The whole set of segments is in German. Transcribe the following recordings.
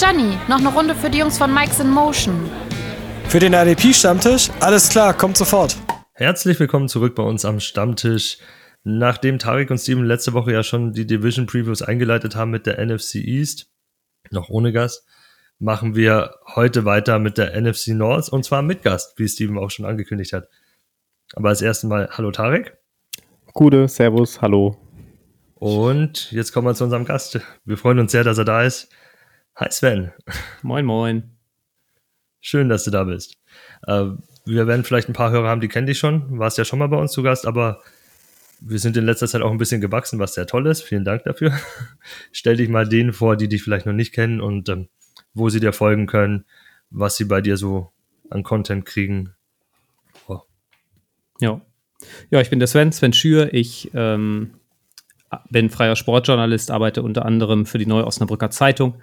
Gianni, noch eine Runde für die Jungs von Mike's in Motion. Für den RDP-Stammtisch? Alles klar, kommt sofort. Herzlich willkommen zurück bei uns am Stammtisch. Nachdem Tarek und Steven letzte Woche ja schon die Division Previews eingeleitet haben mit der NFC East, noch ohne Gast, machen wir heute weiter mit der NFC North und zwar mit Gast, wie Steven auch schon angekündigt hat. Aber als erstes Mal, hallo Tarek. Gute, Servus, hallo. Und jetzt kommen wir zu unserem Gast. Wir freuen uns sehr, dass er da ist. Hi Sven. Moin, moin. Schön, dass du da bist. Äh, wir werden vielleicht ein paar Hörer haben, die kennen dich schon. Warst ja schon mal bei uns zu Gast, aber wir sind in letzter Zeit auch ein bisschen gewachsen, was sehr toll ist. Vielen Dank dafür. Stell dich mal denen vor, die dich vielleicht noch nicht kennen und ähm, wo sie dir folgen können, was sie bei dir so an Content kriegen. Oh. Ja. Ja, ich bin der Sven, Sven Schür. Ich ähm, bin freier Sportjournalist, arbeite unter anderem für die Neue Osnabrücker Zeitung.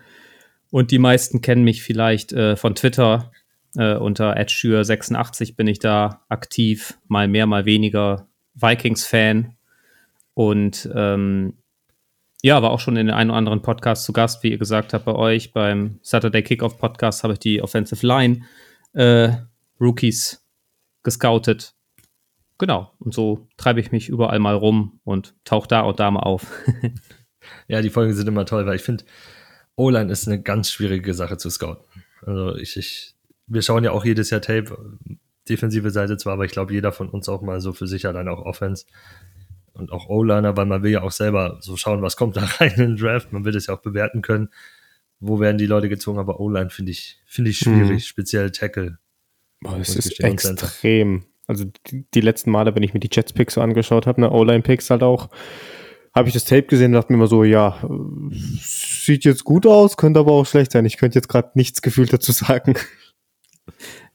Und die meisten kennen mich vielleicht äh, von Twitter. Äh, unter adschür86 bin ich da aktiv, mal mehr, mal weniger Vikings-Fan und ähm, ja, war auch schon in den einen oder anderen Podcast zu Gast, wie ihr gesagt habt, bei euch. Beim Saturday Kickoff Podcast habe ich die Offensive Line äh, Rookies gescoutet. Genau, und so treibe ich mich überall mal rum und tauche da und da mal auf. ja, die Folgen sind immer toll, weil ich finde, O-Line ist eine ganz schwierige Sache zu scouten. Also ich, ich, wir schauen ja auch jedes Jahr Tape, defensive Seite zwar, aber ich glaube, jeder von uns auch mal so für sich allein auch Offense und auch O-Liner, weil man will ja auch selber so schauen, was kommt da rein in den Draft. Man will das ja auch bewerten können. Wo werden die Leute gezogen? Aber O-Line finde ich, finde ich schwierig, mhm. speziell Tackle. Boah, es ist extrem. Also die, die, letzten Male, wenn ich mir die Jets-Picks so angeschaut habe, ne, O-Line-Picks halt auch, habe ich das Tape gesehen und dachte mir immer so, ja, sieht jetzt gut aus, könnte aber auch schlecht sein. Ich könnte jetzt gerade nichts gefühlt dazu sagen.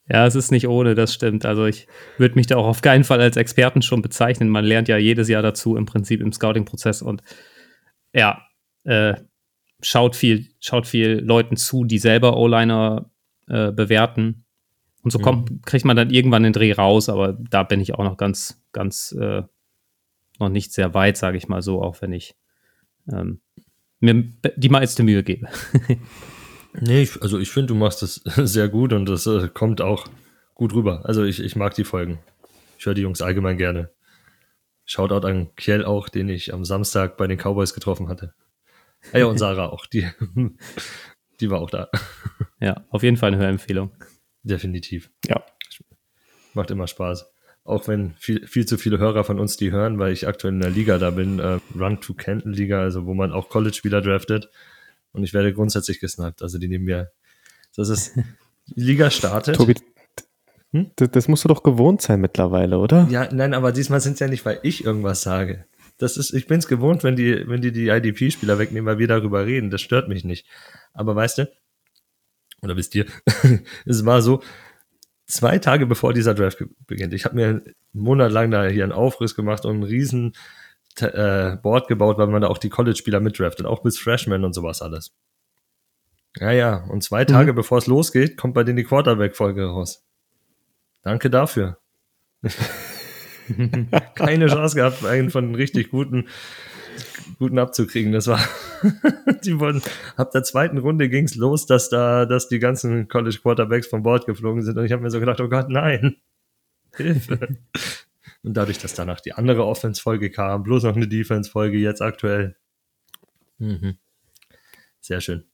Ja, es ist nicht ohne, das stimmt. Also ich würde mich da auch auf keinen Fall als Experten schon bezeichnen. Man lernt ja jedes Jahr dazu im Prinzip im Scouting-Prozess und ja, äh, schaut viel, schaut viel Leuten zu, die selber O-Liner äh, bewerten. Und so kommt, kriegt man dann irgendwann den Dreh raus, aber da bin ich auch noch ganz, ganz äh, noch nicht sehr weit, sage ich mal so, auch wenn ich ähm, mir die meiste Mühe gebe. Nee, ich, also ich finde, du machst es sehr gut und das äh, kommt auch gut rüber. Also ich, ich mag die Folgen. Ich höre die Jungs allgemein gerne. Shoutout an Kiel auch, den ich am Samstag bei den Cowboys getroffen hatte. Ah ja, und Sarah auch, die, die war auch da. Ja, auf jeden Fall eine Hörempfehlung. Definitiv. Ja. Macht immer Spaß. Auch wenn viel, viel zu viele Hörer von uns die hören, weil ich aktuell in der Liga da bin, äh, Run to Canton Liga, also wo man auch College-Spieler draftet und ich werde grundsätzlich gesniped. Also die nehmen mir, das ist, die Liga startet. Tobi, hm? das musst du doch gewohnt sein mittlerweile, oder? Ja, nein, aber diesmal sind es ja nicht, weil ich irgendwas sage. Das ist, ich bin es gewohnt, wenn die, wenn die die IDP-Spieler wegnehmen, weil wir darüber reden. Das stört mich nicht. Aber weißt du, oder wisst ihr, es war so, zwei Tage bevor dieser Draft beginnt. Ich habe mir einen Monat lang da hier einen Aufriss gemacht und einen riesen äh, Board gebaut, weil man da auch die College-Spieler mitdraftet, auch bis Freshmen und sowas alles. Ja, ja, und zwei Tage mhm. bevor es losgeht, kommt bei denen die Quarterback-Folge raus. Danke dafür. Keine Chance gehabt, einen von den richtig guten, guten abzukriegen. Das war, die wurden, ab der zweiten Runde ging es los, dass da, dass die ganzen College Quarterbacks vom Board geflogen sind und ich habe mir so gedacht, oh Gott, nein. Hilfe. Und dadurch, dass danach die andere Offense-Folge kam, bloß noch eine Defense-Folge jetzt aktuell. Mhm. Sehr schön.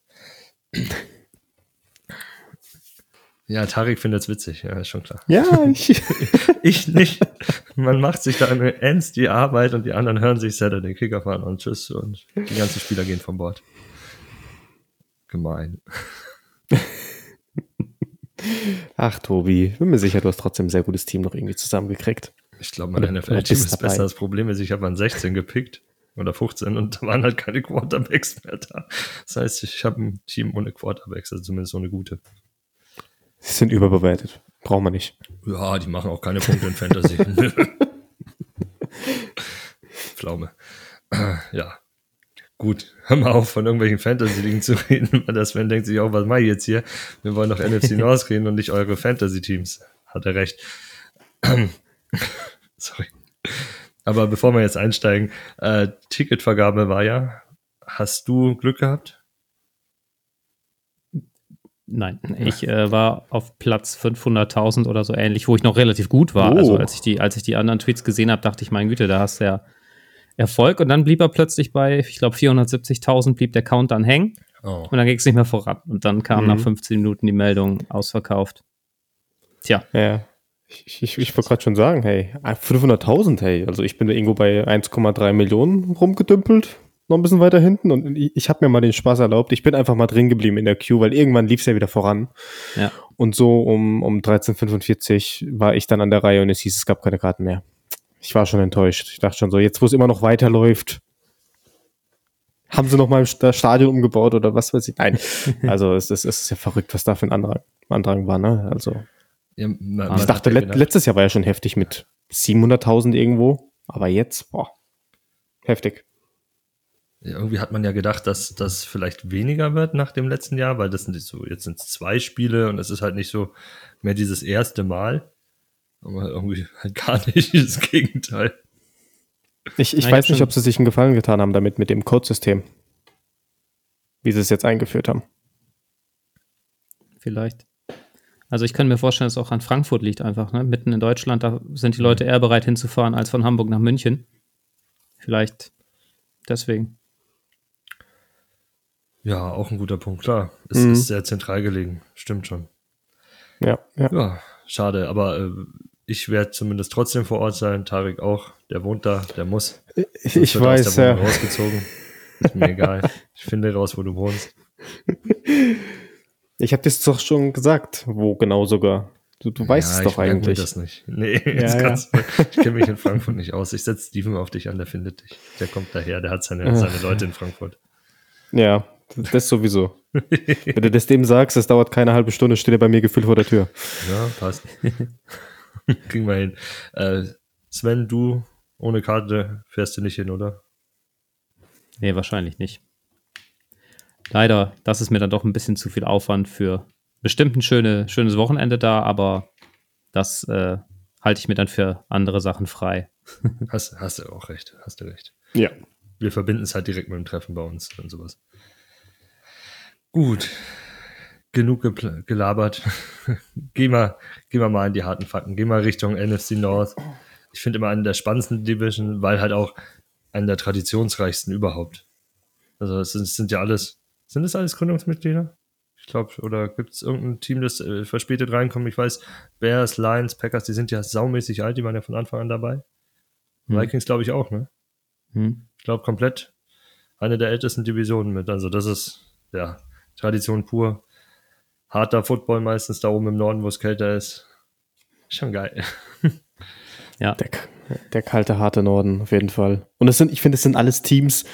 Ja, Tarek findet es witzig, ja, ist schon klar. Ja, ich, ich nicht. Man macht sich da Ends die Arbeit und die anderen hören sich Saturday Kicker fahren und tschüss und die ganzen Spieler gehen vom Bord. Gemein. Ach, Tobi, bin mir sicher, du hast trotzdem ein sehr gutes Team noch irgendwie zusammengekriegt. Ich glaube, mein NFL-Team ist dabei. besser. Das Problem ist, ich habe an 16 gepickt oder 15 und da waren halt keine Quarterbacks mehr da. Das heißt, ich habe ein Team ohne Quarterbacks, also zumindest so eine gute. Sie sind überbewertet. Brauchen wir nicht. Ja, die machen auch keine Punkte in Fantasy. Pflaume. Ja. Gut, hör mal auf, von irgendwelchen Fantasy-Ligen zu reden, weil das Sven denkt sich auch, was mache ich jetzt hier? Wir wollen doch NFC North reden und nicht eure Fantasy-Teams. Hat er recht. Sorry. Aber bevor wir jetzt einsteigen, äh, Ticketvergabe war ja. Hast du Glück gehabt? Nein, ich äh, war auf Platz 500.000 oder so ähnlich, wo ich noch relativ gut war. Also Oh. als ich die, als ich die anderen Tweets gesehen habe, dachte ich, mein Güte, da hast du ja Erfolg. Und dann blieb er plötzlich bei, ich glaube, 470.000 blieb der Count dann hängen Oh. und dann ging es nicht mehr voran. Und dann kam Mhm. nach 15 Minuten die Meldung ausverkauft. Tja, Ja. Ich, ich, ich wollte gerade schon sagen, hey, 500.000, hey. Also ich bin da irgendwo bei 1,3 Millionen rumgedümpelt, noch ein bisschen weiter hinten. Und ich, ich habe mir mal den Spaß erlaubt. Ich bin einfach mal drin geblieben in der Queue, weil irgendwann lief es ja wieder voran. Ja. Und so um, um 13.45 war ich dann an der Reihe und es hieß, es gab keine Karten mehr. Ich war schon enttäuscht. Ich dachte schon so, jetzt wo es immer noch weiterläuft, haben sie noch mal das Stadion umgebaut oder was weiß ich. Nein, also es ist, es ist ja verrückt, was da für ein Andrang, Andrang war. Ne? Also Ja, man, ich man dachte, let letztes Jahr war ja schon heftig mit 700.000 irgendwo, aber jetzt, boah, heftig. Irgendwie hat man ja gedacht, dass das vielleicht weniger wird nach dem letzten Jahr, weil das sind so, jetzt sind es zwei Spiele und es ist halt nicht so mehr dieses erste Mal. Aber irgendwie halt gar nicht das Gegenteil. Ich, ich Nein, weiß nicht, ob sie sich einen Gefallen getan haben damit mit dem Codesystem, wie sie es jetzt eingeführt haben. vielleicht. Also ich kann mir vorstellen, dass es auch an Frankfurt liegt einfach. Ne? Mitten in Deutschland, da sind die Leute eher bereit hinzufahren als von Hamburg nach München. Vielleicht deswegen. Ja, auch ein guter Punkt, klar. Es Mhm. ist sehr zentral gelegen, stimmt schon. Ja, ja. Ja, schade, aber äh, ich werde zumindest trotzdem vor Ort sein. Tarek auch, der wohnt da, der muss. Ich, Sonst er weiß, aus der ja. Rausgezogen. Ist mir egal. Ich finde raus, wo du wohnst. Ich habe das doch schon gesagt, wo genau sogar. Du, du weißt Ja, es doch ich eigentlich. das nicht. Nee, ja. du, ich kenne mich in Frankfurt nicht aus. Ich setze Steven auf dich an, der findet dich. Der kommt daher, der hat seine, seine Leute in Frankfurt. Ja, das sowieso. Wenn du das dem sagst, es dauert keine halbe Stunde, steht er bei mir gefühlt vor der Tür. Ja, passt. Kriegen wir hin. Äh, Sven, du ohne Karte fährst du nicht hin, oder? Nee, wahrscheinlich nicht. Leider, das ist mir dann doch ein bisschen zu viel Aufwand für bestimmt ein schöne, schönes Wochenende da, aber das äh, halte ich mir dann für andere Sachen frei. Hast, hast du auch recht, hast du recht. Ja. Wir verbinden es halt direkt mit dem Treffen bei uns und sowas. Gut. Genug gepl- gelabert. gehen, wir, gehen wir mal in die harten Fakten. Gehen wir Richtung NFC North. Ich finde immer eine der spannendsten Division, weil halt auch eine der traditionsreichsten überhaupt. Also es sind, es sind ja alles, sind das alles Gründungsmitglieder? Ich glaube, oder gibt es irgendein Team, das äh, verspätet reinkommt? Ich weiß, Bears, Lions, Packers, die sind ja saumäßig alt, die waren ja von Anfang an dabei. Hm. Vikings glaube ich auch, ne? Hm. Ich glaube, komplett eine der ältesten Divisionen mit. Also, das ist ja Tradition pur. Harter Football meistens da oben im Norden, wo es kälter ist. Schon geil. Ja, Der, der kalte, harte Norden, auf jeden Fall. Und es sind, ich finde, es sind alles Teams,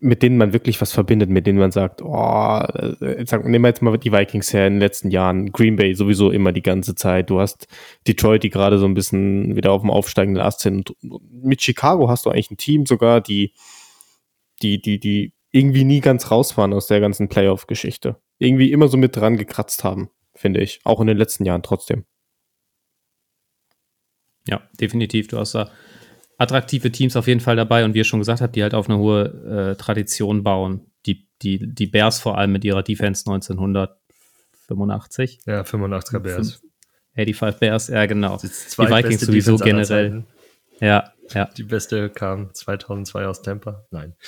mit denen man wirklich was verbindet, mit denen man sagt, oh, äh, sag, nehmen wir jetzt mal die Vikings her in den letzten Jahren, Green Bay sowieso immer die ganze Zeit. Du hast Detroit, die gerade so ein bisschen wieder auf dem aufsteigenden Ast sind. Und mit Chicago hast du eigentlich ein Team sogar, die, die, die, die irgendwie nie ganz raus waren aus der ganzen Playoff-Geschichte. Irgendwie immer so mit dran gekratzt haben, finde ich. Auch in den letzten Jahren trotzdem. ja, definitiv. Du hast da attraktive Teams auf jeden Fall dabei und wie ihr schon gesagt habt, die halt auf eine hohe äh, Tradition bauen. Die, die, die Bears vor allem mit ihrer Defense 1985. Ja, 85er Bears. 85 Bears, ja genau. Die, Die Vikings sowieso Defense generell. Ja, ja. Die beste kam 2002 aus Tampa. Nein.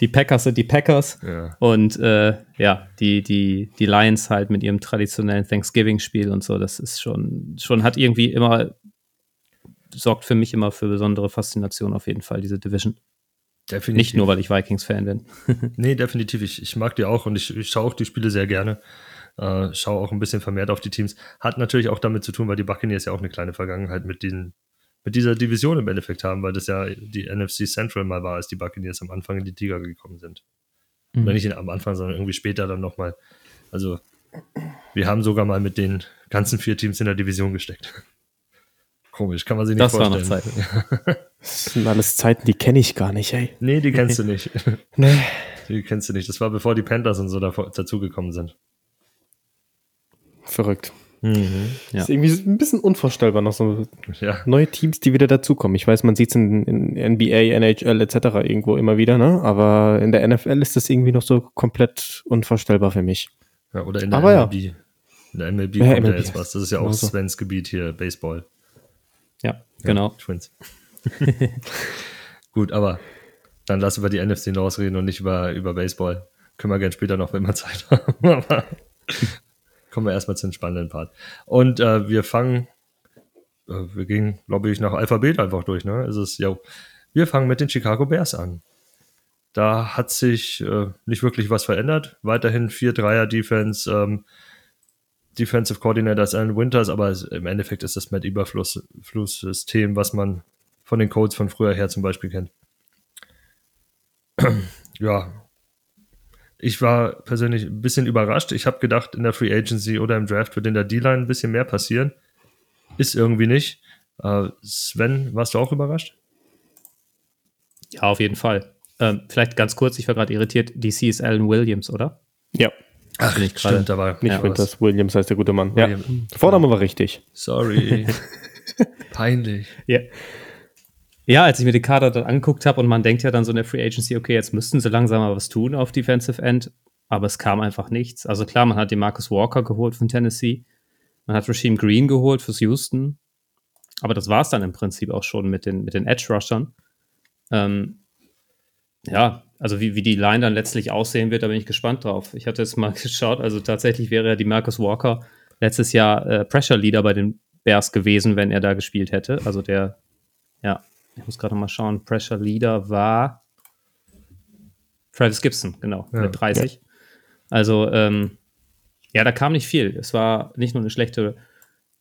Die Packers sind die Packers. Ja. Und äh, ja, die, die, die Lions halt mit ihrem traditionellen Thanksgiving-Spiel und so, das ist schon, schon hat irgendwie immer, sorgt für mich immer für besondere Faszination auf jeden Fall, diese Division. Definitiv. Nicht nur, weil ich Vikings-Fan bin. Nee, definitiv. Ich, ich mag die auch und ich, ich schaue auch die Spiele sehr gerne. Äh, schaue auch ein bisschen vermehrt auf die Teams. Hat natürlich auch damit zu tun, weil die Buccaneers ja auch eine kleine Vergangenheit mit, den, mit dieser Division im Endeffekt haben, weil das ja die NFC Central mal war, als die Buccaneers am Anfang in die Liga gekommen sind. Oder nicht in, am Anfang, sondern irgendwie später dann nochmal. Also, wir haben sogar mal mit den ganzen vier Teams in der Division gesteckt. Komisch, kann man sich nicht Das war noch vorstellen. Das sind alles Zeiten, die kenne ich gar nicht, ey. Nee, die kennst du nicht. Nee. Die kennst du nicht. Das war bevor die Panthers und so dazugekommen sind. Verrückt. Mhm. Ja. Ist irgendwie ein bisschen unvorstellbar noch so ja. neue Teams, die wieder dazukommen. Ich weiß, man sieht es in, in, NBA, NHL etc. irgendwo immer wieder, ne? Aber in der NFL ist das irgendwie noch so komplett unvorstellbar für mich. Ja, oder in der Aber MLB. Ja. In der MLB ja, kommt MLB. ja jetzt was. Das ist ja auch also. Svens Gebiet hier, Baseball. Ja, genau. Twins. Gut, aber dann lass über die NFC North reden und nicht über, über Baseball. Können wir gerne später noch, wenn wir Zeit haben. aber kommen wir erstmal zum spannenden Part. Und äh, wir fangen, äh, wir gehen, glaube ich, nach Alphabet einfach durch, ne? Es ist, ja, wir fangen mit den Chicago Bears an. Da hat sich äh, nicht wirklich was verändert. Weiterhin 4-3er-Defense, ähm, Defensive Coordinator ist Alan Winters, aber im Endeffekt ist das mit Überflusssystem, was man von den Codes von früher her zum Beispiel kennt. ja, ich war persönlich ein bisschen überrascht. Ich habe gedacht, in der Free Agency oder im Draft wird in der D-Line ein bisschen mehr passieren. Ist irgendwie nicht. Uh, Sven, warst du auch überrascht? Ja, auf jeden Fall. Ähm, vielleicht ganz kurz, ich war gerade irritiert. DC ist Alan Williams, oder? Ja. Ach, nicht stimmt, aber nicht ja, Winters. Williams heißt der gute Mann. William. Ja. Vorname war richtig. Sorry. Peinlich. Ja. Ja, als ich mir die Kader dann angeguckt habe und man denkt ja dann so in der Free Agency, okay, jetzt müssten sie langsam mal was tun auf Defensive End, aber es kam einfach nichts. Also klar, man hat den Marcus Walker geholt von Tennessee, man hat Rasheem Green geholt fürs Houston, aber das war es dann im Prinzip auch schon mit den, mit den Edge-Rushern. Ähm, ja, also wie, wie die Line dann letztlich aussehen wird, da bin ich gespannt drauf. Ich hatte jetzt mal geschaut, also tatsächlich wäre ja die Marcus Walker letztes Jahr äh, Pressure Leader bei den Bears gewesen, wenn er da gespielt hätte. Also der, ja, ich muss gerade mal schauen, Pressure Leader war Travis Gibson, genau, ja. mit 30. Ja. Also, ähm, ja, da kam nicht viel. Es war nicht nur eine schlechte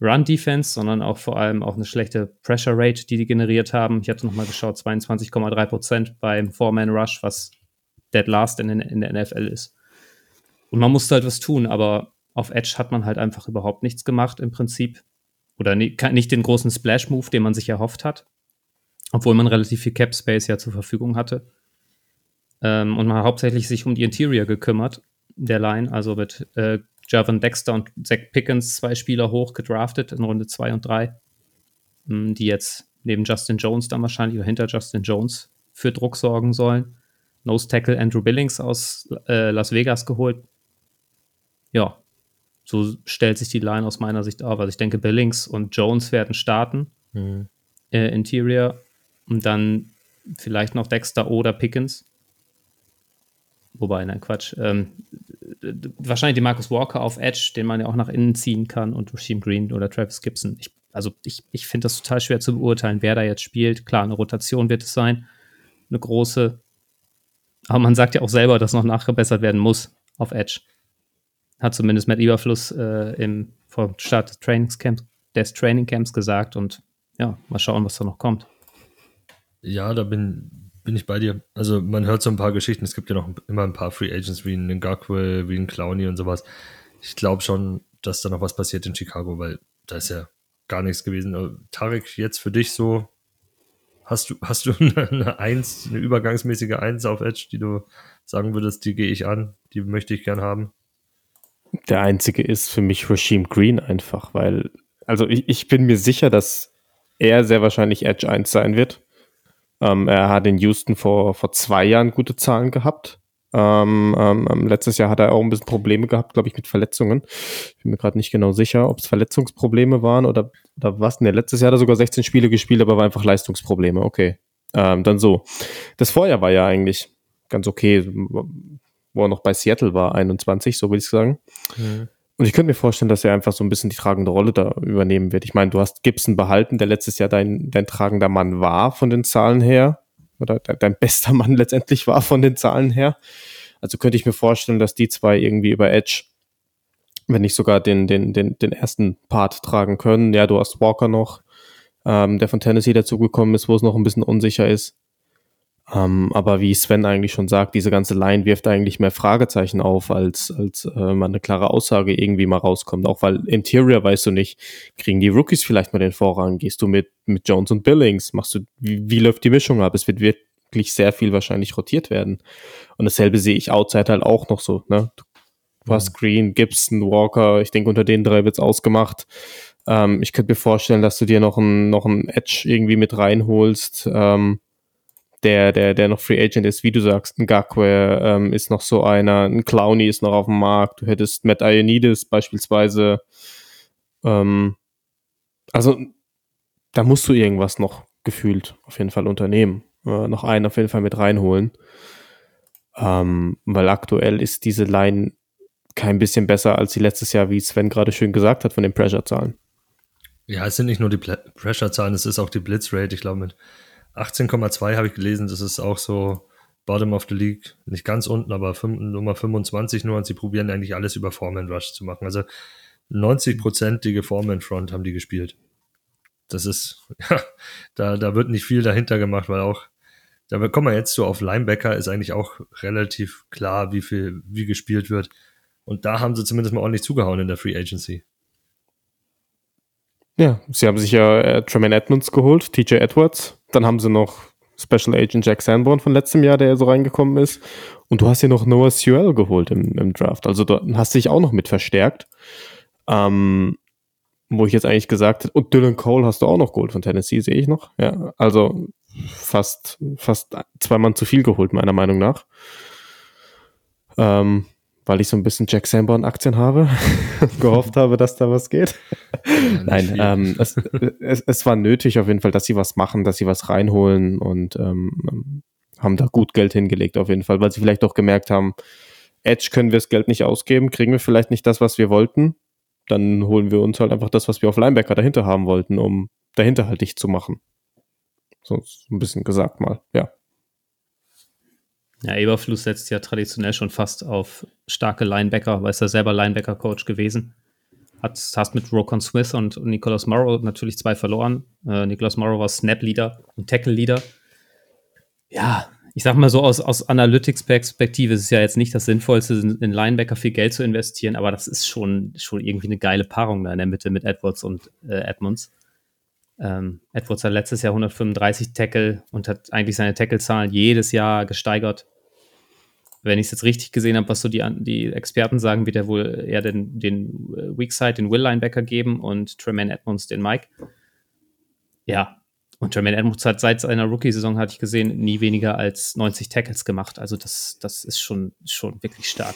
Run-Defense, sondern auch vor allem auch eine schlechte Pressure Rate, die die generiert haben. Ich hatte nochmal geschaut, 22,3 Prozent beim Four-Man-Rush, was dead last in, in der NFL ist. Und man musste halt was tun, aber auf Edge hat man halt einfach überhaupt nichts gemacht im Prinzip. Oder nicht den großen Splash-Move, den man sich erhofft hat obwohl man relativ viel Cap Space ja zur Verfügung hatte. Ähm, und man hat hauptsächlich sich um die Interior gekümmert, der Line, also mit äh, Javon Dexter und Zach Pickens zwei Spieler hoch gedraftet in Runde 2 und 3, hm, die jetzt neben Justin Jones dann wahrscheinlich oder hinter Justin Jones für Druck sorgen sollen. Nose Tackle Andrew Billings aus äh, Las Vegas geholt. Ja, so stellt sich die Line aus meiner Sicht auf. Also ich denke, Billings und Jones werden starten. Mhm. Äh, Interior und dann vielleicht noch Dexter oder Pickens. Wobei, nein, Quatsch. Ähm, wahrscheinlich die Marcus Walker auf Edge, den man ja auch nach innen ziehen kann, und Rasheem Green oder Travis Gibson. Ich, also ich, ich finde das total schwer zu beurteilen, wer da jetzt spielt. Klar, eine Rotation wird es sein, eine große. Aber man sagt ja auch selber, dass noch nachgebessert werden muss auf Edge. Hat zumindest Matt Überfluss äh, im vor Start des Trainingscamps, des Trainingcamps gesagt und ja, mal schauen, was da noch kommt. Ja, da bin, bin ich bei dir. Also man hört so ein paar Geschichten. Es gibt ja noch immer ein paar Free Agents wie einen Ngakwe, wie einen Clowny und sowas. Ich glaube schon, dass da noch was passiert in Chicago, weil da ist ja gar nichts gewesen. Äh, Tarek, jetzt für dich so, hast du, hast du eine, Eins, eine übergangsmäßige Eins auf Edge, die du sagen würdest, die gehe ich an, die möchte ich gern haben? Der einzige ist für mich Rasheem Green einfach, weil, also ich, ich bin mir sicher, dass er sehr wahrscheinlich Edge 1 sein wird. Ähm, er hat in Houston vor, vor zwei Jahren gute Zahlen gehabt. Ähm, ähm, ähm letztes Jahr hat er auch ein bisschen Probleme gehabt, glaube ich, mit Verletzungen. Ich bin mir gerade nicht genau sicher, ob es Verletzungsprobleme waren oder, oder was. Ne, letztes Jahr hat er sogar 16 Spiele gespielt, aber war einfach Leistungsprobleme. Okay. Ähm, dann so. Das Vorjahr war ja eigentlich ganz okay, wo er noch bei Seattle war, 21, so will ich sagen. Mhm. Und ich könnte mir vorstellen, dass er einfach so ein bisschen die tragende Rolle da übernehmen wird. Ich meine, du hast Gibson behalten, der letztes Jahr dein, dein tragender Mann war von den Zahlen her. Oder dein bester Mann letztendlich war von den Zahlen her. Also könnte ich mir vorstellen, dass die zwei irgendwie über Edge, wenn nicht sogar den, den, den, den ersten Part tragen können. Ja, du hast Walker noch, ähm, der von Tennessee dazugekommen ist, wo es noch ein bisschen unsicher ist. Ähm, aber wie Sven eigentlich schon sagt, diese ganze Line wirft eigentlich mehr Fragezeichen auf, als, als äh, man eine klare Aussage irgendwie mal rauskommt. Auch weil Interior weißt du nicht, kriegen die Rookies vielleicht mal den Vorrang? Gehst du mit, mit Jones und Billings? Machst du, wie, wie läuft die Mischung ab? Es wird wirklich sehr viel wahrscheinlich rotiert werden. Und dasselbe sehe ich outside halt auch noch so. Ne? Du Du hast Green, Gibson, Walker. Ich denke, unter den drei wird's ausgemacht. Ähm, ich könnte mir vorstellen, dass du dir noch einen noch einen Edge irgendwie mit reinholst, ähm, der, der, der noch Free Agent ist, wie du sagst. Ein Gakwe ähm, ist noch so einer, ein Clowny ist noch auf dem Markt. Du hättest Matt Ioannidis beispielsweise. Ähm, also da musst du irgendwas noch gefühlt auf jeden Fall unternehmen. Äh, noch einen auf jeden Fall mit reinholen. Ähm, weil aktuell ist diese Line kein bisschen besser als die letztes Jahr, wie Sven gerade schön gesagt hat, von den Pressure-Zahlen. Ja, es sind nicht nur die Pressure-Zahlen, es ist auch die Blitz-Rate. Ich glaube, mit 18,2 habe ich gelesen, das ist auch so Bottom of the League, nicht ganz unten, aber 5, Nummer 25 nur und sie probieren eigentlich alles über Foreman Rush zu machen. Also 90-prozentige Foreman Front haben die gespielt. Das ist, ja, da, da wird nicht viel dahinter gemacht, weil auch, da kommen wir jetzt so auf Linebacker, ist eigentlich auch relativ klar, wie viel, wie gespielt wird. Und da haben sie zumindest mal ordentlich zugehauen in der Free Agency. Ja, sie haben sich ja äh, Tremaine Edmonds geholt, TJ Edwards. Dann haben sie noch Special Agent Jack Sanborn von letztem Jahr, der so reingekommen ist. Und du hast ja noch Noah Sewell geholt im, im Draft. Also du hast dich auch noch mit verstärkt. Ähm, wo ich jetzt eigentlich gesagt hätte, und Dylan Cole hast du auch noch geholt von Tennessee, sehe ich noch. Ja, also fast, fast zwei Mann zu viel geholt, meiner Meinung nach. Ähm, weil ich so ein bisschen Jack Sanborn Aktien habe, gehofft habe, dass da was geht. Nein, ähm, es, es, es, war nötig auf jeden Fall, dass sie was machen, dass sie was reinholen und ähm, haben da gut Geld hingelegt auf jeden Fall, weil sie vielleicht auch gemerkt haben, Edge können wir das Geld nicht ausgeben, kriegen wir vielleicht nicht das, was wir wollten, dann holen wir uns halt einfach das, was wir auf Linebacker dahinter haben wollten, um dahinter halt dicht zu machen. So ein bisschen gesagt mal, ja. Ja, Eberfluss setzt ja traditionell schon fast auf starke Linebacker, weil ist ja selber Linebacker-Coach gewesen. Hat, hast mit Rokon Smith und, und Nicholas Morrow natürlich zwei verloren. Äh, Nicholas Morrow war Snap-Leader und Tackle-Leader. Ja, ich sag mal so, aus, aus Analytics-Perspektive ist es ja jetzt nicht das Sinnvollste, in Linebacker viel Geld zu investieren, aber das ist schon, schon irgendwie eine geile Paarung da in der Mitte mit Edwards und äh, Edmonds. Ähm, Edwards hat letztes Jahr 135 Tackle und hat eigentlich seine Tackle-Zahlen jedes Jahr gesteigert wenn ich es jetzt richtig gesehen habe, was so die, die Experten sagen, wird er wohl eher den, den äh, Weakside, den Will Linebacker geben und Tremaine Edmonds den Mike. Ja, und Tremaine Edmonds hat seit seiner Rookie-Saison, hatte ich gesehen, nie weniger als 90 Tackles gemacht. Also das, das ist schon, schon wirklich stark.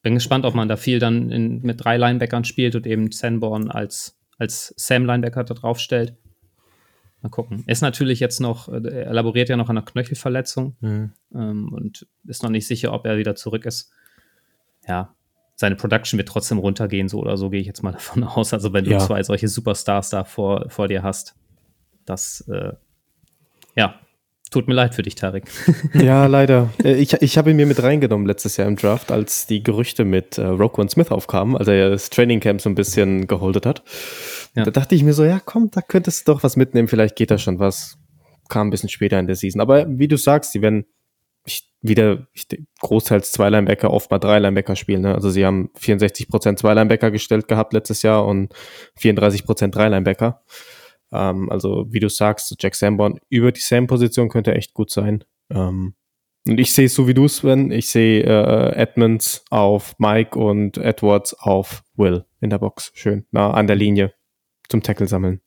Bin gespannt, ob man da viel dann in, mit drei Linebackern spielt und eben Sanborn als, als Sam-Linebacker da drauf stellt. Mal gucken. Ist natürlich jetzt noch, äh, er elaboriert ja noch an einer Knöchelverletzung mhm. ähm, und ist noch nicht sicher, ob er wieder zurück ist. Ja, seine Production wird trotzdem runtergehen, so oder so gehe ich jetzt mal davon aus. Also wenn ja. du zwei solche Superstars da vor, vor dir hast, das, äh, ja, Tut mir leid für dich, Tarek. ja, leider. Äh, ich, ich habe ihn mir mit reingenommen letztes Jahr im Draft, als die Gerüchte mit äh, Roquan Smith aufkamen, als er das Training Camp so ein bisschen geholdet hat. Ja. Da dachte ich mir so, ja, komm, da könntest du doch was mitnehmen, vielleicht geht da schon was. Kam ein bisschen später in der Season. Aber wie du sagst, die werden ich, wieder ich, großteils zwei Linebacker, oft mal drei Linebacker spielen. Ne? Also sie haben 64% zwei Linebacker gestellt gehabt letztes Jahr und 34% drei Linebacker. Ähm, also, wie du sagst, Jack Sanborn über die Sam-Position könnte echt gut sein. Ähm, und ich sehe es so wie du, Sven. Ich sehe äh, Edmonds auf Mike und Edwards auf Will in der Box. Schön. Na, an der Linie zum Tackle sammeln.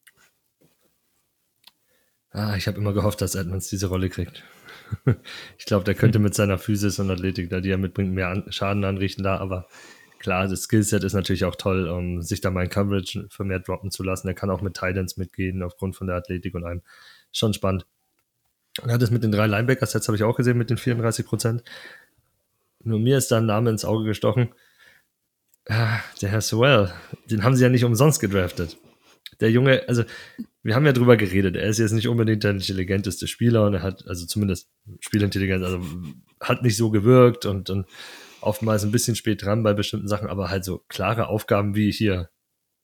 Ah, ich habe immer gehofft, dass Edmonds diese Rolle kriegt. ich glaube, der könnte mit seiner Physis und Athletik, da die er mitbringt, mehr an Schaden anrichten da, aber klar, das Skillset ist natürlich auch toll, um sich da mal in Coverage für mehr droppen zu lassen. Er kann auch mit Titans mitgehen, aufgrund von der Athletik und allem. Schon spannend. Und hat es mit den drei Linebacker-Sets, habe ich auch gesehen, mit den 34 Prozent. Nur mir ist da ein Name ins Auge gestochen. Ah, der Herr Sewell, den haben sie ja nicht umsonst gedraftet. Der Junge, also wir haben ja drüber geredet, er ist jetzt nicht unbedingt der intelligenteste Spieler und er hat, also zumindest Spielintelligenz, also hat nicht so gewirkt und, und oftmals ein bisschen spät dran bei bestimmten Sachen, aber halt so klare Aufgaben wie hier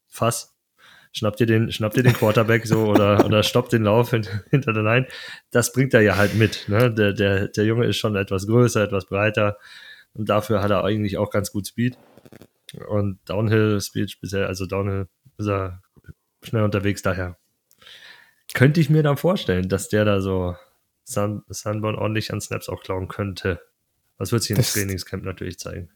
Fass, schnappt ihr den, schnappt ihr den Quarterback so oder, oder stoppt den Lauf hinter der Line. Das bringt er ja halt mit. Ne? Der, der, der Junge ist schon etwas größer, etwas breiter und dafür hat er eigentlich auch ganz gut Speed. Und Downhill Speed bisher, also Downhill ist er schnell unterwegs daher. Könnte ich mir dann vorstellen, dass der da so Sun, Sunburn ordentlich an Snaps auch klauen könnte. Was wird sich im das, Trainingscamp natürlich zeigen.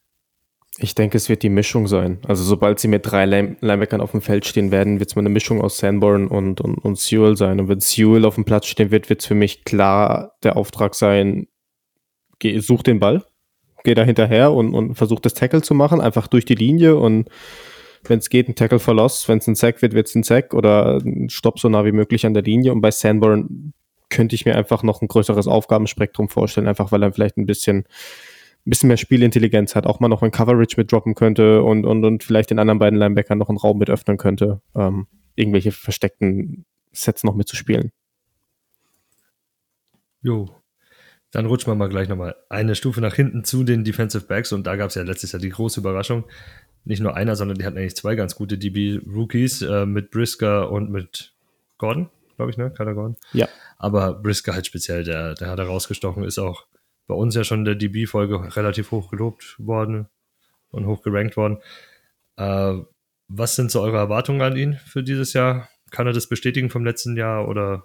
Ich denke, es wird die Mischung sein. Also sobald sie mit drei Linebackern auf dem Feld stehen werden, wird es mal eine Mischung aus Sanborn und, und, und Sewell sein. Und wenn Sewell auf dem Platz stehen wird, wird es für mich klar der Auftrag sein, geh, such den Ball, geh da hinterher und, und versuch das Tackle zu machen, einfach durch die Linie und wenn es geht, ein Tackle for Loss. Wenn es ein Sack wird, wird es ein Sack oder ein Stopp so nah wie möglich an der Linie. Und bei Sanborn könnte ich mir einfach noch ein größeres Aufgabenspektrum vorstellen, einfach weil er vielleicht ein bisschen ein bisschen mehr Spielintelligenz hat, auch mal noch ein Coverage mit droppen könnte und, und, und vielleicht den anderen beiden Linebackern noch einen Raum mit öffnen könnte, ähm, irgendwelche versteckten Sets noch mitzuspielen. Jo. Dann rutschen wir mal gleich nochmal eine Stufe nach hinten zu den Defensive Backs und da gab es ja letztes Jahr die große Überraschung. Nicht nur einer, sondern die hatten eigentlich zwei ganz gute DB-Rookies äh, mit Brisker und mit Gordon, glaube ich, ne? Gordon. Ja. Aber Brisker halt speziell, der, der hat herausgestochen, ist auch bei uns ja schon in der DB-Folge relativ hoch gelobt worden und hoch gerankt worden. Äh, was sind so eure Erwartungen an ihn für dieses Jahr? Kann er das bestätigen vom letzten Jahr oder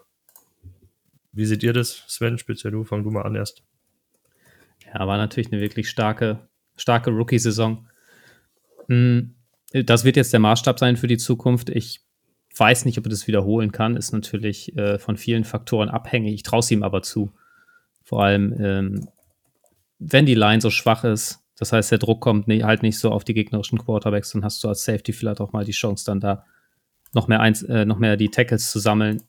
wie seht ihr das, Sven? Speziell du, fang du mal an erst. Ja, war natürlich eine wirklich starke, starke Rookie-Saison. Hm, das wird jetzt der Maßstab sein für die Zukunft. Ich weiß nicht, ob er das wiederholen kann, ist natürlich äh, von vielen Faktoren abhängig. Ich traue es ihm aber zu. Vor allem, ähm, wenn die Line so schwach ist, das heißt, der Druck kommt nie, halt nicht so auf die gegnerischen Quarterbacks, dann hast du als Safety vielleicht auch mal die Chance, dann da noch mehr, eins, äh, noch mehr die Tackles zu sammeln.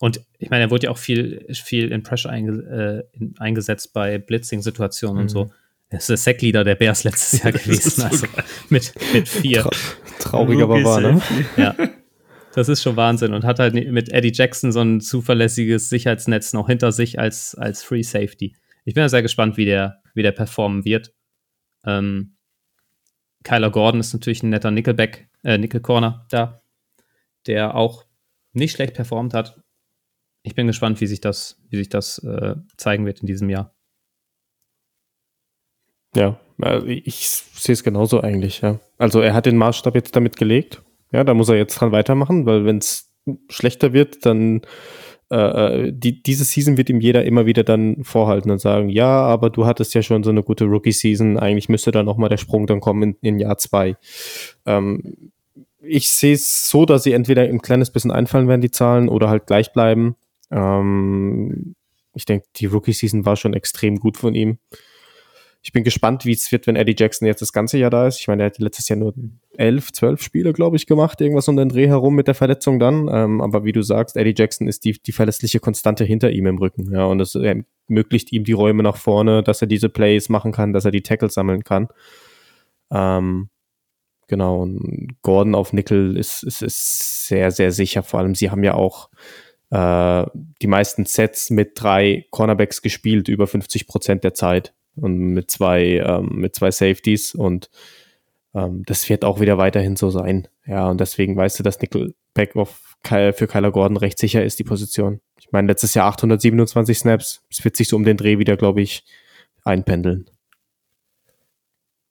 Und ich meine, er wurde ja auch viel, viel in Pressure einge äh, in, eingesetzt bei Blitzing-Situationen mhm. und so. Er ist der Sackleader der Bears letztes Jahr gewesen, so also mit, mit vier. Tra trauriger aber wahr, ne? Ja. Das ist schon Wahnsinn und hat halt mit Eddie Jackson so ein zuverlässiges Sicherheitsnetz noch hinter sich als, als Free Safety. Ich bin ja sehr gespannt, wie der, wie der performen wird. Ähm, Kyler Gordon ist natürlich ein netter Nickelback, äh, Nickel Corner da, der auch nicht schlecht performt hat. Ich bin gespannt, wie sich das, wie sich das äh, zeigen wird in diesem Jahr. Ja, also ich sehe es genauso eigentlich, ja. Also er hat den Maßstab jetzt damit gelegt. Ja, da muss er jetzt dran weitermachen, weil wenn es schlechter wird, dann äh, äh, die, diese Season wird ihm jeder immer wieder dann vorhalten und sagen, ja, aber du hattest ja schon so eine gute Rookie-Season, eigentlich müsste da nochmal der Sprung dann kommen in, in Jahr zwei. Ähm, ich sehe es so, dass sie entweder ein kleines bisschen einfallen werden, die Zahlen, oder halt gleich bleiben. Ähm, ich denke, die Rookie-Season war schon extrem gut von ihm. Ich bin gespannt, wie es wird, wenn Eddie Jackson jetzt das ganze Jahr da ist. Ich meine, er hat letztes Jahr nur elf, zwölf Spiele, glaube ich, gemacht, irgendwas um den Dreh herum mit der Verletzung dann. Ähm, aber wie du sagst, Eddie Jackson ist die, die verlässliche Konstante hinter ihm im Rücken. Ja, und es ermöglicht ihm die Räume nach vorne, dass er diese Plays machen kann, dass er die Tackles sammeln kann. Ähm, genau, und Gordon auf Nickel ist, ist, ist sehr, sehr sicher. Vor allem, sie haben ja auch äh, die meisten Sets mit drei Cornerbacks gespielt, über 50 Prozent der Zeit und mit zwei, ähm, mit zwei Safeties und ähm, das wird auch wieder weiterhin so sein. Ja, und deswegen weißt du, dass Nickelback auf Kyle, für Kyler Gordon recht sicher ist, die Position. Ich meine, letztes Jahr 827 Snaps. Es wird sich so um den Dreh wieder, glaube ich, einpendeln.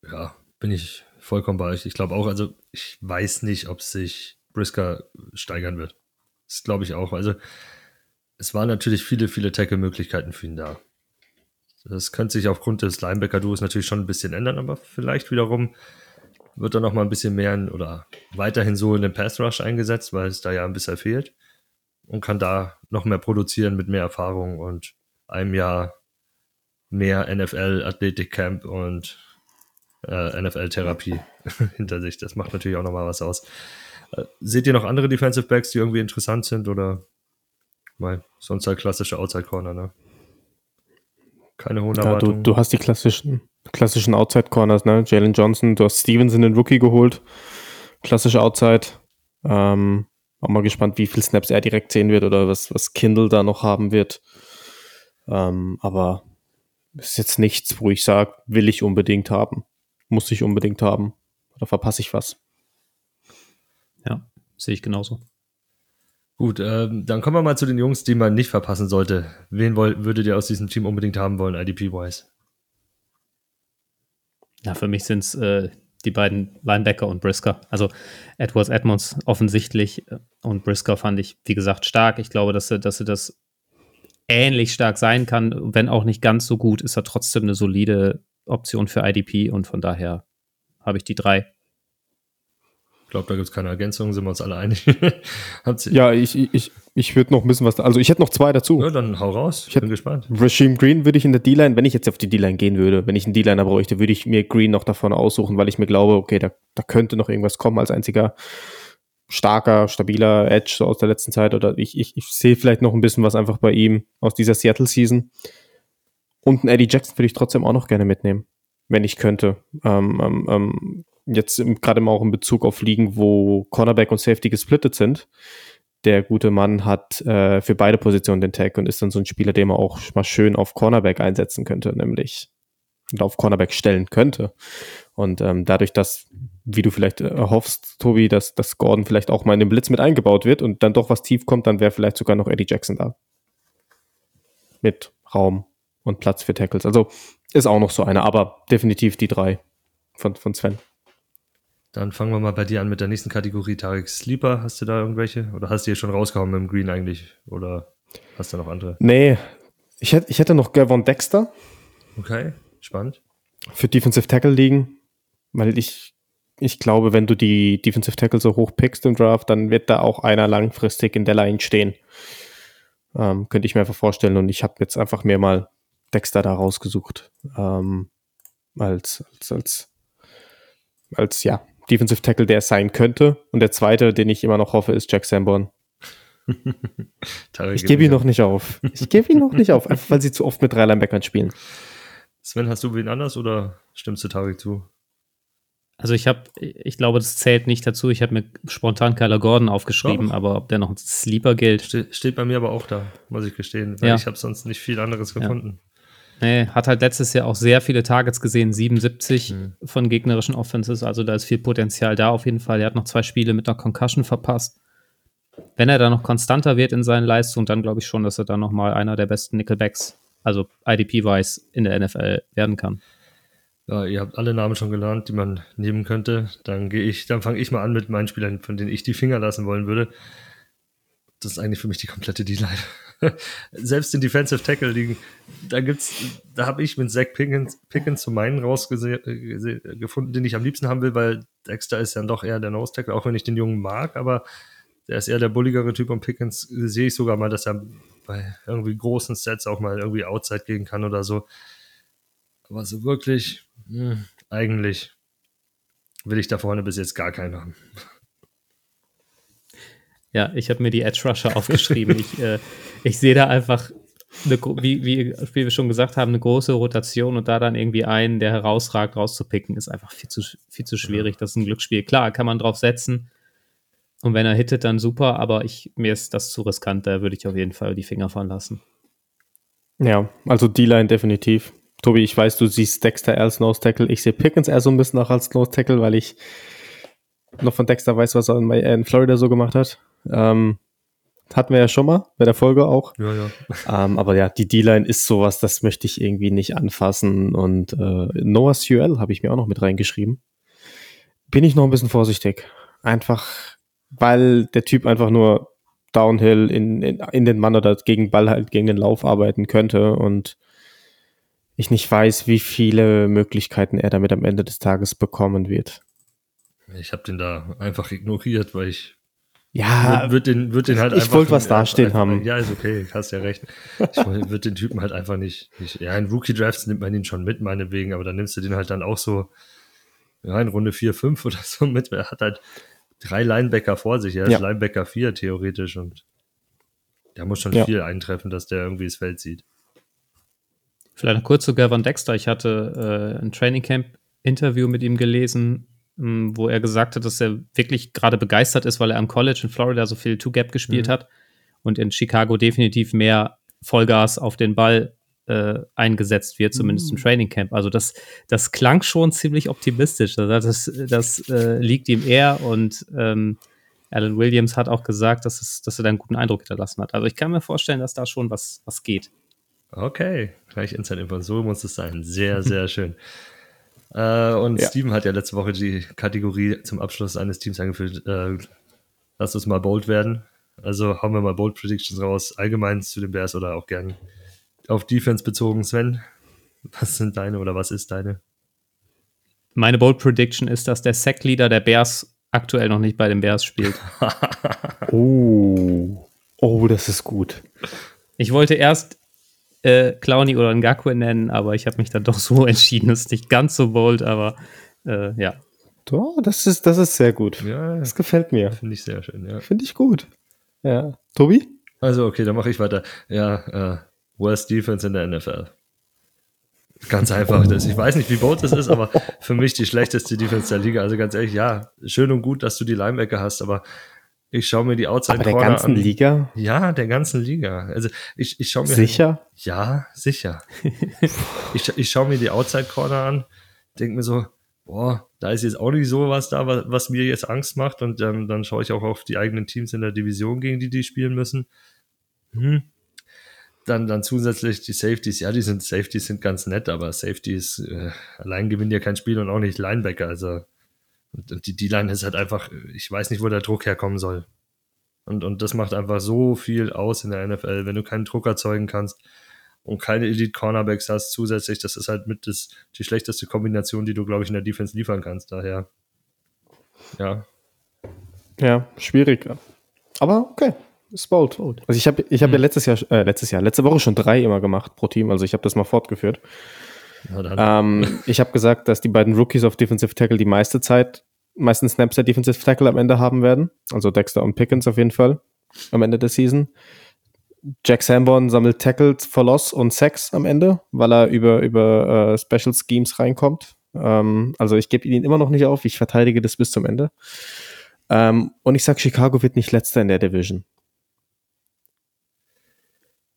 Ja, bin ich vollkommen bei euch. Ich glaube auch, also ich weiß nicht, ob sich Brisker steigern wird. Das glaube ich auch. Also es waren natürlich viele, viele Tackle-Möglichkeiten für ihn da. Das könnte sich aufgrund des Linebacker-Duos natürlich schon ein bisschen ändern, aber vielleicht wiederum wird er noch mal ein bisschen mehr in, oder weiterhin so in den Pass Rush eingesetzt, weil es da ja ein bisschen fehlt und kann da noch mehr produzieren mit mehr Erfahrung und einem Jahr mehr NFL Athletic Camp und äh, NFL Therapie hinter sich. Das macht natürlich auch noch mal was aus. Äh, seht ihr noch andere Defensive Backs, die irgendwie interessant sind oder mal sonst halt klassische Outside Corner, ne? Keine hohen ja, du, du, hast die klassischen, klassischen Outside Corners, ne? Jalen Johnson, du hast Stevenson den Rookie geholt. Klassische Outside. Ähm, auch mal gespannt, wie viel Snaps er direkt sehen wird oder was, was Kindle da noch haben wird. Ähm, aber ist jetzt nichts, wo ich sage, will ich unbedingt haben. Muss ich unbedingt haben. Oder verpasse ich was? Ja, sehe ich genauso. Gut, ähm, dann kommen wir mal zu den Jungs, die man nicht verpassen sollte. Wen wollt, würdet ihr aus diesem Team unbedingt haben wollen, IDP-wise? Ja, für mich sind es äh, die beiden Linebacker und Brisker. Also Edwards Edmonds offensichtlich äh, und Brisker fand ich, wie gesagt, stark. Ich glaube, dass er, dass er das ähnlich stark sein kann, wenn auch nicht ganz so gut, ist er trotzdem eine solide Option für IDP und von daher habe ich die drei. Ich glaube, da gibt es keine Ergänzungen, sind wir uns alle einig. ja, ich, ich, ich würde noch wissen, was da. Also ich hätte noch zwei dazu. Ja, dann hau raus. Ich bin gespannt. Regime Green würde ich in der D-Line, wenn ich jetzt auf die D-Line gehen würde, wenn ich einen D-Liner bräuchte, würde ich mir Green noch davon aussuchen, weil ich mir glaube, okay, da, da könnte noch irgendwas kommen als einziger starker, stabiler Edge so aus der letzten Zeit. Oder ich, ich, ich sehe vielleicht noch ein bisschen was einfach bei ihm aus dieser Seattle-Season. Und einen Eddie Jackson würde ich trotzdem auch noch gerne mitnehmen, wenn ich könnte. Ähm, ähm, ähm jetzt gerade mal auch in Bezug auf Ligen, wo Cornerback und Safety gesplittet sind. Der gute Mann hat äh, für beide Positionen den Tag und ist dann so ein Spieler, den man auch mal schön auf Cornerback einsetzen könnte, nämlich und auf Cornerback stellen könnte. Und ähm, dadurch, dass, wie du vielleicht erhoffst, Tobi, dass, dass Gordon vielleicht auch mal in den Blitz mit eingebaut wird und dann doch was tief kommt, dann wäre vielleicht sogar noch Eddie Jackson da. Mit Raum und Platz für Tackles. Also ist auch noch so eine, aber definitiv die drei von, von Sven. Dann fangen wir mal bei dir an mit der nächsten Kategorie, Tarek Sleeper. Hast du da irgendwelche? Oder hast du hier schon rausgehauen mit dem Green eigentlich? Oder hast du noch andere? Nee, ich hätte, ich hätte noch Gavon Dexter. Okay, spannend. Für Defensive Tackle liegen, weil ich, ich glaube, wenn du die Defensive Tackle so hoch pickst im Draft, dann wird da auch einer langfristig in der Line stehen. Ähm, könnte ich mir einfach vorstellen. Und ich habe jetzt einfach mir mal Dexter da rausgesucht. Ähm, als, als, als, als, ja, Defensive Tackle, der es sein könnte. Und der zweite, den ich immer noch hoffe, ist Jack Sanborn. ich gebe ihn noch nicht auf. Ich gebe ihn noch nicht auf, einfach weil sie zu oft mit drei Linebackern spielen. Sven, hast du wen anders oder stimmst du Tarek zu? Also ich habe, ich glaube, das zählt nicht dazu. Ich habe mir spontan Kyler Gordon aufgeschrieben, Doch. aber ob der noch ein Sleeper gilt. Ste steht bei mir aber auch da, muss ich gestehen, weil ja. ich habe sonst nicht viel anderes gefunden. Ja. Nee, hat halt letztes Jahr auch sehr viele Targets gesehen, 77 mhm. von gegnerischen Offenses. Also da ist viel Potenzial da auf jeden Fall. Er hat noch zwei Spiele mit einer Concussion verpasst. Wenn er da noch konstanter wird in seinen Leistungen, dann glaube ich schon, dass er dann nochmal einer der besten Nickelbacks, also IDP-wise, in der NFL werden kann. Ja, ihr habt alle Namen schon gelernt, die man nehmen könnte. Dann gehe ich, dann fange ich mal an mit meinen Spielern, von denen ich die Finger lassen wollen würde. Das ist eigentlich für mich die komplette D-Line. selbst in Defensive Tackle liegen, da gibt's, da habe ich mit Zach Pickens, Pickens zu meinen rausgefunden, den ich am liebsten haben will, weil Dexter ist ja doch eher der Nose Tackle, auch wenn ich den Jungen mag, aber der ist eher der bulligere Typ und Pickens sehe ich sogar mal, dass er bei irgendwie großen Sets auch mal irgendwie Outside gehen kann oder so. Aber so wirklich, mh, hm, eigentlich will ich da vorne bis jetzt gar keinen haben. Ja, ich habe mir die Edge Rusher aufgeschrieben. ich, äh, ich sehe da einfach, eine, wie, wie, wie wir schon gesagt haben, eine große Rotation und da dann irgendwie einen, der herausragt, rauszupicken, ist einfach viel zu, viel zu schwierig. Das ist ein Glücksspiel. Klar, kann man drauf setzen. Und wenn er hittet, dann super, aber ich, mir ist das zu riskant, da würde ich auf jeden Fall die Finger fahren lassen. Ja, also D-Line definitiv. Tobi, ich weiß, du siehst Dexter als Nose Tackle. Ich sehe Pickens eher so ein bisschen noch als Nose Tackle, weil ich noch von Dexter weiß, was er in Florida so gemacht hat. Ähm, hatten wir ja schon mal bei der Folge auch. Ja, ja. Ähm, aber ja, die D-Line ist sowas, das möchte ich irgendwie nicht anfassen. Und äh, Noah Suel habe ich mir auch noch mit reingeschrieben. Bin ich noch ein bisschen vorsichtig. Einfach, weil der Typ einfach nur Downhill in, in, in den Mann oder gegen Ball halt gegen den Lauf arbeiten könnte und ich nicht weiß, wie viele Möglichkeiten er damit am Ende des Tages bekommen wird. Ich habe den da einfach ignoriert, weil ich ja, wird, den, wird den halt ich wollte was dastehen einfach, haben. Ja, ist okay, hast ja recht. Ich würde den Typen halt einfach nicht, nicht, ja, in Rookie-Drafts nimmt man ihn schon mit, meinetwegen, aber dann nimmst du den halt dann auch so, ja, in Runde 4, 5 oder so mit. Er hat halt drei Linebacker vor sich, er ist ja. Linebacker 4 theoretisch und der muss schon ja. viel eintreffen, dass der irgendwie das Feld sieht. Vielleicht noch kurz zu Gavin Dexter. Ich hatte äh, ein Training Camp Interview mit ihm gelesen, wo er gesagt hat, dass er wirklich gerade begeistert ist, weil er am College in Florida so viel Two-Gap gespielt mhm. hat und in Chicago definitiv mehr Vollgas auf den Ball äh, eingesetzt wird, zumindest mhm. im Training Camp. Also das, das klang schon ziemlich optimistisch. Also das, das äh, liegt ihm eher und ähm, Alan Williams hat auch gesagt, dass, es, dass er da einen guten Eindruck hinterlassen hat. Also ich kann mir vorstellen, dass da schon was, was geht. Okay, gleich Inside-Info. So muss es sein. Sehr, sehr schön. Äh, und ja. Steven hat ja letzte Woche die Kategorie zum Abschluss eines Teams eingeführt. Äh, lass uns mal bold werden. Also hauen wir mal Bold Predictions raus, allgemein zu den Bears oder auch gern auf Defense bezogen. Sven, was sind deine oder was ist deine? meine Bold Prediction ist, dass der Sack-Leader der Bears aktuell noch nicht bei den Bears spielt. oh. Oh, das ist gut. Ich wollte erst äh, Clowny oder Ngakwe nennen, aber ich habe mich dann doch so entschieden. Das ist nicht ganz so bold, aber äh, ja. Oh, das ist, das ist sehr gut. Ja, das gefällt mir. Finde ich sehr schön, ja. Finde ich gut. Ja. Tobi? Also, okay, dann mache ich weiter. Ja, äh, Worst Defense in der NFL. Ganz einfach. Das, ich weiß nicht, wie bold das ist, aber für mich die schlechteste Defense der Liga. Also ganz ehrlich, ja, schön und gut, dass du die Linebacker hast, aber ich schaue mir die Outside aber der ganzen an. Liga? Ja, der ganzen Liga. Also ich, ich schaue mir. Sicher? ja, sicher. ich, ich schaue mir die Outside Corner an, denke mir so, boah, da ist jetzt auch nicht so was da, was, was mir jetzt Angst macht. Und ähm, dann schaue ich auch auf die eigenen Teams in der Division, gegen die die spielen müssen. Hm. Dann, dann zusätzlich die Safeties. Ja, die sind Safeties sind ganz nett, aber Safeties äh, allein gewinnen ja kein Spiel und auch nicht Linebacker. Also und, und die D-Line ist halt einfach, ich weiß nicht, wo der Druck herkommen soll. Und, und das macht einfach so viel aus in der NFL, wenn du keinen Druck erzeugen kannst und keine Elite Cornerbacks hast zusätzlich. Das ist halt mit das, die schlechteste Kombination, die du, glaube ich, in der Defense liefern kannst. Daher, ja. Ja, schwierig. Aber okay. Ist bold. Also ich habe ich hab mhm. ja letztes Jahr, äh, letztes Jahr, letzte Woche schon drei immer gemacht pro Team. Also ich habe das mal fortgeführt. Ähm, ich habe gesagt, dass die beiden Rookies auf Defensive Tackle die meiste Zeit, meisten Snaps der Defensive Tackle am Ende haben werden. Also Dexter und Pickens auf jeden Fall am Ende der Season. Jack Sanborn sammelt Tackles for Loss und Sex am Ende, weil er über, über uh, Special Schemes reinkommt. Ähm, also ich gebe ihn immer noch nicht auf, ich verteidige das bis zum Ende. Ähm, und ich sage, Chicago wird nicht letzter in der Division.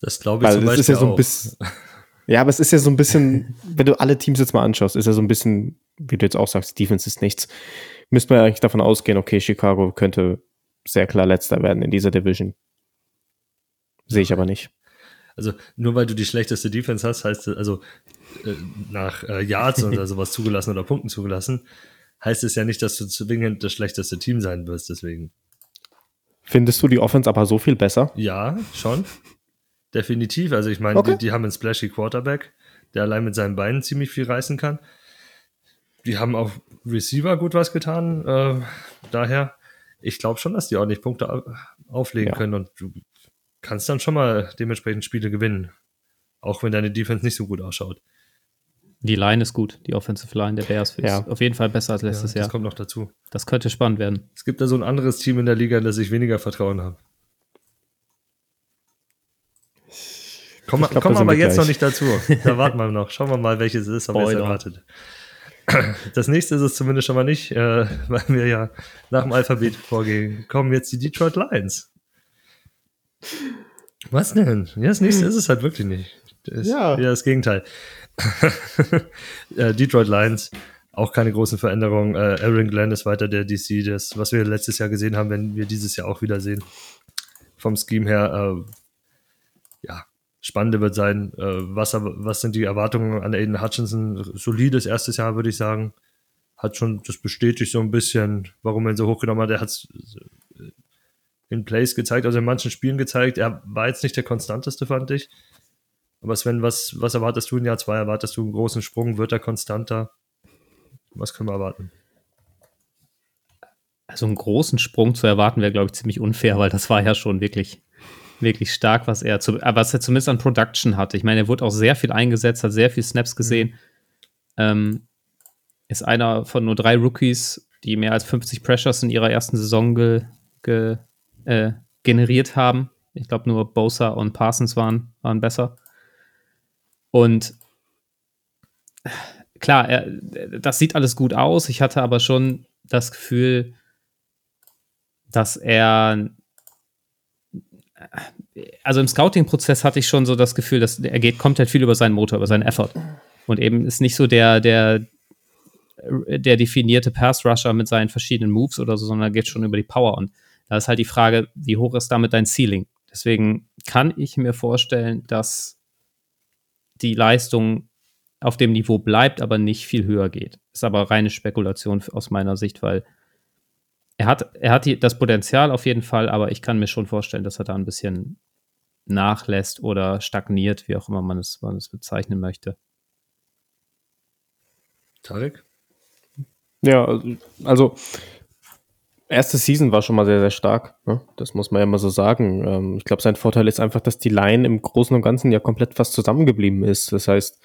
Das glaube ich Weil zum das Beispiel ist ja so ein bisschen, Ja, aber es ist ja so ein bisschen, wenn du alle Teams jetzt mal anschaust, ist ja so ein bisschen, wie du jetzt auch sagst, Defense ist nichts. Müsste man ja eigentlich davon ausgehen, okay, Chicago könnte sehr klar letzter werden in dieser Division. Sehe ich aber nicht. Also nur weil du die schlechteste Defense hast, heißt es, also äh, nach äh, Yards oder sowas zugelassen oder Punkten zugelassen, heißt es ja nicht, dass du zwingend das schlechteste Team sein wirst, deswegen. Findest du die Offense aber so viel besser? Ja, schon. Definitiv. Also ich meine, okay. die, die, haben einen splashy Quarterback, der allein mit seinen Beinen ziemlich viel reißen kann. Die haben auch Receiver gut was getan. Äh, daher, ich glaube schon, dass die ordentlich Punkte auflegen ja. können und du kannst dann schon mal dementsprechend Spiele gewinnen. Auch wenn deine Defense nicht so gut ausschaut. Die Line ist gut, die Offensive Line der Bears ja. ist auf jeden Fall besser als letztes ja, das Jahr. Das kommt noch dazu. Das könnte spannend werden. Es gibt da so ein anderes Team in der Liga, in das ich weniger Vertrauen habe. Komm, glaub, komm aber jetzt gleich. noch nicht dazu. Da warten wir noch. Schauen wir mal, welches es ist, aber jetzt erwartet. Das nächste ist es zumindest schon mal nicht, äh, weil wir ja nach dem Alphabet vorgehen. Kommen jetzt die Detroit Lions. Was denn? Ja, das nächste ist es halt wirklich nicht. Das ja. ja das Gegenteil. äh, Detroit Lions, auch keine großen Veränderungen. Äh, Aaron Glenn ist weiter der DC, das, was wir letztes Jahr gesehen haben, wenn wir dieses Jahr auch wieder sehen. Vom Scheme her, äh, ja, Spannende wird sein, äh, was, was sind die Erwartungen an Aiden Hutchinson? Solides erstes Jahr, würde ich sagen. Hat schon, das bestätigt so ein bisschen, warum er ihn so hochgenommen hat. Er hat es äh, in Plays gezeigt, also in manchen Spielen gezeigt. Er war jetzt nicht der konstanteste, fand ich. Aber Sven, was, was erwartest du in Jahr 2? Erwartest du einen großen Sprung? Wird er konstanter? Was können wir erwarten? Also einen großen Sprung zu erwarten wäre, glaube ich, ziemlich unfair, weil das war ja schon wirklich wirklich stark, was er, zu, was er zumindest an Production hatte. Ich meine, er wurde auch sehr viel eingesetzt, hat sehr viel Snaps gesehen. Mhm. Ähm, ist einer von nur drei Rookies, die mehr als 50 Pressures in ihrer ersten Saison ge, ge, äh, generiert haben. Ich glaube, nur Bosa und Parsons waren, waren besser. Und klar, er, das sieht alles gut aus. Ich hatte aber schon das Gefühl, dass er also im Scouting-Prozess hatte ich schon so das Gefühl, dass er geht, kommt halt viel über seinen Motor, über seinen Effort. Und eben ist nicht so der, der, der definierte Pass-Rusher mit seinen verschiedenen Moves oder so, sondern geht schon über die Power. Und da ist halt die Frage, wie hoch ist damit dein Ceiling? Deswegen kann ich mir vorstellen, dass die Leistung auf dem Niveau bleibt, aber nicht viel höher geht. Ist aber reine Spekulation aus meiner Sicht, weil er hat, er hat die, das Potenzial auf jeden Fall, aber ich kann mir schon vorstellen, dass er da ein bisschen nachlässt oder stagniert, wie auch immer man es, man es bezeichnen möchte. Tarek? Ja, also erste Season war schon mal sehr, sehr stark. Ne? Das muss man ja mal so sagen. Ähm, ich glaube, sein Vorteil ist einfach, dass die Line im Großen und Ganzen ja komplett fast zusammengeblieben ist. Das heißt,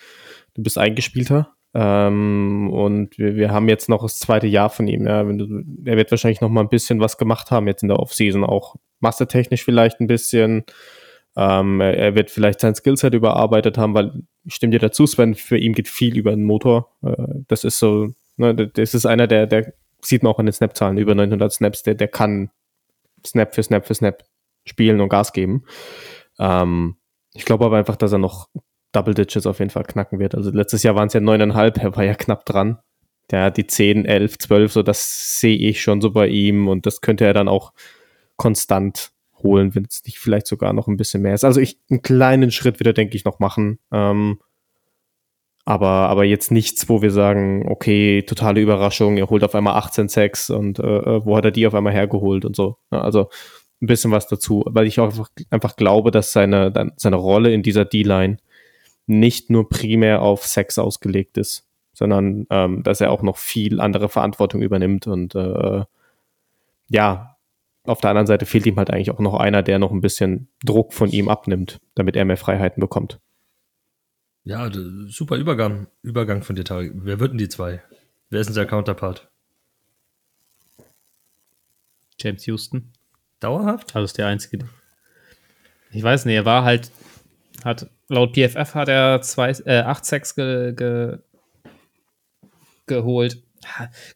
du bist eingespielter. Ähm, und wir, wir haben jetzt noch das zweite Jahr von ihm. Ja. Er wird wahrscheinlich noch mal ein bisschen was gemacht haben jetzt in der Offseason, auch massetechnisch vielleicht ein bisschen. Ähm, er, er, wird vielleicht sein Skillset überarbeitet haben, weil ich stimme dir dazu, Sven, für ihn geht viel über den Motor. Äh, das ist so, ne, das ist einer, der, der sieht man auch in den Snap-Zahlen, über 900 Snaps, der, der kann Snap für Snap für Snap spielen und Gas geben. Ähm, ich glaube aber einfach, dass er noch Double Digits auf jeden Fall knacken wird. Also letztes Jahr waren es ja neuneinhalb, er war ja knapp dran. Hat die 10, 11, 12, so das sehe ich schon so bei ihm und das könnte er dann auch konstant holen, wenn es nicht vielleicht sogar noch ein bisschen mehr ist. Also ich einen kleinen Schritt wieder, denke ich, noch machen. Ähm, aber, aber jetzt nichts, wo wir sagen, okay, totale Überraschung, er holt auf einmal 18 Sacks und äh, äh, wo hat er die auf einmal hergeholt und so. Ja, also ein bisschen was dazu, weil ich auch einfach, einfach glaube, dass seine, seine Rolle in dieser D-Line nicht nur primär auf Sex ausgelegt ist, sondern ähm, dass er auch noch viel andere Verantwortung übernimmt und äh, ja, auf der anderen Seite fehlt ihm halt eigentlich auch noch einer, der noch ein bisschen Druck von ihm abnimmt, damit er mehr Freiheiten bekommt. Ja, super Übergang, Übergang von dir, Tarek. Wer wird denn die zwei? Wer ist denn sein Counterpart? James Houston. Dauerhaft? Also ist der einzige. Ich weiß nicht, er war halt, hat laut PFF hat er zwei, äh, acht Sacks ge, ge, geholt.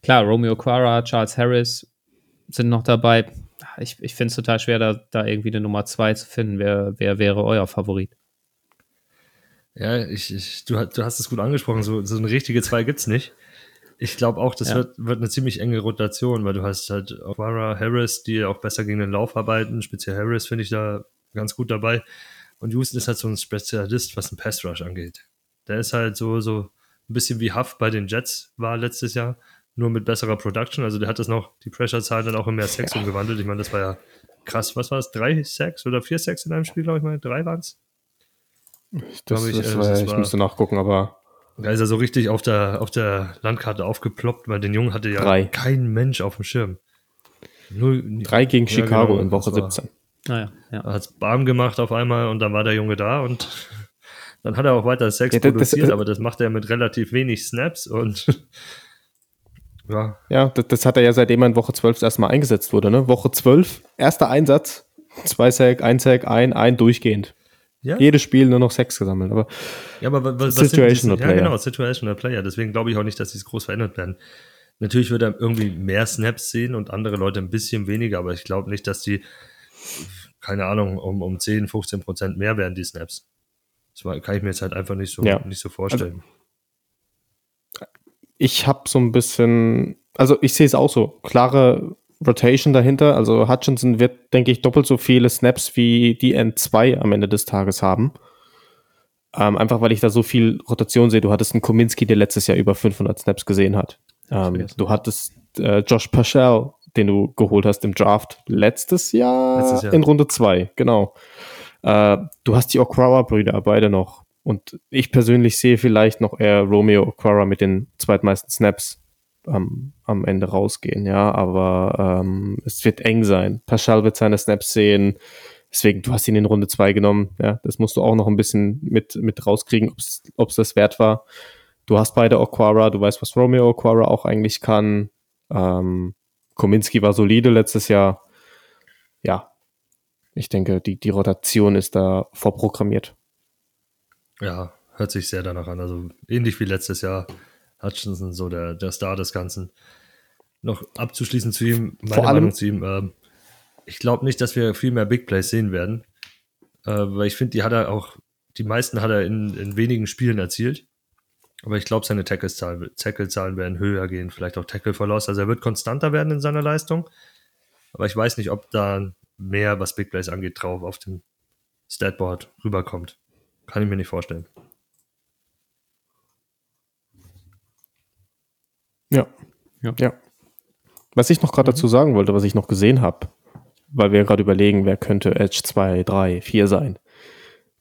Klar, Romeo Quara, Charles Harris sind noch dabei. Ich, ich finde es total schwer, da, da irgendwie eine Nummer zwei zu finden. Wer, wer wäre euer Favorit? Ja, ich, ich, du, du hast es gut angesprochen, so, so eine richtige zwei gibt's nicht. Ich glaube auch, das ja. wird, wird eine ziemlich enge Rotation, weil du hast halt O'Hara, Harris, die auch besser gegen den Lauf arbeiten. Speziell Harris finde ich da ganz gut dabei. Und Houston ist halt so ein Spezialist, was ein Pass Rush angeht. Der ist halt so, so ein bisschen wie Huff bei den Jets war letztes Jahr, nur mit besserer Production. Also der hat das noch, die Pressure-Zahlen dann auch in mehr Sex ja. umgewandelt. Ich meine, das war ja krass. Was war es? Drei Sex oder vier Sex in einem Spiel, glaube ich mal? Drei waren es? Das, ich, das äh, war, das ich war, müsste nachgucken, aber. Da ist er so richtig auf der, auf der Landkarte aufgeploppt, weil den Jungen hatte ja Drei. kein Mensch auf dem Schirm. Null, Drei gegen ja, Chicago genau, in Woche 17. Ah, ja, ja. Er hat es warm gemacht auf einmal und dann war der Junge da und dann hat er auch weiter Sex ja, das, produziert, das, äh, aber das macht er mit relativ wenig Snaps und ja. Ja, das, das, hat er ja seitdem er in Woche 12 erstmal eingesetzt wurde, ne? Woche 12, erster Einsatz, zwei Sack, ein Sack, ein, ein durchgehend. Ja? Jedes Spiel nur noch Sex gesammelt. Aber, ja, aber was, Situational Player. Ja, genau, Situational Player. Deswegen glaube ich auch nicht, dass sie es groß verändert werden. Natürlich wird er irgendwie mehr Snaps sehen und andere Leute ein bisschen weniger, aber ich glaube nicht, dass die, keine Ahnung, um, um 10, 15 Prozent mehr werden, die Snaps. Das kann ich mir jetzt halt einfach nicht so, ja. nicht so vorstellen. Also, ich habe so ein bisschen, also ich sehe es auch so, klare Rotation dahinter. Also Hutchinson wird, denke ich, doppelt so viele Snaps wie die N2 am Ende des Tages haben. Ähm, einfach weil ich da so viel Rotation sehe. Du hattest einen Kominski, der letztes Jahr über 500 Snaps gesehen hat. Ähm, du hattest äh, Josh Paschal, den du geholt hast im Draft letztes Jahr, letztes Jahr. in Runde 2, genau. Äh, du hast die Okwawa-Brüder beide noch. Und ich persönlich sehe vielleicht noch eher Romeo Okwawa mit den zweitmeisten Snaps am, am Ende rausgehen, ja, aber ähm, es wird eng sein. Paschal wird seine Snaps sehen. Deswegen, du hast ihn in Runde 2 genommen. Ja, das musst du auch noch ein bisschen mit, mit rauskriegen, ob es das wert war. Du hast beide Aquara, du weißt, was Romeo Aquara auch eigentlich kann. Ähm, Kominski war solide letztes Jahr. Ja, ich denke, die, die Rotation ist da vorprogrammiert. Ja, hört sich sehr danach an. Also ähnlich wie letztes Jahr. Hutchinson so der, der Star des Ganzen. Noch abzuschließen zu ihm, meine Vor allem, Meinung zu ihm, äh, ich glaube nicht, dass wir viel mehr Big Plays sehen werden, äh, weil ich finde, die hat er auch, die meisten hat er in, in wenigen Spielen erzielt. Aber ich glaube, seine Tackle-Zahlen Tackle werden höher gehen, vielleicht auch Tackle verlost. Also er wird konstanter werden in seiner Leistung. Aber ich weiß nicht, ob da mehr, was Big Plays angeht, drauf auf dem Statboard rüberkommt. Kann ich mir nicht vorstellen. Ja. Ja. ja. Was ich noch gerade dazu sagen wollte, was ich noch gesehen habe, weil wir gerade überlegen, wer könnte Edge 2, 3, 4 sein.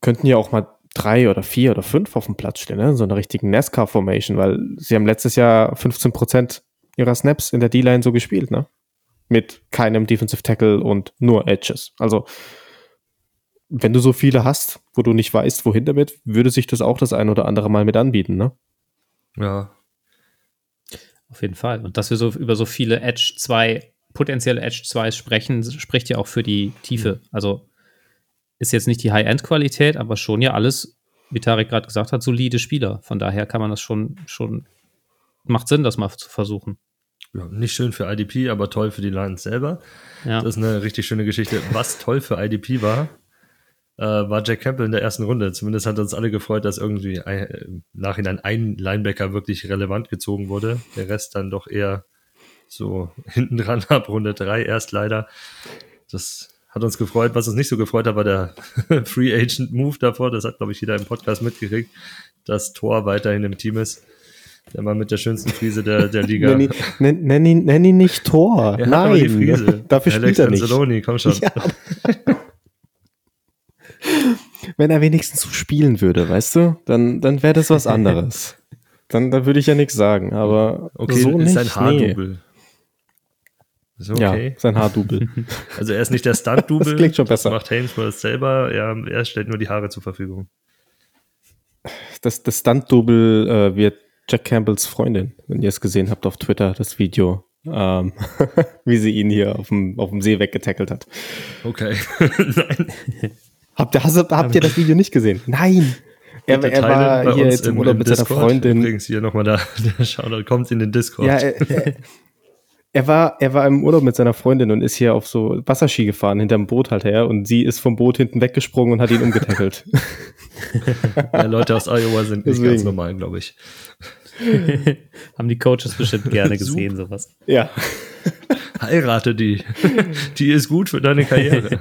Könnten ja auch mal drei oder vier oder fünf auf dem Platz stehen, ne? so eine richtige NASCAR-Formation, weil sie haben letztes Jahr 15% ihrer Snaps in der D-Line so gespielt, ne? Mit keinem Defensive Tackle und nur Edges. Also, wenn du so viele hast, wo du nicht weißt, wohin damit, würde sich das auch das ein oder andere Mal mit anbieten, ne? Ja. Auf jeden Fall. Und dass wir so über so viele Edge 2, potenzielle Edge 2 sprechen, spricht ja auch für die Tiefe. Also ist jetzt nicht die High-End-Qualität, aber schon ja alles, wie Tarek gerade gesagt hat, solide Spieler. Von daher kann man das schon, schon, macht Sinn, das mal zu versuchen. Ja, nicht schön für IDP, aber toll für die Lions selber. Ja. Das ist eine richtig schöne Geschichte. Was toll für IDP war, äh, war Jack Campbell in der ersten Runde. Zumindest hat uns alle gefreut, dass irgendwie ein, im Nachhinein ein Linebacker wirklich relevant gezogen wurde. Der Rest dann doch eher so hinten dran ab Runde drei erst leider. Das hat uns gefreut. Was uns nicht so gefreut hat, war der Free Agent Move davor. Das hat, glaube ich, jeder im Podcast mitgekriegt, dass Thor weiterhin im Team ist. Der Mann mit der schönsten Frise der, der Liga. Nenn ihn, nenn, ihn, nenn ihn nicht Tor. Er Nein, die Frise. dafür Alex spielt er nicht. Anzalone, komm schon. Ja. Wenn er wenigstens so spielen würde, weißt du, dann, dann wäre das was anderes. dann, dann würde ich ja nichts sagen, aber Okay, so ist nicht. ein Haardouble. Ist okay. Ja, sein Haardouble. Also er ist nicht der Stunt-Double. Das klingt schon besser. Das macht Hainsworth selber. Er, er stellt nur die Haare zur Verfügung. Das, das Stunt-Double äh, wird Jack Campbells Freundin, wenn ihr es gesehen habt auf Twitter, das Video, ähm, wie sie ihn hier auf dem, auf dem See weggetackelt hat. Okay. Nein. Habt ihr, hast, habt ihr das Video nicht gesehen? Nein! Er, er war hier jetzt im Urlaub mit seiner Discord. Freundin. Übrigens hier nochmal da, der Shoutout kommt in den Discord. Ja, er, er, war, er war im Urlaub mit seiner Freundin und ist hier auf so Wasserski gefahren, hinterm Boot halt her und sie ist vom Boot hinten weggesprungen und hat ihn umgetackelt. Ja, Leute aus Iowa sind nicht Deswegen. ganz normal, glaube ich. Haben die Coaches bestimmt gerne gesehen, sowas. ja. Heirate die. Die ist gut für deine Karriere.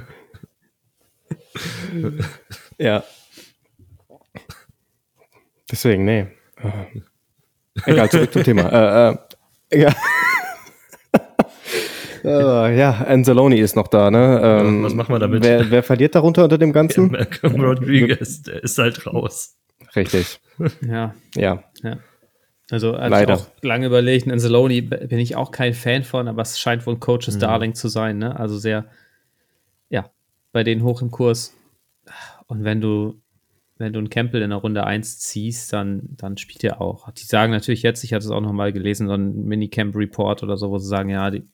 Ja. Deswegen, nee. Äh, Egal, zurück zum Thema. Äh, äh, egal. Äh, ja, Anzalone ist noch da, ne? Ähm, was machen wir damit? Wer, wer verliert darunter unter dem Ganzen? Malcolm Rodriguez, der ist halt raus. Richtig. Ja, Ja. ja. Also hatte Leider. ich auch lange überlegt, in Saloni bin ich auch kein Fan von, aber es scheint wohl ein Coaches Darling zu sein, ne? Also sehr, ja, bei denen hoch im Kurs. Und wenn du, wenn du einen Campbell in der Runde 1 ziehst, dann, dann spielt er auch. Die sagen natürlich jetzt, ich hatte es auch noch mal gelesen, so ein Minicamp-Report oder so, wo sie sagen, ja, die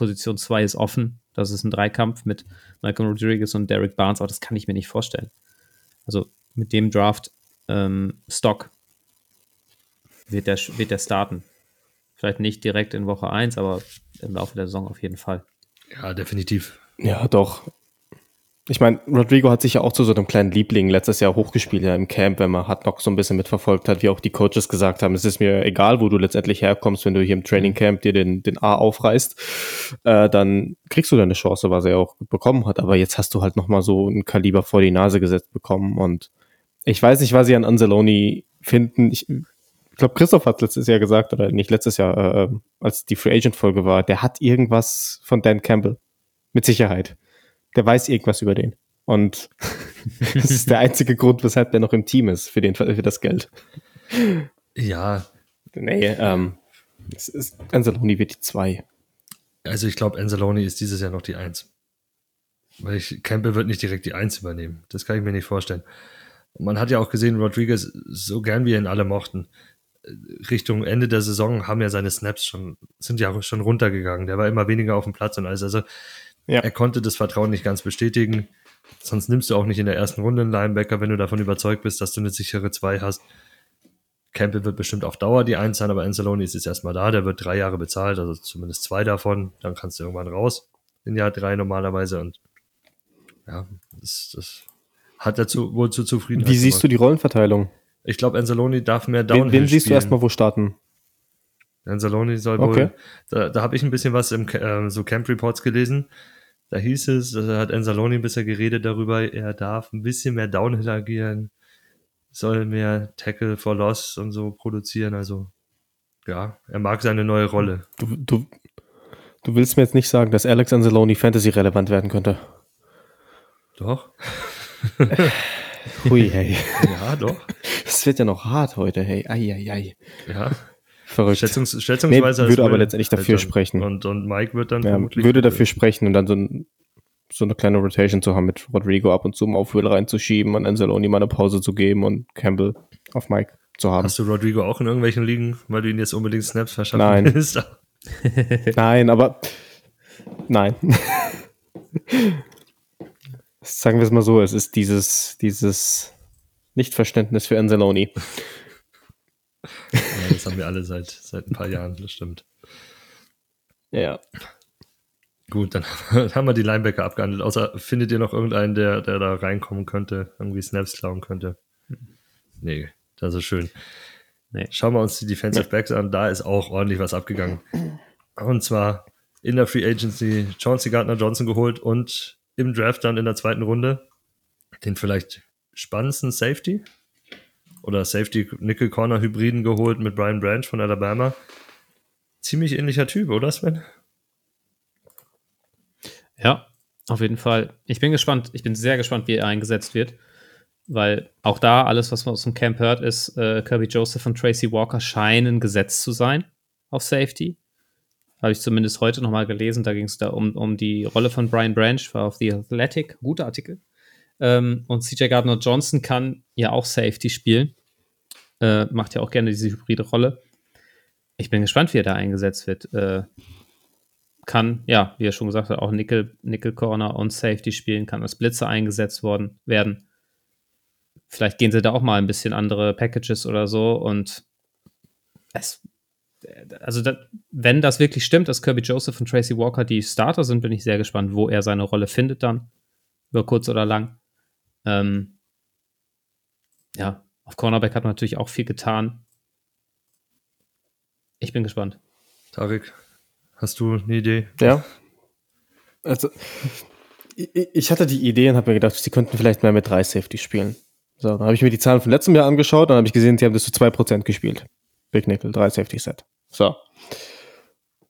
Position 2 ist offen. Das ist ein Dreikampf mit Michael Rodriguez und Derek Barnes, aber das kann ich mir nicht vorstellen. Also mit dem Draft ähm, Stock wird der, wird der starten. Vielleicht nicht direkt in Woche 1, aber im Laufe der Saison auf jeden Fall. Ja, definitiv. Ja, doch. Ich meine, Rodrigo hat sich ja auch zu so einem kleinen Liebling letztes Jahr hochgespielt, ja, im Camp, wenn man hat noch so ein bisschen mitverfolgt hat, wie auch die Coaches gesagt haben, es ist mir egal, wo du letztendlich herkommst, wenn du hier im Training Camp dir den, den A aufreißt, äh, dann kriegst du deine Chance, was er auch bekommen hat. Aber jetzt hast du halt nochmal so ein Kaliber vor die Nase gesetzt bekommen und ich weiß nicht, was sie an Anzaloni finden. Ich, ich glaube, Christoph hat letztes Jahr gesagt, oder nicht letztes Jahr, äh, als die Free Agent Folge war, der hat irgendwas von Dan Campbell. Mit Sicherheit. Der weiß irgendwas über den. Und das ist der einzige Grund, weshalb der noch im Team ist, für, den, für das Geld. Ja, Nee, ähm, es ist, Anzaloni wird die zwei. also ich glaube, Anzalone ist dieses Jahr noch die Eins. Weil ich, Campbell wird nicht direkt die Eins übernehmen. Das kann ich mir nicht vorstellen. Man hat ja auch gesehen, Rodriguez, so gern wie ihn alle mochten, äh, Richtung Ende der Saison haben ja seine Snaps schon, sind ja schon runtergegangen. Der war immer weniger auf dem Platz und alles. Also Ja. er konnte das Vertrauen nicht ganz bestätigen. Sonst nimmst du auch nicht in der ersten Runde einen Linebacker, wenn du davon überzeugt bist, dass du eine sichere Zwei hast. Campbell wird bestimmt auf Dauer die Eins sein, aber Anzalone ist jetzt erstmal da. Der wird drei Jahre bezahlt, also zumindest zwei davon. Dann kannst du irgendwann raus in Jahr drei normalerweise und ja, das, das hat dazu wohl zu Zufriedenheit. Wie siehst du die Rollenverteilung? Ich glaube, Anzalone darf mehr Wen, Downhill wen siehst du erstmal wo starten? Anzalone soll Okay. wohl, da, da habe ich ein bisschen was im äh, so Camp Reports gelesen. Da hieß es, da hat Anzalone bisher geredet darüber, er darf ein bisschen mehr Downhill agieren, soll mehr Tackle for Loss und so produzieren. Also ja, er mag seine neue Rolle. Du, du, du willst mir jetzt nicht sagen, dass Alex Anzalone Fantasy relevant werden könnte. Doch, Hui, hey. ja, doch, Das wird ja noch hart heute, hey. Ei, ei, ei. ja. Verrückt. Schätzungs schätzungsweise nee, würde aber letztendlich dafür halt sprechen. Und, und Mike wird dann ja, vermutlich. Würde dafür sprechen und dann so, ein, so, eine kleine Rotation zu haben, mit Rodrigo ab und zu auf Will reinzuschieben und Anzaloni mal eine Pause zu geben und Campbell auf Mike zu haben. Hast du Rodrigo auch in irgendwelchen Ligen, weil du ihn jetzt unbedingt Snaps verschaffen Nein. willst? nein, aber nein. Sagen wir es mal so, es ist dieses, dieses Nichtverständnis für Anzaloni. Ja, das haben wir alle seit, seit ein paar Jahren, das stimmt. Ja. Gut, dann haben wir die Linebacker abgehandelt. Außer findet ihr noch irgendeinen, der, der da reinkommen könnte, irgendwie Snaps klauen könnte? Nee, das ist schön. Nee. Schauen wir uns die Defensive Backs an. Da ist auch ordentlich was abgegangen. Und zwar in der Free Agency Chauncey Gardner Johnson geholt und im Draft dann in der zweiten Runde den vielleicht spannendsten Safety oder Safety Nickel Corner Hybriden geholt mit Brian Branch von Alabama. Ziemlich ähnlicher Typ, oder Sven? Ja, auf jeden Fall. Ich bin gespannt, ich bin sehr gespannt, wie er eingesetzt wird, weil auch da alles, was man aus dem Camp hört, ist, äh, Kirby Joseph und Tracy Walker scheinen gesetzt zu sein auf Safety. Habe ich zumindest heute nochmal gelesen. Da ging es da um, um die Rolle von Brian Branch, war auf The Athletic, guter Artikel. Ähm, und CJ Gardner Johnson kann ja auch Safety spielen. Äh, macht ja auch gerne diese hybride Rolle. Ich bin gespannt, wie er da eingesetzt wird. Äh, kann, ja, wie er schon gesagt hat, auch Nickel, Nickel Corner und Safety spielen, kann als Blitzer eingesetzt worden, werden. Vielleicht gehen sie da auch mal ein bisschen andere Packages oder so und es, also da, wenn das wirklich stimmt, dass Kirby Joseph und Tracy Walker die Starter sind, bin ich sehr gespannt, wo er seine Rolle findet dann, über kurz oder lang. Ähm, ja, auf Cornerback hat man natürlich auch viel getan. Ich bin gespannt. Tarek, hast du eine Idee? Ja. Also, ich, ich hatte die Idee und habe mir gedacht, sie könnten vielleicht mehr mit drei Safety spielen. So, dann habe ich mir die Zahlen von letztem Jahr angeschaut, dann habe ich gesehen, sie haben das zu 2% gespielt. Big Nickel, drei Safety Set. So.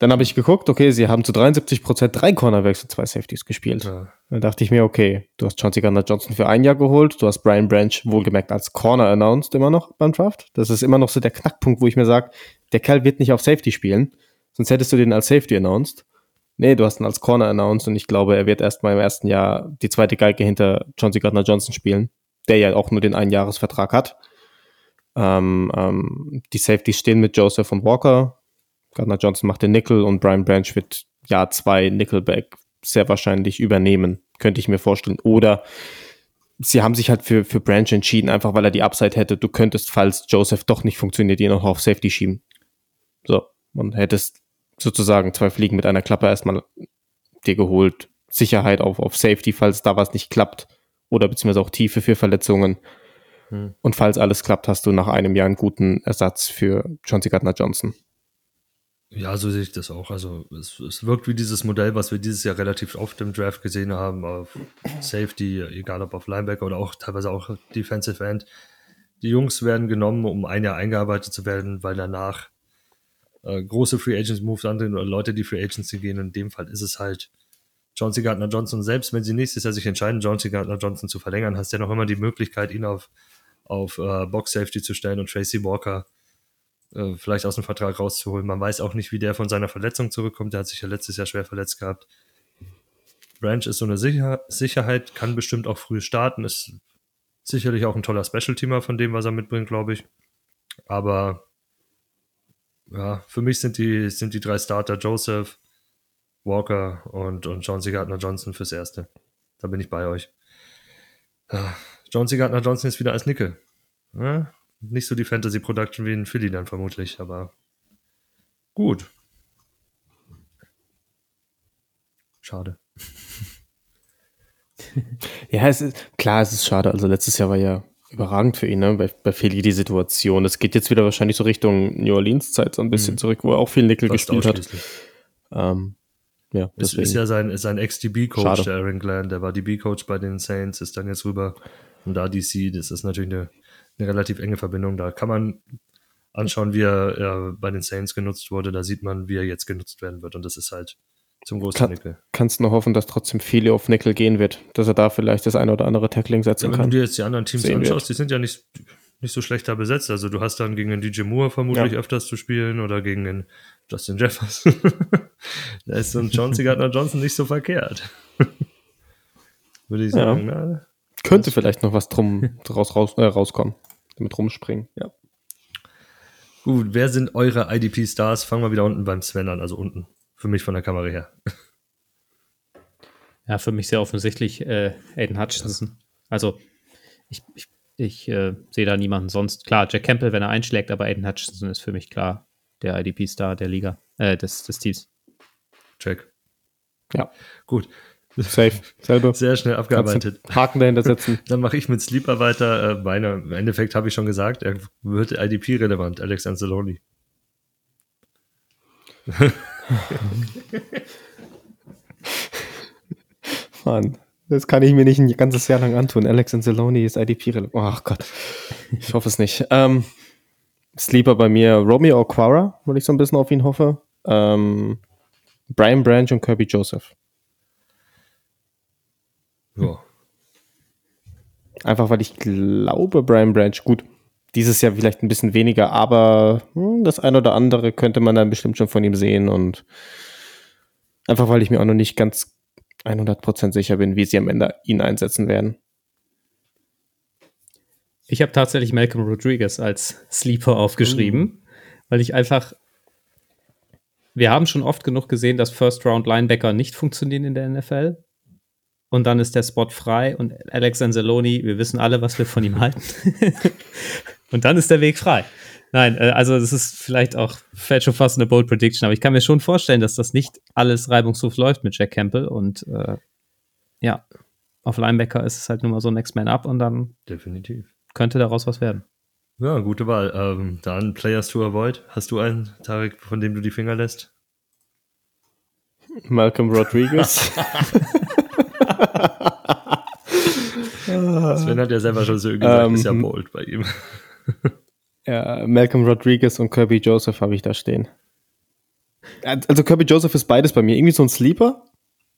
Dann habe ich geguckt, okay, sie haben zu 73% drei Cornerbacks und zwei Safeties gespielt. Ja. Dann dachte ich mir, okay, du hast Chauncey Gardner Johnson für ein Jahr geholt, du hast Brian Branch wohlgemerkt als Corner announced immer noch beim Draft. Das ist immer noch so der Knackpunkt, wo ich mir sage, der Kerl wird nicht auf Safety spielen, sonst hättest du den als Safety announced. Nee, du hast ihn als Corner announced und ich glaube, er wird erst mal im ersten Jahr die zweite Geige hinter Chauncey Gardner Johnson spielen, der ja auch nur den Einjahresvertrag hat. Ähm, ähm, die Safeties stehen mit Joseph und Walker. Gardner Johnson macht den Nickel und Brian Branch wird Jahr zwei Nickelback sehr wahrscheinlich übernehmen, könnte ich mir vorstellen. Oder sie haben sich halt für, für Branch entschieden, einfach weil er die Upside hätte. Du könntest, falls Joseph doch nicht funktioniert, ihn noch auf Safety schieben. So, und hättest sozusagen zwei Fliegen mit einer Klappe erstmal dir geholt. Sicherheit auf, auf Safety, falls da was nicht klappt. Oder beziehungsweise auch Tiefe für Verletzungen. Hm. Und falls alles klappt, hast du nach einem Jahr einen guten Ersatz für Chauncey Gardner Johnson. Ja, so sehe ich das auch. Also es, es, wirkt wie dieses Modell, was wir dieses Jahr relativ oft im Draft gesehen haben, auf Safety, egal ob auf Linebacker oder auch teilweise auch Defensive End. Die Jungs werden genommen, um ein Jahr eingearbeitet zu werden, weil danach äh, große Free Agents Moves antreten oder Leute, die Free Agency gehen. In dem Fall ist es halt John C. Gardner Johnson. Selbst wenn sie nächstes Jahr sich entscheiden, John C. Gardner Johnson zu verlängern, hast du ja noch immer die Möglichkeit, ihn auf, auf äh, Box Safety zu stellen und Tracy Walker äh, vielleicht aus dem Vertrag rauszuholen. Man weiß auch nicht, wie der von seiner Verletzung zurückkommt. Der hat sich ja letztes Jahr schwer verletzt gehabt. Branch ist so eine Sicher Sicherheit, kann bestimmt auch früh starten, ist sicherlich auch ein toller Special-Teamer von dem, was er mitbringt, glaube ich. Aber ja, für mich sind die, sind die drei Starter Joseph, Walker und, und John C. Gardner Johnson fürs Erste. Da bin ich bei euch. Ja, John C. Gardner Johnson ist wieder als Nickel. Ja, nicht so die Fantasy-Production wie in Philly dann vermutlich, aber gut. Schade. ja, es ist, klar, es ist schade. Also letztes Jahr war ja überragend für ihn, ne? bei, bei Philly die Situation. Es geht jetzt wieder wahrscheinlich so Richtung New Orleans-Zeit so ein bisschen mhm. zurück, wo er auch viel Nickel Fast gespielt hat. Ähm, ja, es ist ja sein, sein Ex-DB-Coach, der Aaron Glenn, der war DB-Coach bei den Saints, ist dann jetzt rüber und da DC, das ist natürlich eine eine relativ enge Verbindung. Da kann man anschauen, wie er äh, bei den Saints genutzt wurde. Da sieht man, wie er jetzt genutzt werden wird. Und das ist halt zum großen kann, Nickel. Kannst nur hoffen, dass trotzdem viele auf Nickel gehen wird, dass er da vielleicht das eine oder andere Tackling setzen ja, wenn kann. Wenn du dir jetzt die anderen Teams anschaust, wird. die sind ja nicht, nicht so schlechter besetzt. Also du hast dann gegen den DJ Moore vermutlich ja. öfters zu spielen oder gegen den Justin Jefferson. da ist so ein John. Gardner Johnson nicht so verkehrt. Würde ich sagen. Ja. Na, Könnte vielleicht noch was drum draus raus, äh, rauskommen. Mit rumspringen, ja. Gut, wer sind eure IDP-Stars? Fangen wir wieder unten beim Sven an, also unten. Für mich von der Kamera her. Ja, für mich sehr offensichtlich äh, Aiden Hutchinson. Also ich, ich, ich äh, sehe da niemanden sonst. Klar, Jack Campbell, wenn er einschlägt, aber Aiden Hutchinson ist für mich klar der IDP-Star der Liga, äh, des, des Teams. Check. Ja. Gut. Safe. Selber. Sehr schnell abgearbeitet. Haken dahinter setzen. Dann mache ich mit Sleeper weiter. Äh, meine, Im Endeffekt habe ich schon gesagt, er wird IDP-relevant, Alex Anzaloni. Mann, das kann ich mir nicht ein ganzes Jahr lang antun. Alex Anzaloni ist IDP-relevant. Ach Gott. Ich hoffe es nicht. Ähm, Sleeper bei mir Romeo Aquara, weil ich so ein bisschen auf ihn hoffe. Ähm, Brian Branch und Kirby Joseph. Ja. Einfach weil ich glaube, Brian Branch, gut, dieses Jahr vielleicht ein bisschen weniger, aber hm, das ein oder andere könnte man dann bestimmt schon von ihm sehen und einfach weil ich mir auch noch nicht ganz 100% sicher bin, wie sie am Ende ihn einsetzen werden. Ich habe tatsächlich Malcolm Rodriguez als Sleeper aufgeschrieben, mhm. weil ich einfach. Wir haben schon oft genug gesehen, dass First-Round-Linebacker nicht funktionieren in der NFL. Und dann ist der Spot frei und Alex Anzalone, wir wissen alle, was wir von ihm halten. und dann ist der Weg frei. Nein, äh, also das ist vielleicht auch fällt schon fast eine Bold Prediction, aber ich kann mir schon vorstellen, dass das nicht alles reibungslos läuft mit Jack Campbell und äh, ja, auf Linebacker ist es halt nur mal so Next Man Up und dann definitiv könnte daraus was werden. Ja, gute Wahl. Ähm, dann Players to Avoid. Hast du einen, Tarek, von dem du die Finger lässt? Malcolm Rodriguez. Sven hat ja selber schon so gesagt, ähm, ist ja bold bei ihm. ja, Malcolm Rodriguez und Kirby Joseph habe ich da stehen. Also Kirby Joseph ist beides bei mir. Irgendwie so ein Sleeper,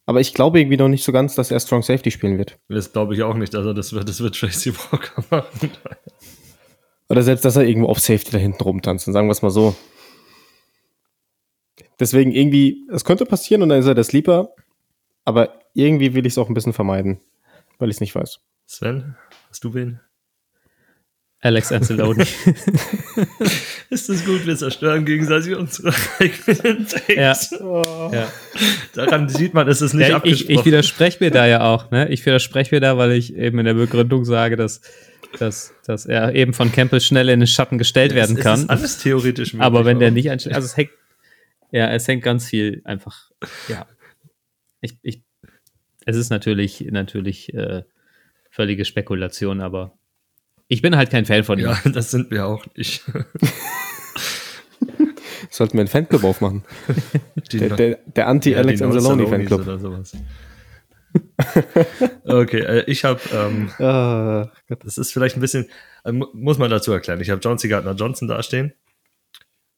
aber ich glaube irgendwie noch nicht so ganz, dass er Strong Safety spielen wird. Das glaube ich auch nicht. Also das wird, das wird Tracy Walker machen. Oder selbst, dass er irgendwo auf Safety da hinten rumtanzt. Sagen wir es mal so. Deswegen irgendwie, es könnte passieren und dann ist er der Sleeper. Aber irgendwie will ich es auch ein bisschen vermeiden, weil ich es nicht weiß. Sven, hast du wen? Alex Anceloni. ist das gut? Wir zerstören gegenseitig unsere eigenen Takes. Ja. Oh. ja. Daran sieht man, es ist nicht ja, abgesprochen. Ich, ich widerspreche mir da ja auch. Ne? Ich widerspreche mir da, weil ich eben in der Begründung sage, dass, dass, dass er eben von Campbell schnell in den Schatten gestellt ja, werden es, kann. Es ist alles theoretisch möglich. Aber wenn der nicht einstellt, also es hängt, ja, es hängt ganz viel einfach, ja. Ich, ich, es ist natürlich, natürlich äh, völlige Spekulation, aber ich bin halt kein Fan von ihm. Ja, das sind wir auch nicht. Sollten wir einen Fanclub aufmachen. der, der, der Anti-Alex ja, Anzalone Fanclub. Oder sowas. okay, äh, ich habe, ähm, oh, das ist vielleicht ein bisschen, äh, muss man dazu erklären. Ich habe John C. Gardner Johnson dastehen.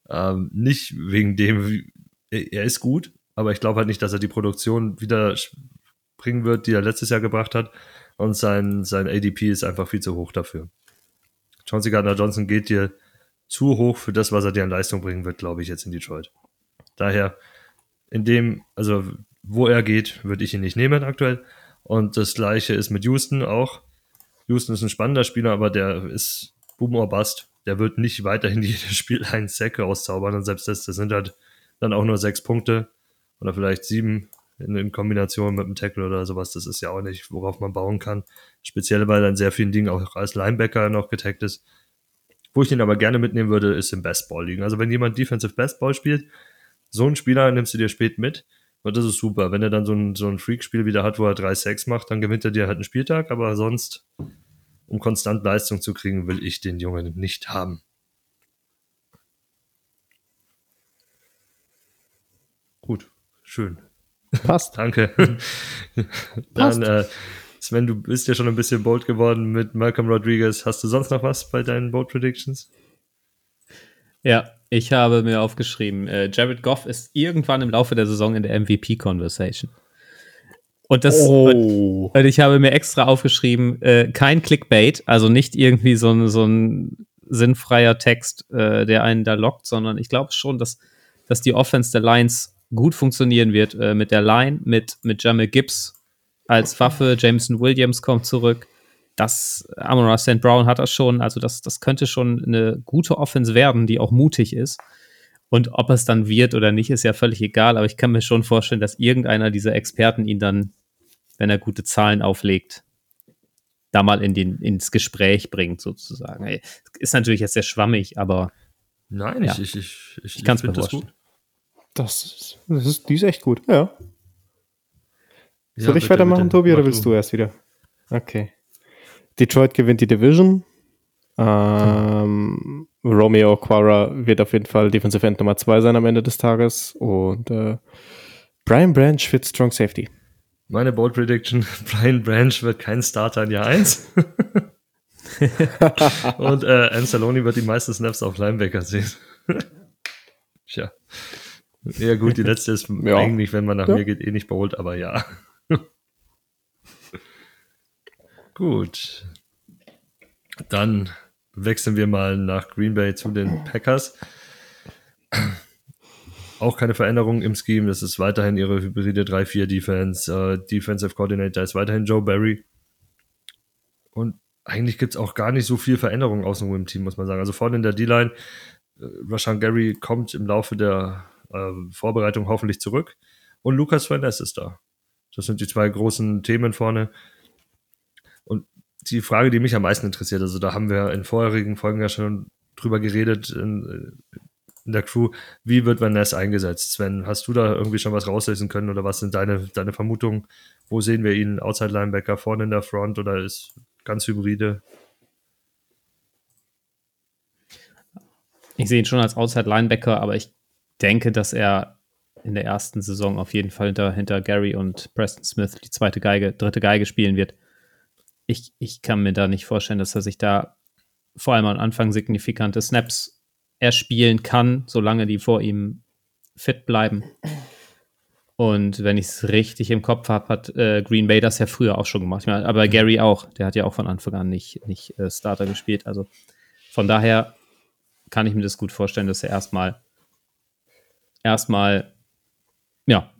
Ähm, nicht wegen dem, er ist gut, aber ich glaube halt nicht, dass er die Produktion wieder bringen wird, die er letztes Jahr gebracht hat. Und sein, sein ADP ist einfach viel zu hoch dafür. Chauncey Gardner Johnson geht dir zu hoch für das, was er dir an Leistung bringen wird, glaube ich, jetzt in Detroit. Daher, in dem, also wo er geht, würde ich ihn nicht nehmen aktuell. Und das gleiche ist mit Houston auch. Houston ist ein spannender Spieler, aber der ist Boom or Bust. Der wird nicht weiterhin jedes Spiel einen Sack rauszaubern. Und selbst das, das sind halt dann auch nur sechs Punkte oder vielleicht sieben in, in Kombination mit einem Tackle oder sowas. Das ist ja auch nicht, worauf man bauen kann. Speziell, weil er in sehr vielen Dingen auch als Linebacker noch getaggt ist. Wo ich den aber gerne mitnehmen würde, ist im Bestball liegen. Also wenn jemand Defensive Bestball spielt, so einen Spieler nimmst du dir spät mit. Und das ist super. Wenn er dann so ein, so ein Freak-Spiel wieder hat, wo er 3-6 macht, dann gewinnt er dir halt einen Spieltag. Aber sonst, um konstant Leistung zu kriegen, will ich den Jungen nicht haben. Gut, schön. Passt. Danke. Dann, äh, Sven, du bist ja schon ein bisschen bold geworden mit Malcolm Rodriguez. Hast du sonst noch was bei deinen Bold Predictions? Ja, ich habe mir aufgeschrieben, äh, Jared Goff ist irgendwann im Laufe der Saison in der MVP-Conversation. Und das oh. und, und, ich habe mir extra aufgeschrieben, äh, kein Clickbait, also nicht irgendwie so ein, so ein sinnfreier Text, äh, der einen da lockt, sondern ich glaube schon, dass, dass die Offense der Lions gut funktionieren wird äh, mit der Line, mit, mit Jamil Gibbs als Waffe, Jameson Williams kommt zurück. Das Amon St. Brown hat das schon, also das, das könnte schon eine gute Offense werden, die auch mutig ist. Und ob es dann wird oder nicht, ist ja völlig egal, aber ich kann mir schon vorstellen, dass irgendeiner dieser Experten ihn dann, wenn er gute Zahlen auflegt, da mal in den, ins Gespräch bringt, sozusagen. Ist natürlich jetzt sehr schwammig, aber. Nein, ja. ich, ich, ich, ich, ich kann es mir das gut. Das ist, das ist, die ist echt gut, ja. ja Soll ich bitte, weitermachen, bitte. Tobi, oder willst du. du erst wieder? Okay. Detroit gewinnt die Division. Ähm, Romeo Quara wird auf jeden Fall Defensive End Nummer 2 sein am Ende des Tages. Und äh, Brian Branch wird Strong Safety. Meine Bold Prediction: Brian Branch wird kein Starter in Jahr 1. Und äh, Anzaloni wird die meisten Snaps auf Linebacker sehen. Tja. Ja, gut, die letzte ist ja. eigentlich, wenn man nach ja. mir geht, eh nicht bold, aber ja. gut. Dann wechseln wir mal nach Green Bay zu den Packers. Auch keine Veränderung im Scheme. Das ist weiterhin ihre hybride 3-4-Defense. Uh, Defensive Coordinator ist weiterhin Joe Barry. Und eigentlich gibt es auch gar nicht so viel Veränderung außenrum im Team, muss man sagen. Also vorne in der D-Line, äh, Rashan Gary kommt im Laufe der äh, Vorbereitung hoffentlich zurück. Und Lucas Fernandez ist da. Das sind die zwei großen Themen vorne die Frage, die mich am meisten interessiert, also da haben wir in vorherigen Folgen ja schon drüber geredet in, in der Crew, wie wird Van Ness eingesetzt? Sven, hast du da irgendwie schon was rauslesen können oder was sind deine, deine Vermutungen? Wo sehen wir ihn? Outside Linebacker, vorne in der Front oder ist ganz hybride? Ich sehe ihn schon als Outside Linebacker, aber ich denke, dass er in der ersten Saison auf jeden Fall hinter, hinter Gary und Preston Smith die zweite Geige, dritte Geige spielen wird ich, ich kann mir da nicht vorstellen, dass er sich da vor allem am Anfang signifikante Snaps erspielen kann, solange die vor ihm fit bleiben. Und wenn ich es richtig im Kopf habe, hat äh, Green Bay das ja früher auch schon gemacht. Aber Gary auch, der hat ja auch von Anfang an nicht, nicht äh, Starter gespielt. Also von daher kann ich mir das gut vorstellen, dass er erstmal erstmal ja,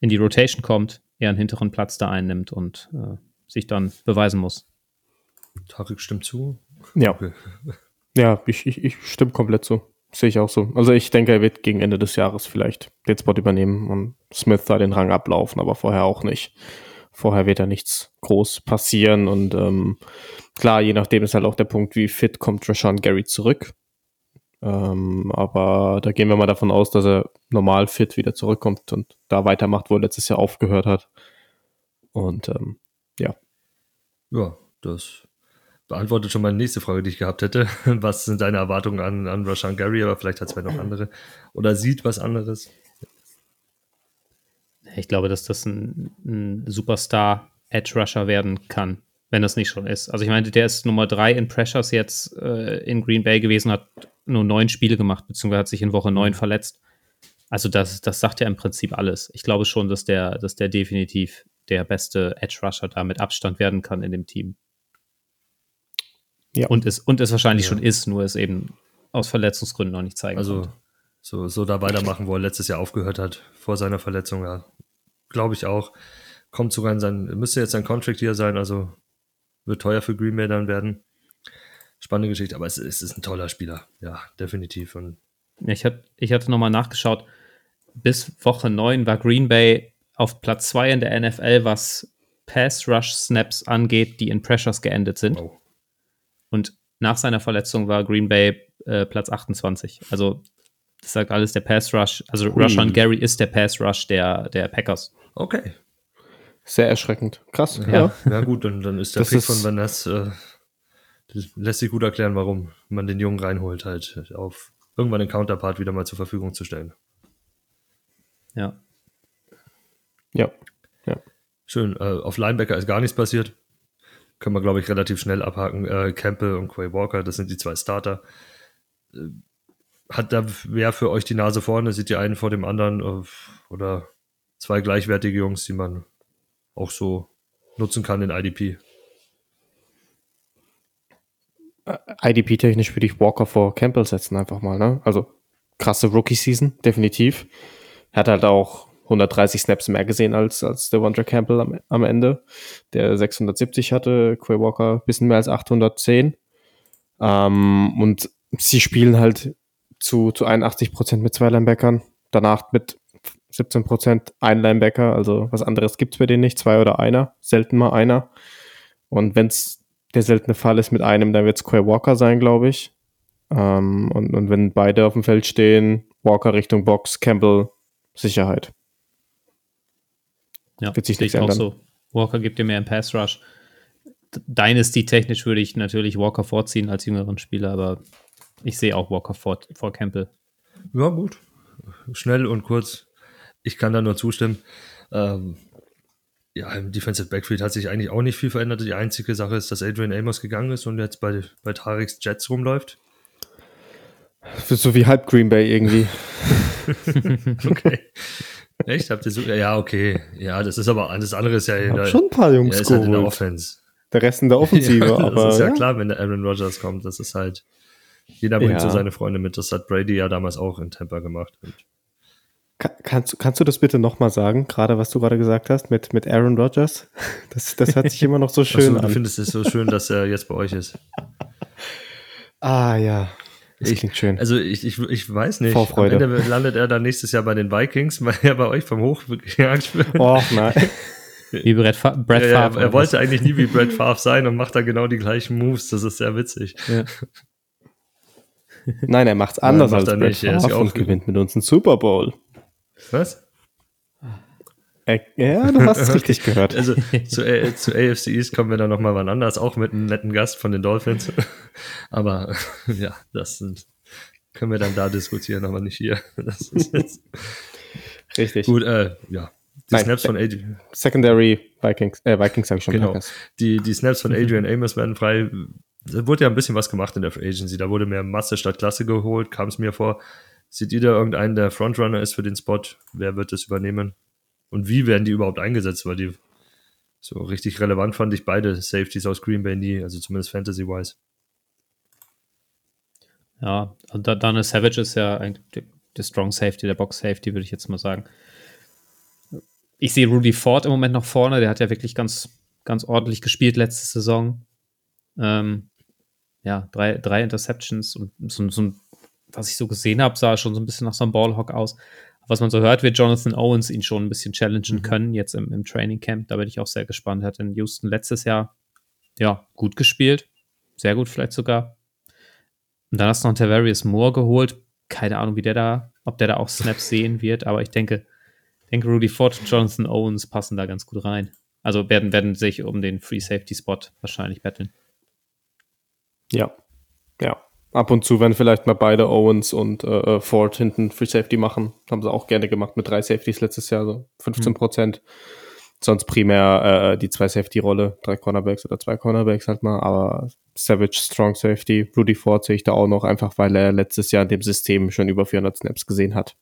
in die Rotation kommt, er einen hinteren Platz da einnimmt und äh, sich dann beweisen muss. Tarek stimmt zu. Ja. Okay. Ja, ich, ich, ich stimme komplett zu. Sehe ich auch so. Also ich denke, er wird gegen Ende des Jahres vielleicht den Spot übernehmen und Smith da den Rang ablaufen, aber vorher auch nicht. Vorher wird da nichts groß passieren und ähm, klar, je nachdem ist halt auch der Punkt, wie fit kommt Rashawn Gary zurück. Ähm, aber da gehen wir mal davon aus, dass er normal fit wieder zurückkommt und da weitermacht, wo er letztes Jahr aufgehört hat. Und ähm, ja. Ja, das beantwortet schon meine nächste Frage, die ich gehabt hätte. Was sind deine Erwartungen an, an Rashan Gary? Aber vielleicht hat es noch andere. Oder sieht was anderes. Ich glaube, dass das ein, ein Superstar Edge Rusher werden kann, wenn das nicht schon ist. Also ich meine, der ist Nummer drei in Pressures jetzt äh, in Green Bay gewesen, hat nur neun Spiele gemacht, beziehungsweise hat sich in Woche neun verletzt. Also das, das sagt ja im Prinzip alles. Ich glaube schon, dass der, dass der definitiv der beste Edge Rusher da mit Abstand werden kann in dem Team. Ja. Und es, und es wahrscheinlich ja. schon ist, nur es eben aus Verletzungsgründen noch nicht zeigen Also so, so da weitermachen, wo er letztes Jahr aufgehört hat, vor seiner Verletzung, ja. Glaube ich auch. Kommt sogar in sein, müsste jetzt sein Contract hier sein, also wird teuer für Green Bay dann werden. Spannende Geschichte, aber es, es ist ein toller Spieler, ja, definitiv. Und ich, hat, ich hatte nochmal nachgeschaut, bis Woche 9 war Green Bay auf Platz 2 in der NFL, was Pass-Rush-Snaps angeht, die in Pressures geendet sind. Oh. Und nach seiner Verletzung war Green Bay äh, Platz 28. Also, das sagt alles der Pass-Rush. Also, Ui. Rushan Gary ist der Pass-Rush der, der Packers. Okay. Sehr erschreckend. Krass. Ja, ja. ja gut, dann, dann ist der das Pick ist von Van Ness, äh, lässt sich gut erklären, warum man den Jungen reinholt, halt auf irgendwann den Counterpart wieder mal zur Verfügung zu stellen. Ja. Ja. ja. Schön. Äh, auf Linebacker ist gar nichts passiert. Können wir, glaube ich, relativ schnell abhaken. Äh, Campbell und Quay Walker, das sind die zwei Starter. Äh, hat da wer für euch die Nase vorne? Sieht ihr einen vor dem anderen? Äh, oder zwei gleichwertige Jungs, die man auch so nutzen kann in IDP. IDP-technisch würde ich Walker vor Campbell setzen, einfach mal, ne? Also krasse Rookie-Season, definitiv. Hat halt auch 130 Snaps mehr gesehen als, als der Wonder Campbell am, am Ende, der 670 hatte, Quay Walker bisschen mehr als 810. Ähm, und sie spielen halt zu, zu 81 Prozent mit zwei Linebackern, danach mit 17 Prozent ein Linebacker, also was anderes gibt's bei denen nicht, zwei oder einer, selten mal einer. Und wenn's der seltene Fall ist mit einem, dann wird's Quay Walker sein, glaube ich. Ähm, und, und wenn beide auf dem Feld stehen, Walker Richtung Box, Campbell Sicherheit. Ja, wird sich nichts ändern. So. Walker gibt dir mehr im Pass Rush. Dynasty-technisch würde ich natürlich Walker vorziehen als jüngeren Spieler, aber ich sehe auch Walker vor, vor Campbell. Ja, gut. Schnell und kurz. Ich kann da nur zustimmen. Ähm, ja, im Defensive Backfield hat sich eigentlich auch nicht viel verändert. Die einzige Sache ist, dass Adrian Amos gegangen ist und jetzt bei, bei Tariks Jets rumläuft. So wie halb Green Bay irgendwie. okay. Echt? Habt ihr so? Ja, okay. Ja, das ist aber alles andere ist ja in der, schon ein paar Jungs ja, ist halt in der Offense. Der Rest in der Offensive, ja, aber. Das ist ja, ja, klar, wenn der Aaron Rodgers kommt. Das ist halt. Jeder bringt ja. so seine Freunde mit. Das hat Brady ja damals auch in Tampa gemacht. Kann, kannst, kannst du das bitte nochmal sagen, gerade was du gerade gesagt hast mit, mit Aaron Rodgers? Das, das hört sich immer noch so schön so, an. Du findest es so schön, dass er jetzt bei euch ist. Ah, ja. Das ich, klingt schön. Also ich, ich, ich weiß nicht. Vorfreude. Am Ende landet er dann nächstes Jahr bei den Vikings, weil er bei euch vom Hoch gejagt wird. Och nein. Wie Brett, Fa Brett Favre. Ja, er, er wollte eigentlich nie wie Brett Favre sein und macht da genau die gleichen Moves. Das ist sehr witzig. Ja. Nein, er macht's anders Nein, macht als Brett nicht. Favre und gewinnt mit uns einen Super Bowl. Was? Ja, du hast es richtig gehört. Also zu, äh, zu AFC East kommen wir dann nochmal wann anders, auch mit einem netten Gast von den Dolphins. Aber ja, das sind, können wir dann da diskutieren, aber nicht hier. Das ist jetzt richtig. Gut, äh, ja. Die Nein, Snaps von Adrian. Secondary Vikings, äh, Vikings sag ich schon. Genau. Die, die Snaps von Adrian Amos werden frei. Da wurde ja ein bisschen was gemacht in der Free Agency. Da wurde mehr Masse statt Klasse geholt, kam es mir vor. Seht ihr da irgendeinen, der Frontrunner ist für den Spot? Wer wird das übernehmen? Und wie werden die überhaupt eingesetzt? Weil die so richtig relevant fand ich beide Safeties aus Green Bay nie, also zumindest Fantasy-wise. Ja, und da, Daniel Savage ist ja eigentlich der Strong Safety, der Box Safety, würde ich jetzt mal sagen. Ich sehe Rudy Ford im Moment noch vorne, der hat ja wirklich ganz, ganz ordentlich gespielt letzte Saison. Ähm, ja, drei, drei Interceptions und so, so ein, was ich so gesehen habe, sah schon so ein bisschen nach so einem Ballhawk aus was man so hört, wird Jonathan Owens ihn schon ein bisschen challengen mhm. können, jetzt im, im Training Camp. Da bin ich auch sehr gespannt. Er hat in Houston letztes Jahr ja gut gespielt. Sehr gut vielleicht sogar. Und dann hast du noch Tavarius Moore geholt. Keine Ahnung, wie der da, ob der da auch Snaps sehen wird, aber ich denke, denke Rudy Ford und Jonathan Owens passen da ganz gut rein. Also werden, werden sich um den Free Safety Spot wahrscheinlich betteln. Ja. Ja ab und zu, wenn vielleicht mal beide Owens und äh, äh, Ford hinten Free Safety machen, haben sie auch gerne gemacht mit drei Safeties letztes Jahr, so 15 Prozent. Mhm. Sonst primär äh, die zwei Safety-Rolle, drei Cornerbacks oder zwei Cornerbacks halt mal, aber Savage Strong Safety, Rudy Ford sehe ich da auch noch, einfach weil er letztes Jahr in dem System schon über 400 Snaps gesehen hat.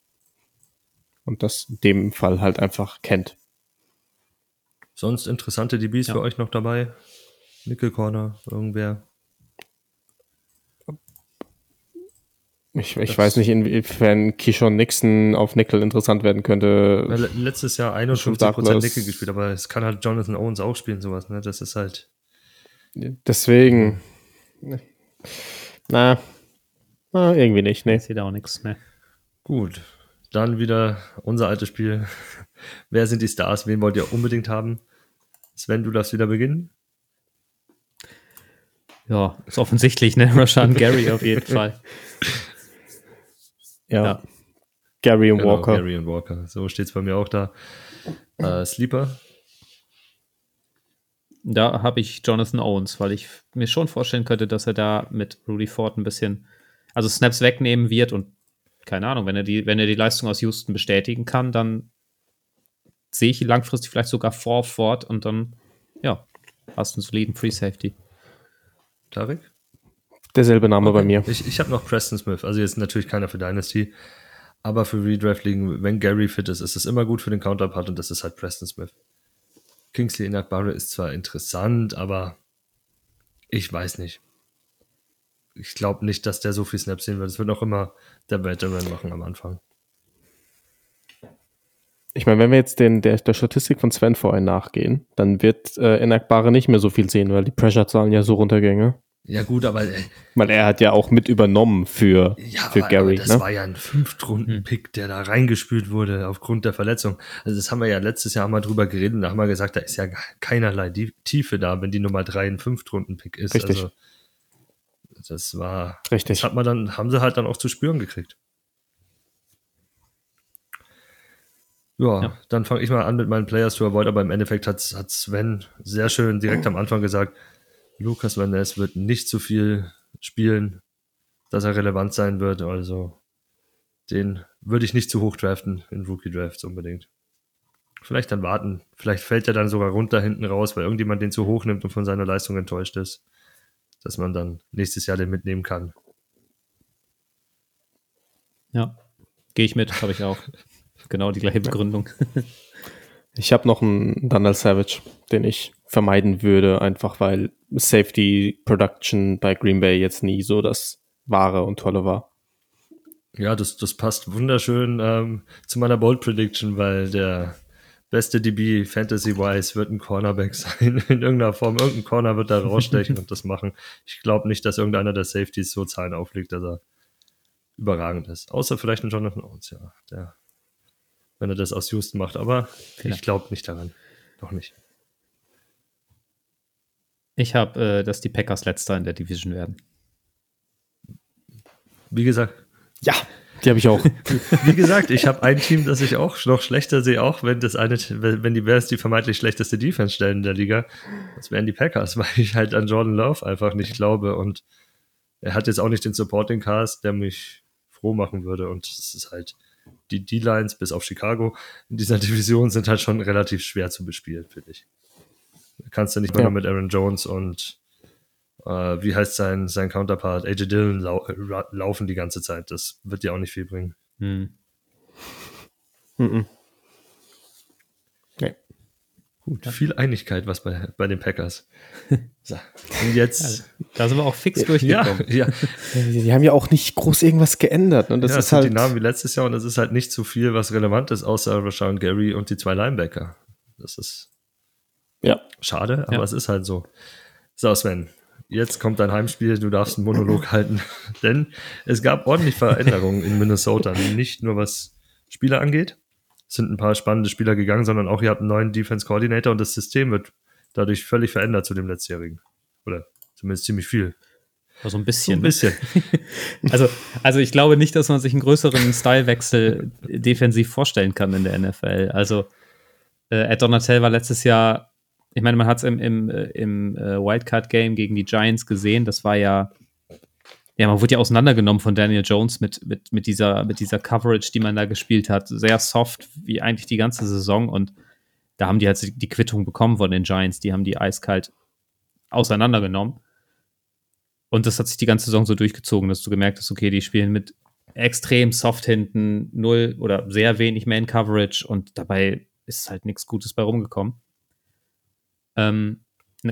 Und das in dem Fall halt einfach kennt. Sonst interessante DBs ja. für euch noch dabei? Nickel Corner, irgendwer? Ich, ich weiß nicht, inwiefern Kishon Nixon auf Nickel interessant werden könnte. Letztes Jahr 51% Nickel gespielt, aber es kann halt Jonathan Owens auch spielen, sowas, ne? Das ist halt. Deswegen. Na, na irgendwie nicht, ne? Ich sehe da auch nichts, ne? Gut. Dann wieder unser altes Spiel. Wer sind die Stars? Wen wollt ihr unbedingt haben? Sven, du darfst wieder beginnen. Ja, ist offensichtlich, ne? Rashan Gary auf jeden Fall. Ja. ja. Gary und genau, Walker. Gary und Walker. So steht es bei mir auch da. Äh, Sleeper. Da habe ich Jonathan Owens, weil ich mir schon vorstellen könnte, dass er da mit Rudy Ford ein bisschen, also Snaps wegnehmen wird und keine Ahnung, wenn er die, wenn er die Leistung aus Houston bestätigen kann, dann sehe ich ihn langfristig vielleicht sogar vor Ford und dann, ja, hast du einen soliden Free Safety. Tarek? Derselbe Name okay. bei mir. Ich, ich habe noch Preston Smith. Also jetzt natürlich keiner für Dynasty. Aber für Redraft ligen, wenn Gary fit ist, ist es immer gut für den Counterpart und das ist halt Preston Smith. Kingsley Inakbare ist zwar interessant, aber ich weiß nicht. Ich glaube nicht, dass der so viel Snaps sehen wird. Es wird auch immer der Veteran machen am Anfang. Ich meine, wenn wir jetzt den, der, der Statistik von Sven vorhin nachgehen, dann wird äh, Inakbare nicht mehr so viel sehen, weil die Pressure-Zahlen ja so runtergänge. Ja, gut, aber. Äh, weil er hat ja auch mit übernommen für, ja, für aber, Gary. Aber das ne? war ja ein Fünftrunden-Pick, der da reingespült wurde aufgrund der Verletzung. Also, das haben wir ja letztes Jahr mal drüber geredet und da haben wir gesagt, da ist ja keinerlei Tiefe da, wenn die Nummer drei ein Fünftrunden-Pick ist. Richtig. Also, das war. Richtig. Das hat man dann, haben sie halt dann auch zu spüren gekriegt. Ja, ja. dann fange ich mal an mit meinen Players to Avoid, aber im Endeffekt hat, hat Sven sehr schön direkt am Anfang gesagt, Lukas Van Ness wird nicht so viel spielen, dass er relevant sein wird. Also den würde ich nicht zu hoch draften in Rookie Drafts unbedingt. Vielleicht dann warten. Vielleicht fällt er dann sogar runter hinten raus, weil irgendjemand den zu hoch nimmt und von seiner Leistung enttäuscht ist. Dass man dann nächstes Jahr den mitnehmen kann. Ja, gehe ich mit, habe ich auch. genau die gleiche Begründung. Ich habe noch einen Daniel Savage, den ich vermeiden würde, einfach weil Safety Production bei Green Bay jetzt nie so das wahre und tolle war. Ja, das, das passt wunderschön ähm, zu meiner Bold Prediction, weil der beste DB Fantasy-wise wird ein Cornerback sein in irgendeiner Form. Irgendein Corner wird da rausstechen und das machen. Ich glaube nicht, dass irgendeiner der Safeties so Zahlen auflegt, dass er überragend ist. Außer vielleicht ein Jonathan Owens, ja. Der wenn er das aus Houston macht. Aber ja. ich glaube nicht daran. Doch nicht. Ich habe, äh, dass die Packers letzter in der Division werden. Wie gesagt. Ja, die habe ich auch. Wie gesagt, ich habe ein Team, das ich auch noch schlechter sehe, auch wenn das eine, wenn die Bears die vermeintlich schlechteste Defense stellen in der Liga. Das wären die Packers, weil ich halt an Jordan Love einfach nicht glaube. Und er hat jetzt auch nicht den Supporting Cast, der mich froh machen würde. Und es ist halt, die D-Lines bis auf Chicago in dieser Division sind halt schon relativ schwer zu bespielen, finde ich. Kannst du nicht ja. nur mit Aaron Jones und äh, wie heißt sein, sein Counterpart, AJ Dillon lau laufen die ganze Zeit. Das wird dir auch nicht viel bringen. Hm. Mhm. Nee. Gut, viel Einigkeit, was bei, bei den Packers. So, und jetzt. Also, da sind wir auch fix durchgekommen. Ja, ja. Die haben ja auch nicht groß irgendwas geändert. Und das ja, ist halt die Namen wie letztes Jahr und es ist halt nicht so viel, was relevant ist, außer Rashawn Gary und die zwei Linebacker. Das ist ja. schade, aber ja. es ist halt so. So, Sven, jetzt kommt dein Heimspiel, du darfst einen Monolog halten, denn es gab ordentlich Veränderungen in Minnesota, nicht nur was Spieler angeht, es sind ein paar spannende Spieler gegangen, sondern auch ihr habt einen neuen Defense Coordinator und das System wird dadurch völlig verändert zu dem letztjährigen. Oder zumindest ziemlich viel. Also ein bisschen. So ein bisschen. also, also ich glaube nicht, dass man sich einen größeren Stylewechsel defensiv vorstellen kann in der NFL. Also äh, Ed Donatel war letztes Jahr, ich meine, man hat es im, im, äh, im äh, Wildcard-Game gegen die Giants gesehen, das war ja, ja, man wurde ja auseinandergenommen von Daniel Jones mit, mit, mit, dieser, mit dieser Coverage, die man da gespielt hat. Sehr soft, wie eigentlich die ganze Saison und da haben die halt die Quittung bekommen von den Giants. Die haben die eiskalt auseinandergenommen. Und das hat sich die ganze Saison so durchgezogen, dass du gemerkt hast, okay, die spielen mit extrem soft hinten, null oder sehr wenig Man-Coverage und dabei ist halt nichts Gutes bei rumgekommen. Ähm,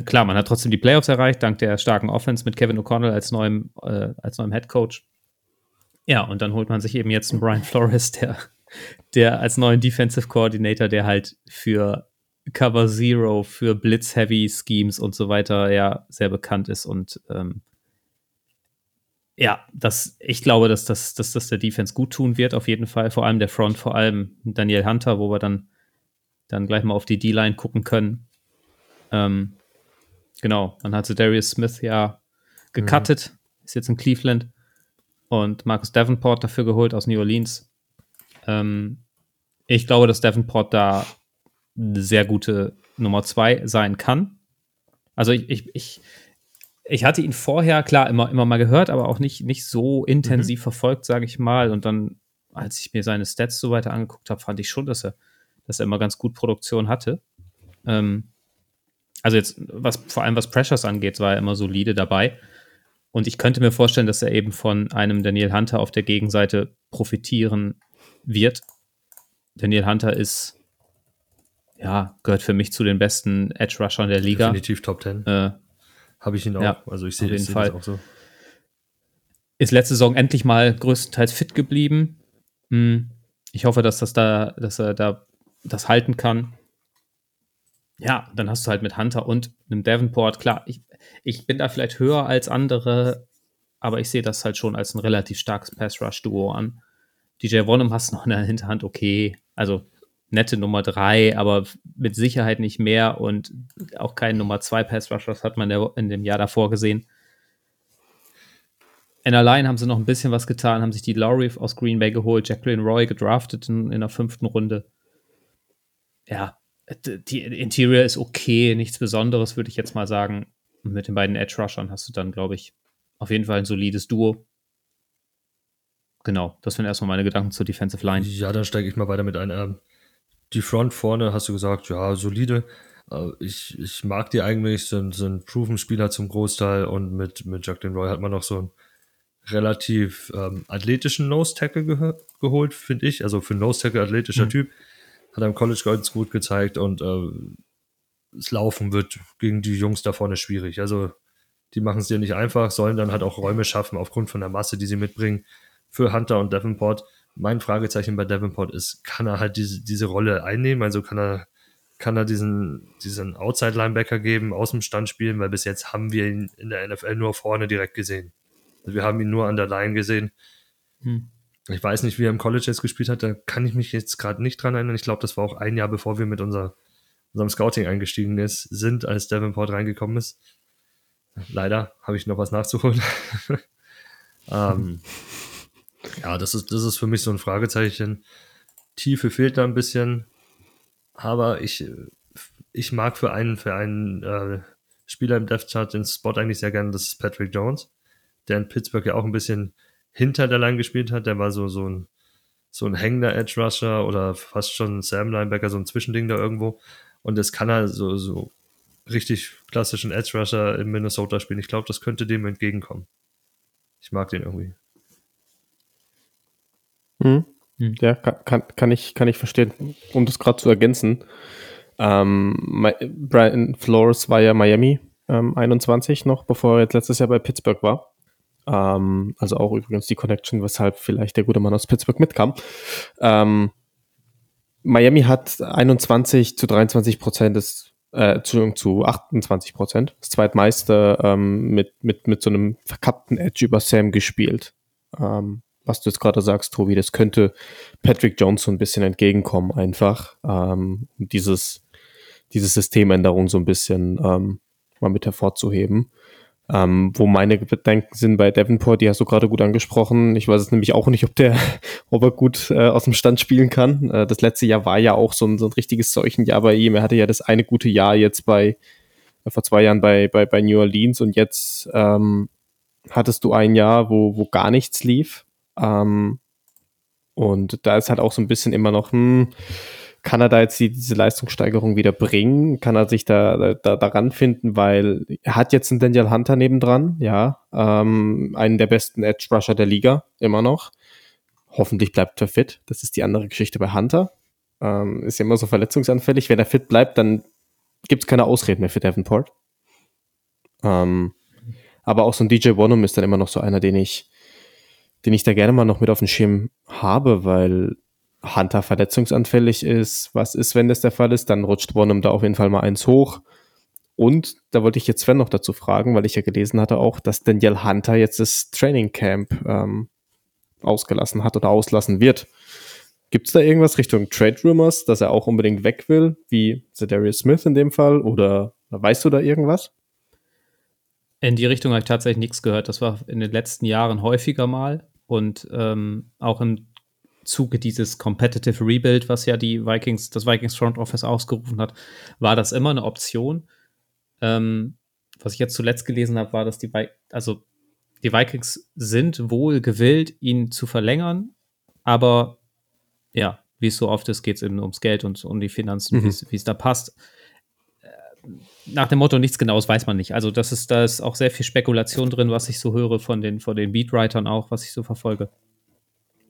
klar, man hat trotzdem die Playoffs erreicht, dank der starken Offense mit Kevin O'Connell als neuem, äh, als neuem Head Coach. Ja, und dann holt man sich eben jetzt einen Brian Flores, der der als neuen Defensive Coordinator, der halt für Cover Zero, für Blitz-Heavy Schemes und so weiter ja sehr bekannt ist und ähm, ja, das, ich glaube, dass das, dass das der Defense gut tun wird, auf jeden Fall. Vor allem der Front, vor allem Daniel Hunter, wo wir dann, dann gleich mal auf die D-Line gucken können. Ähm, genau, dann hat sie Darius Smith ja gecuttet, mhm. ist jetzt in Cleveland und Marcus Davenport dafür geholt aus New Orleans. Ähm, ich glaube, dass Davenport da eine sehr gute Nummer zwei sein kann. Also ich, ich, ich, ich hatte ihn vorher, klar, immer, immer mal gehört, aber auch nicht, nicht so intensiv mhm. verfolgt, sage ich mal. Und dann, als ich mir seine Stats so weiter angeguckt habe, fand ich schon, dass er, dass er immer ganz gut Produktion hatte. Ähm, also jetzt, was vor allem was Pressures angeht, war er immer solide dabei. Und ich könnte mir vorstellen, dass er eben von einem Daniel Hunter auf der Gegenseite profitieren wird. Daniel Hunter ist ja, gehört für mich zu den besten Edge Rushern der Liga. Definitiv Top 10. Äh, Habe ich ihn auch. ja, also ich auf sehe jeden seh Fall. auch so. ist letzte Saison endlich mal größtenteils fit geblieben. Hm, Ich hoffe, dass das da, dass er da das halten kann. Ja, dann hast du halt mit Hunter und einem Davenport, klar, ich, ich bin da vielleicht höher als andere, aber ich sehe das halt schon als ein relativ starkes Pass-Rush-Duo an. DJ Wonnum hast du noch in der Hinterhand, okay, also nette Nummer drei, aber mit Sicherheit nicht mehr und auch kein Nummer zwei Pass-Rush, das hat man in dem Jahr davor gesehen. In allein haben sie noch ein bisschen was getan, haben sich die Lowry aus Green Bay geholt, Jacqueline Roy gedraftet in, in der fünften Runde. Ja, die Interior ist okay, nichts Besonderes, würde ich jetzt mal sagen. Und mit den beiden Edge Rushern hast du dann, glaube ich, auf jeden Fall ein solides Duo. Genau, das sind erstmal meine Gedanken zur Defensive Line. Ja, dann steige ich mal weiter mit ein. Ähm, die Front vorne hast du gesagt, ja, solide. Äh, ich, ich mag die eigentlich, sind, sind Proven-Spieler zum Großteil und mit, mit Jacqueline Roy hat man noch so einen relativ ähm, athletischen Nose-Tackle geho geholt, finde ich. Also für einen Nose-Tackle athletischer Mhm. Typ. Hat im College ganz gut gezeigt und äh, das Laufen wird gegen die Jungs da vorne schwierig. Also die machen es dir nicht einfach, sollen dann halt auch Räume schaffen aufgrund von der Masse, die sie mitbringen für Hunter und Davenport. Mein Fragezeichen bei Davenport ist, kann er halt diese, diese Rolle einnehmen? Also kann er, kann er diesen, diesen Outside-Linebacker geben, aus dem Stand spielen, weil bis jetzt haben wir ihn in der NFL nur vorne direkt gesehen. Also wir haben ihn nur an der Line gesehen. Hm. Ich weiß nicht, wie er im College jetzt gespielt hat, da kann ich mich jetzt gerade nicht dran erinnern. Ich glaube, das war auch ein Jahr, bevor wir mit unser, unserem Scouting eingestiegen ist, sind, als Davenport reingekommen ist. Leider habe ich noch was nachzuholen. ähm, ja, das ist, das ist für mich so ein Fragezeichen. Tiefe fehlt da ein bisschen, aber ich, ich mag für einen, für einen äh, Spieler im Death Chart den Spot eigentlich sehr gerne, das ist Patrick Jones, der in Pittsburgh ja auch ein bisschen hinter der Line gespielt hat. Der war so, so ein, so ein hängender Edge Rusher oder fast schon ein Sam Linebacker, so ein Zwischending da irgendwo. Und das kann er so, so richtig klassischen Edge Rusher in Minnesota spielen. Ich glaube, das könnte dem entgegenkommen. Ich mag den irgendwie. Hm. Hm. Ja, kann, kann, ich, kann ich verstehen. Um das gerade zu ergänzen, ähm, Brian Flores war ja Miami ähm, 21 noch, bevor er jetzt letztes Jahr bei Pittsburgh war. Ähm, also auch übrigens die Connection, weshalb vielleicht der gute Mann aus Pittsburgh mitkam. Ähm, Miami hat 21 zu 23 Prozent des, äh, Entschuldigung, zu 28 Prozent, das zweitmeiste ähm, mit, mit, mit so einem verkappten Edge über Sam gespielt. Ähm, was du jetzt gerade sagst, Tobi, das könnte Patrick Jones so ein bisschen entgegenkommen, einfach. Ähm, dieses, diese Systemänderung so ein bisschen ähm, mal mit hervorzuheben. Ähm, wo meine Bedenken sind bei Davenport, die hast du gerade gut angesprochen. Ich weiß es nämlich auch nicht, ob der, ob er gut äh, aus dem Stand spielen kann. Äh, das letzte Jahr war ja auch so ein, so ein richtiges Seuchenjahr bei ihm. Er hatte ja das eine gute Jahr jetzt bei, äh, vor zwei Jahren bei, bei, bei New Orleans und jetzt ähm, hattest du ein Jahr, wo, wo gar nichts lief. Ähm, und da ist halt auch so ein bisschen immer noch, hm, kann er da jetzt die, diese Leistungssteigerung wieder bringen? Kann er sich da, da daran finden? Weil er hat jetzt einen Daniel Hunter nebendran, ja, ähm, einen der besten Edge Rusher der Liga, immer noch. Hoffentlich bleibt er fit. Das ist die andere Geschichte bei Hunter. Ähm, ist ja immer so verletzungsanfällig. Wenn er fit bleibt, dann gibt es keine Ausreden mehr für Davenport. Ähm, aber auch so ein DJ Bonham ist dann immer noch so einer, den ich, den ich da gerne mal noch mit auf dem Schirm habe, weil Hunter verletzungsanfällig ist. Was ist, wenn das der Fall ist? Dann rutscht Bonham da auf jeden Fall mal eins hoch. Und da wollte ich jetzt Sven noch dazu fragen, weil ich ja gelesen hatte auch, dass Daniel Hunter jetzt das Training Camp ähm, ausgelassen hat oder auslassen wird. Gibt es da irgendwas Richtung Trade Rumors, dass er auch unbedingt weg will, wie Darius Smith in dem Fall? Oder weißt du da irgendwas? In die Richtung habe ich tatsächlich nichts gehört. Das war in den letzten Jahren häufiger mal. Und ähm, auch im Zuge dieses Competitive Rebuild, was ja die Vikings, das Vikings Front Office ausgerufen hat, war das immer eine Option. Ähm, was ich jetzt zuletzt gelesen habe, war, dass die, Vi also die Vikings sind wohl gewillt, ihn zu verlängern, aber ja, wie es so oft ist, geht es eben ums Geld und um die Finanzen, Mhm. wie es da passt. Äh, Nach dem Motto, nichts Genaues weiß man nicht. Also, das ist, da ist auch sehr viel Spekulation drin, was ich so höre von den, von den Beatwritern auch, was ich so verfolge.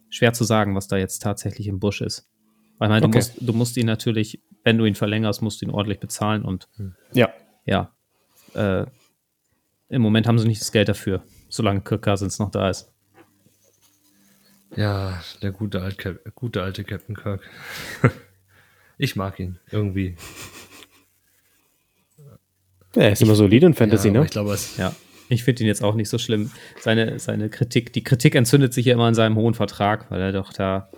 Schwer zu sagen, was da jetzt tatsächlich im Busch ist. Weil ich meine, okay. du, musst, du musst ihn natürlich, wenn du ihn verlängerst, musst du ihn ordentlich bezahlen und ja, ja äh, im Moment haben sie nicht das Geld dafür, solange Kirk Cousins noch da ist. Ja, der gute, Alt gute alte Captain Kirk. ich mag ihn irgendwie. Ja, er ist immer solide in Fantasy, ja, ne? Ich glaube, es. Ja. Ich finde ihn jetzt auch nicht so schlimm. Seine, seine Kritik, die Kritik entzündet sich ja immer in seinem hohen Vertrag, weil er doch da,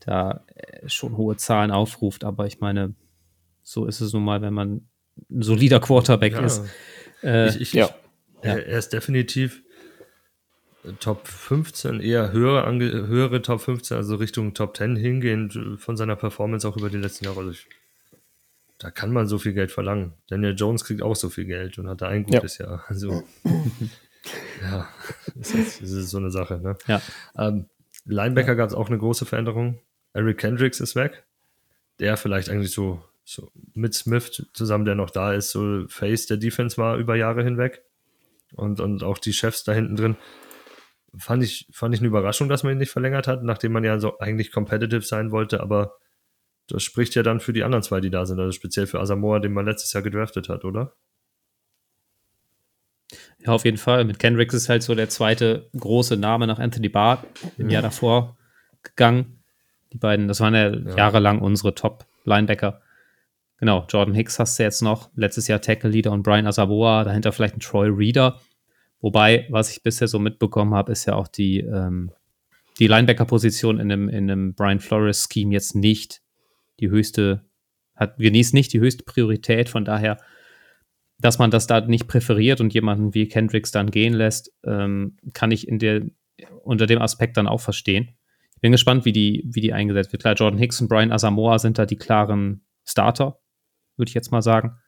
da schon hohe Zahlen aufruft. Aber ich meine, so ist es nun mal, wenn man ein solider Quarterback ja. ist. Äh, ich, ich, ja. Er, er, ist definitiv Top 15, eher höhere, höhere Top 15, also Richtung Top 10 hingehend von seiner Performance auch über die letzten Jahre. Also ich, da kann man so viel Geld verlangen. Daniel Jones kriegt auch so viel Geld und hat da ein gutes ja. Jahr. Also, ja, das ist, das ist, so eine Sache. Ne? Ja. Ähm, Linebacker gab es auch eine große Veränderung. Eric Kendricks ist weg. Der vielleicht eigentlich so, so mit Smith zusammen, der noch da ist, so Face der Defense war über Jahre hinweg. Und, und auch die Chefs da hinten drin. Fand ich, fand ich eine Überraschung, dass man ihn nicht verlängert hat, nachdem man ja so eigentlich competitive sein wollte, aber das spricht ja dann für die anderen zwei, die da sind, also speziell für Asamoah, den man letztes Jahr gedraftet hat, oder? Ja, auf jeden Fall. Mit Kendricks ist halt so der zweite große Name nach Anthony Barr im ja. Jahr davor gegangen. Die beiden, das waren ja, ja. jahrelang unsere Top-Linebacker. Genau, Jordan Hicks hast du jetzt noch. Letztes Jahr Tackle Leader und Brian Asaboa, dahinter vielleicht ein Troy Reader. Wobei, was ich bisher so mitbekommen habe, ist ja auch die, ähm, die Linebacker-Position in einem, in einem Brian Flores-Scheme jetzt nicht die höchste, hat, genießt nicht die höchste Priorität. Von daher, dass man das da nicht präferiert und jemanden wie Kendricks dann gehen lässt, ähm, kann ich in der, unter dem Aspekt dann auch verstehen. Ich bin gespannt, wie die, wie die eingesetzt wird. Klar, Jordan Hicks und Brian Asamoah sind da die klaren Starter, würde ich jetzt mal sagen.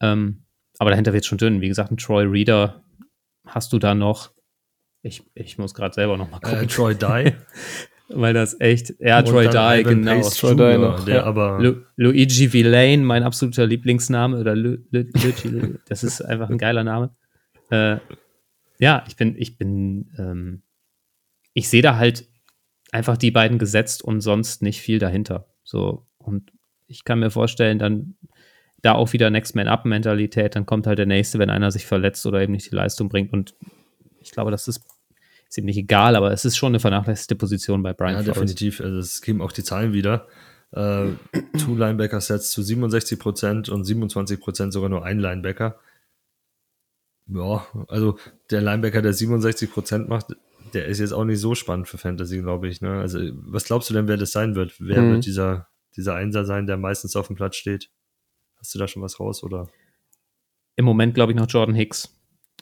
Ähm, aber dahinter wird es schon dünn. Wie gesagt, ein Troy Reader hast du da noch. Ich, ich muss gerade selber noch mal äh, gucken. Äh, Troy Dye. Weil das echt, ja, und Troy Dye, genau. Troy Dye noch, der ja. aber Lu Luigi Villain, mein absoluter Lieblingsname, oder Lu Lu Luigi, das ist einfach ein geiler Name. Äh, ja, ich bin, ich bin, ähm, ich sehe da halt einfach die beiden gesetzt und sonst nicht viel dahinter. So, und ich kann mir vorstellen, dann da auch wieder Next Man Up-Mentalität, dann kommt halt der nächste, wenn einer sich verletzt oder eben nicht die Leistung bringt. Und ich glaube, das ist nicht egal, aber es ist schon eine vernachlässigte Position bei Brian Ja, Flores. definitiv. Also es geben auch die Zahlen wieder. Äh, two Linebacker Sets zu 67 Prozent und 27 Prozent sogar nur ein Linebacker. Ja, also der Linebacker, der 67 Prozent macht, der ist jetzt auch nicht so spannend für Fantasy, glaube ich. Ne? Also was glaubst du denn, wer das sein wird? Wer mhm. wird dieser, dieser Einser sein, der meistens auf dem Platz steht? Hast du da schon was raus, oder? Im Moment glaube ich noch Jordan Hicks.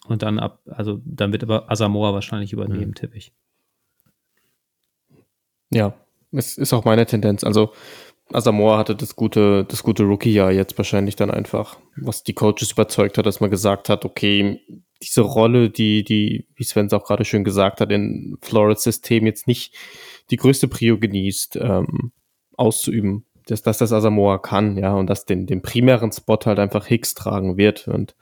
Und dann ab, also dann wird aber Asamoah wahrscheinlich übernehmen, mhm. tippe ich. Ja, es ist auch meine Tendenz. Also Asamoah hatte das gute, das gute Rookie-Jahr jetzt wahrscheinlich dann einfach, was die Coaches überzeugt hat, dass man gesagt hat, okay, diese Rolle, die, die, wie Sven es auch gerade schön gesagt hat, in Flores System jetzt nicht die größte Prio genießt, ähm, auszuüben dass, dass das Asamoah kann, ja, und dass den, den primären Spot halt einfach Hicks tragen wird. Und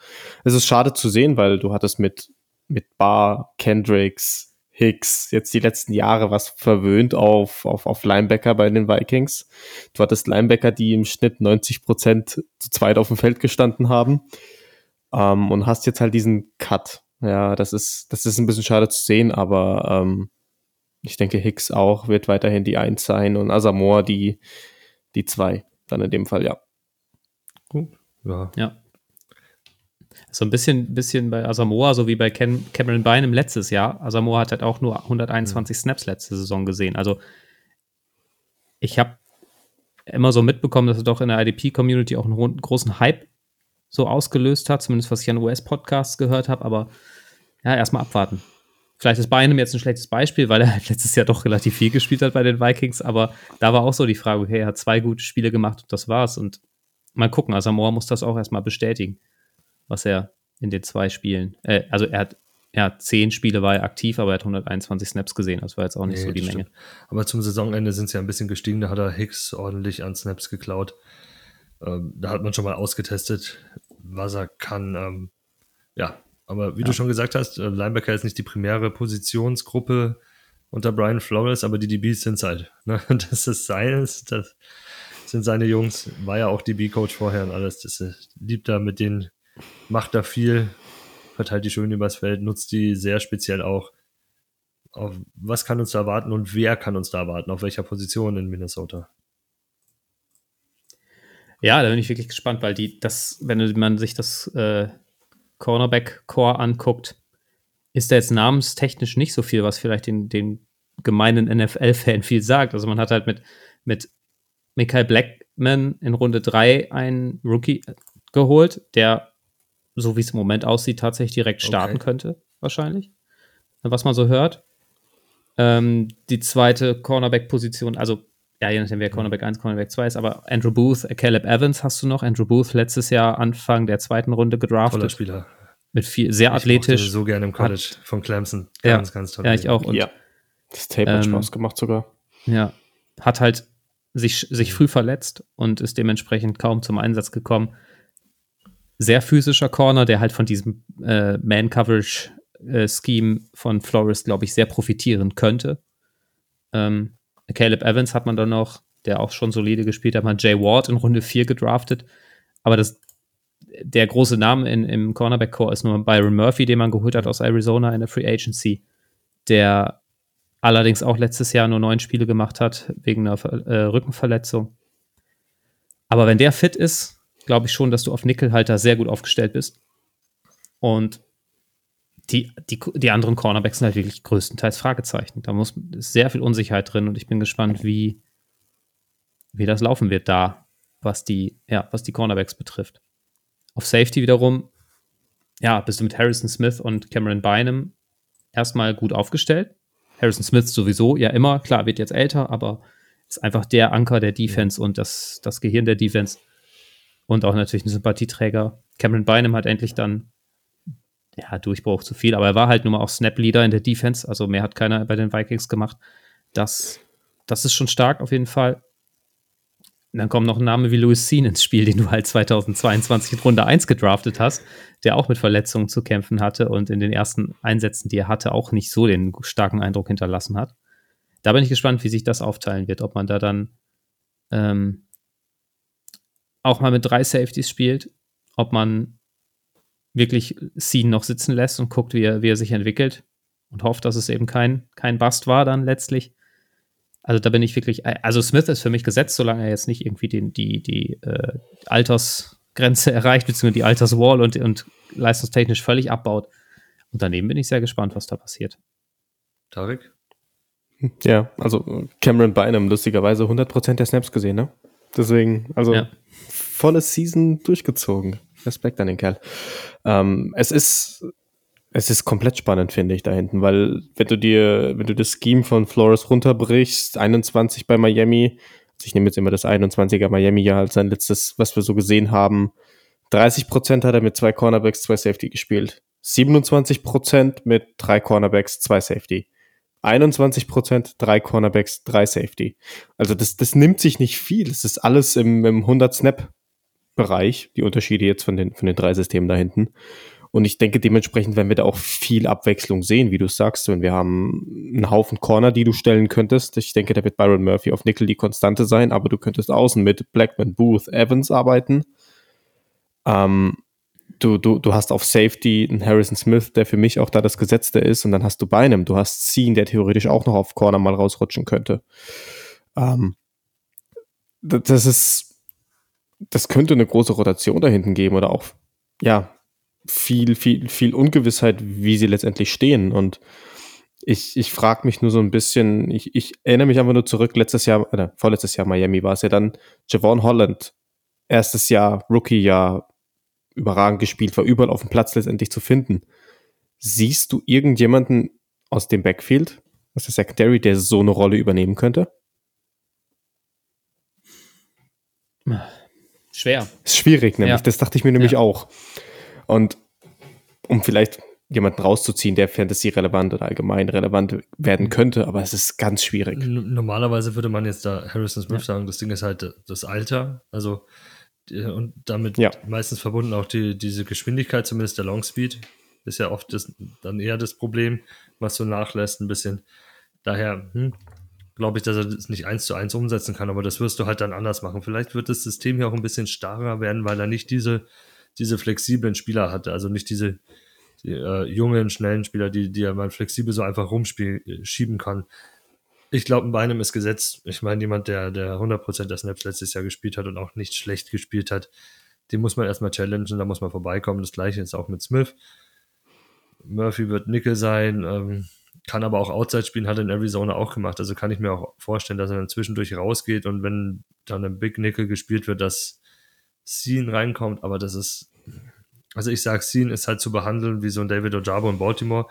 es ist schade zu sehen, weil du hattest mit, mit Barr, Kendricks, Hicks jetzt die letzten Jahre was verwöhnt auf, auf, auf Linebacker bei den Vikings. Du hattest Linebacker, die im Schnitt 90 Prozent zu zweit auf dem Feld gestanden haben. Ähm, und hast jetzt halt diesen Cut. Ja, das ist, das ist ein bisschen schade zu sehen, aber ähm, ich denke, Hicks auch wird weiterhin die Eins sein und Asamoah die, die zwei. Dann in dem Fall, ja. Gut. Ja. ja. So ein bisschen, bisschen bei Asamoah, so wie bei Ken, Cameron Bynum letztes Jahr. Asamoah hat halt auch nur 121 mhm. Snaps letzte Saison gesehen. Also ich habe immer so mitbekommen, dass er doch in der IDP-Community auch einen großen Hype so ausgelöst hat, zumindest was ich an US-Podcasts gehört habe, aber ja, erstmal abwarten. Vielleicht ist Bynum jetzt ein schlechtes Beispiel, weil er halt letztes Jahr doch relativ viel gespielt hat bei den Vikings, aber da war auch so die Frage, okay, er hat zwei gute Spiele gemacht und das war's. Und mal gucken, Asamoah muss das auch erstmal bestätigen, was er in den zwei Spielen, äh, also er hat ja, zehn Spiele war er aktiv, aber er hat 121 Snaps gesehen. Das war jetzt auch nicht nee, so die Menge. Aber zum Saisonende sind sie ja ein bisschen gestiegen. Da hat er Hicks ordentlich an Snaps geklaut. Ähm, da hat man schon mal ausgetestet, was er kann. Ähm, ja, aber wie ja. du schon gesagt hast, äh, Linebacker ist nicht die primäre Positionsgruppe unter Brian Flores, aber die DBs sind halt. Ne? Das ist seines, das sind seine Jungs, war ja auch DB-Coach vorher und alles. Das ist, liebt er mit denen, macht da viel, verteilt die schön übers Feld, nutzt die sehr speziell auch. Auf was kann uns da erwarten und wer kann uns da erwarten? Auf welcher Position in Minnesota? Ja, da bin ich wirklich gespannt, weil die, das, wenn man sich das äh, Cornerback-Core anguckt, ist da jetzt namenstechnisch nicht so viel, was vielleicht den, den gemeinen NFL-Fan viel sagt. Also man hat halt mit, mit Michael Blackman in Runde 3 einen Rookie geholt, der, so wie es im Moment aussieht, tatsächlich direkt starten okay. könnte, wahrscheinlich. Was man so hört. Ähm, die zweite Cornerback-Position, also ja, je nachdem, wer Cornerback 1, Cornerback 2 ist, aber Andrew Booth, Caleb Evans hast du noch. Andrew Booth letztes Jahr Anfang der zweiten Runde gedraftet. Toller Spieler. Mit viel, sehr ich athletisch. so gerne im College hat, von Clemson. Ganz, ja, ganz toll. Ja, ich auch. Und, ja. Das Tape hat ähm, Spaß gemacht sogar. Ja. Hat halt sich, sich früh verletzt und ist dementsprechend kaum zum Einsatz gekommen. Sehr physischer Corner, der halt von diesem äh, Man-Coverage-Scheme äh, von Flores, glaube ich, sehr profitieren könnte. Ähm, Caleb Evans hat man dann noch, der auch schon solide gespielt hat, man Jay Ward in Runde 4 gedraftet. Aber das, der große Name in, im Cornerback-Core ist nur Byron Murphy, den man geholt hat aus Arizona in der Free Agency, der allerdings auch letztes Jahr nur neun Spiele gemacht hat, wegen einer äh, Rückenverletzung. Aber wenn der fit ist, glaube ich schon, dass du auf Nickelhalter sehr gut aufgestellt bist. Und die, die, die anderen Cornerbacks sind halt wirklich größtenteils Fragezeichen. Da muss ist sehr viel Unsicherheit drin und ich bin gespannt, wie, wie das laufen wird da, was die, ja, was die Cornerbacks betrifft. Auf Safety wiederum, ja, bist du mit Harrison Smith und Cameron Bynum erstmal gut aufgestellt. Harrison Smith sowieso, ja immer, klar, wird jetzt älter, aber ist einfach der Anker der Defense und das, das Gehirn der Defense und auch natürlich ein Sympathieträger. Cameron Bynum hat endlich dann, ja, Durchbruch zu viel, aber er war halt nun mal auch Snap-Leader in der Defense, also mehr hat keiner bei den Vikings gemacht. Das, das ist schon stark auf jeden Fall. Und dann kommt noch ein Name wie Louis Sean ins Spiel, den du halt 2022 in Runde 1 gedraftet hast, der auch mit Verletzungen zu kämpfen hatte und in den ersten Einsätzen, die er hatte, auch nicht so den starken Eindruck hinterlassen hat. Da bin ich gespannt, wie sich das aufteilen wird, ob man da dann ähm, auch mal mit drei Safeties spielt, ob man wirklich Sean noch sitzen lässt und guckt, wie er, wie er sich entwickelt und hofft, dass es eben kein, kein Bust war dann letztlich. Also da bin ich wirklich, also Smith ist für mich gesetzt, solange er jetzt nicht irgendwie den, die, die äh, Altersgrenze erreicht, beziehungsweise die Alterswall und, und leistungstechnisch völlig abbaut. Und daneben bin ich sehr gespannt, was da passiert. Tarek? Ja, also Cameron Bynum, lustigerweise 100% der Snaps gesehen, ne? Deswegen, also ja. volle Season durchgezogen. Respekt an den Kerl. Ähm, es ist es ist komplett spannend, finde ich, da hinten, weil wenn du dir, wenn du das Scheme von Flores runterbrichst, 21 bei Miami, also ich nehme jetzt immer das 21er Miami ja als sein letztes, was wir so gesehen haben, 30 Prozent hat er mit zwei Cornerbacks, zwei Safety gespielt. 27 Prozent mit drei Cornerbacks, zwei Safety. 21 Prozent, drei Cornerbacks, drei Safety. Also das, das nimmt sich nicht viel. Das ist alles im, im 100 Snap Bereich, die Unterschiede jetzt von den, von den drei Systemen da hinten. Und ich denke, dementsprechend werden wir da auch viel Abwechslung sehen, wie du sagst. Und wir haben einen Haufen Corner, die du stellen könntest. Ich denke, da wird Byron Murphy auf Nickel die Konstante sein, aber du könntest außen mit Blackman, Booth, Evans arbeiten. Ähm, du, du, du hast auf Safety einen Harrison Smith, der für mich auch da das Gesetzte ist. Und dann hast du Beinem, du hast Scene, der theoretisch auch noch auf Corner mal rausrutschen könnte. Ähm, das ist, das könnte eine große Rotation da hinten geben oder auch, ja, viel, viel, viel Ungewissheit, wie sie letztendlich stehen. Und ich, ich frage mich nur so ein bisschen, ich, ich erinnere mich einfach nur zurück, letztes Jahr, äh, vorletztes Jahr Miami war es ja dann, Javon Holland, erstes Jahr, Rookie-Jahr, überragend gespielt, war überall auf dem Platz letztendlich zu finden. Siehst du irgendjemanden aus dem Backfield, aus der Secondary, der so eine Rolle übernehmen könnte? Schwer. Ist schwierig, nämlich. Ja. Das dachte ich mir nämlich ja. auch. Und um vielleicht jemanden rauszuziehen, der Fantasy-relevant oder allgemein relevant werden könnte, aber es ist ganz schwierig. Normalerweise würde man jetzt da Harrison Smith ja. sagen, das Ding ist halt das Alter, also und damit ja. meistens verbunden auch die, diese Geschwindigkeit, zumindest der Longspeed, ist ja oft das, dann eher das Problem, was so nachlässt ein bisschen. Daher hm, glaube ich, dass er das nicht eins zu eins umsetzen kann, aber das wirst du halt dann anders machen. Vielleicht wird das System hier auch ein bisschen starrer werden, weil er nicht diese, diese flexiblen Spieler hatte, also nicht diese die, äh, jungen, schnellen Spieler, die, die er mal flexibel so einfach rumschieben kann. Ich glaube, bei einem ist gesetzt. Ich meine, jemand, der, der 100% der Snaps letztes Jahr gespielt hat und auch nicht schlecht gespielt hat, den muss man erstmal challengen, da muss man vorbeikommen. Das gleiche ist auch mit Smith. Murphy wird Nickel sein, ähm, kann aber auch Outside spielen, hat in Arizona auch gemacht. Also kann ich mir auch vorstellen, dass er dann zwischendurch rausgeht und wenn dann ein Big Nickel gespielt wird, dass Scene reinkommt. Aber das ist, also ich sage, Scene ist halt zu behandeln wie so ein David Ojabo in Baltimore.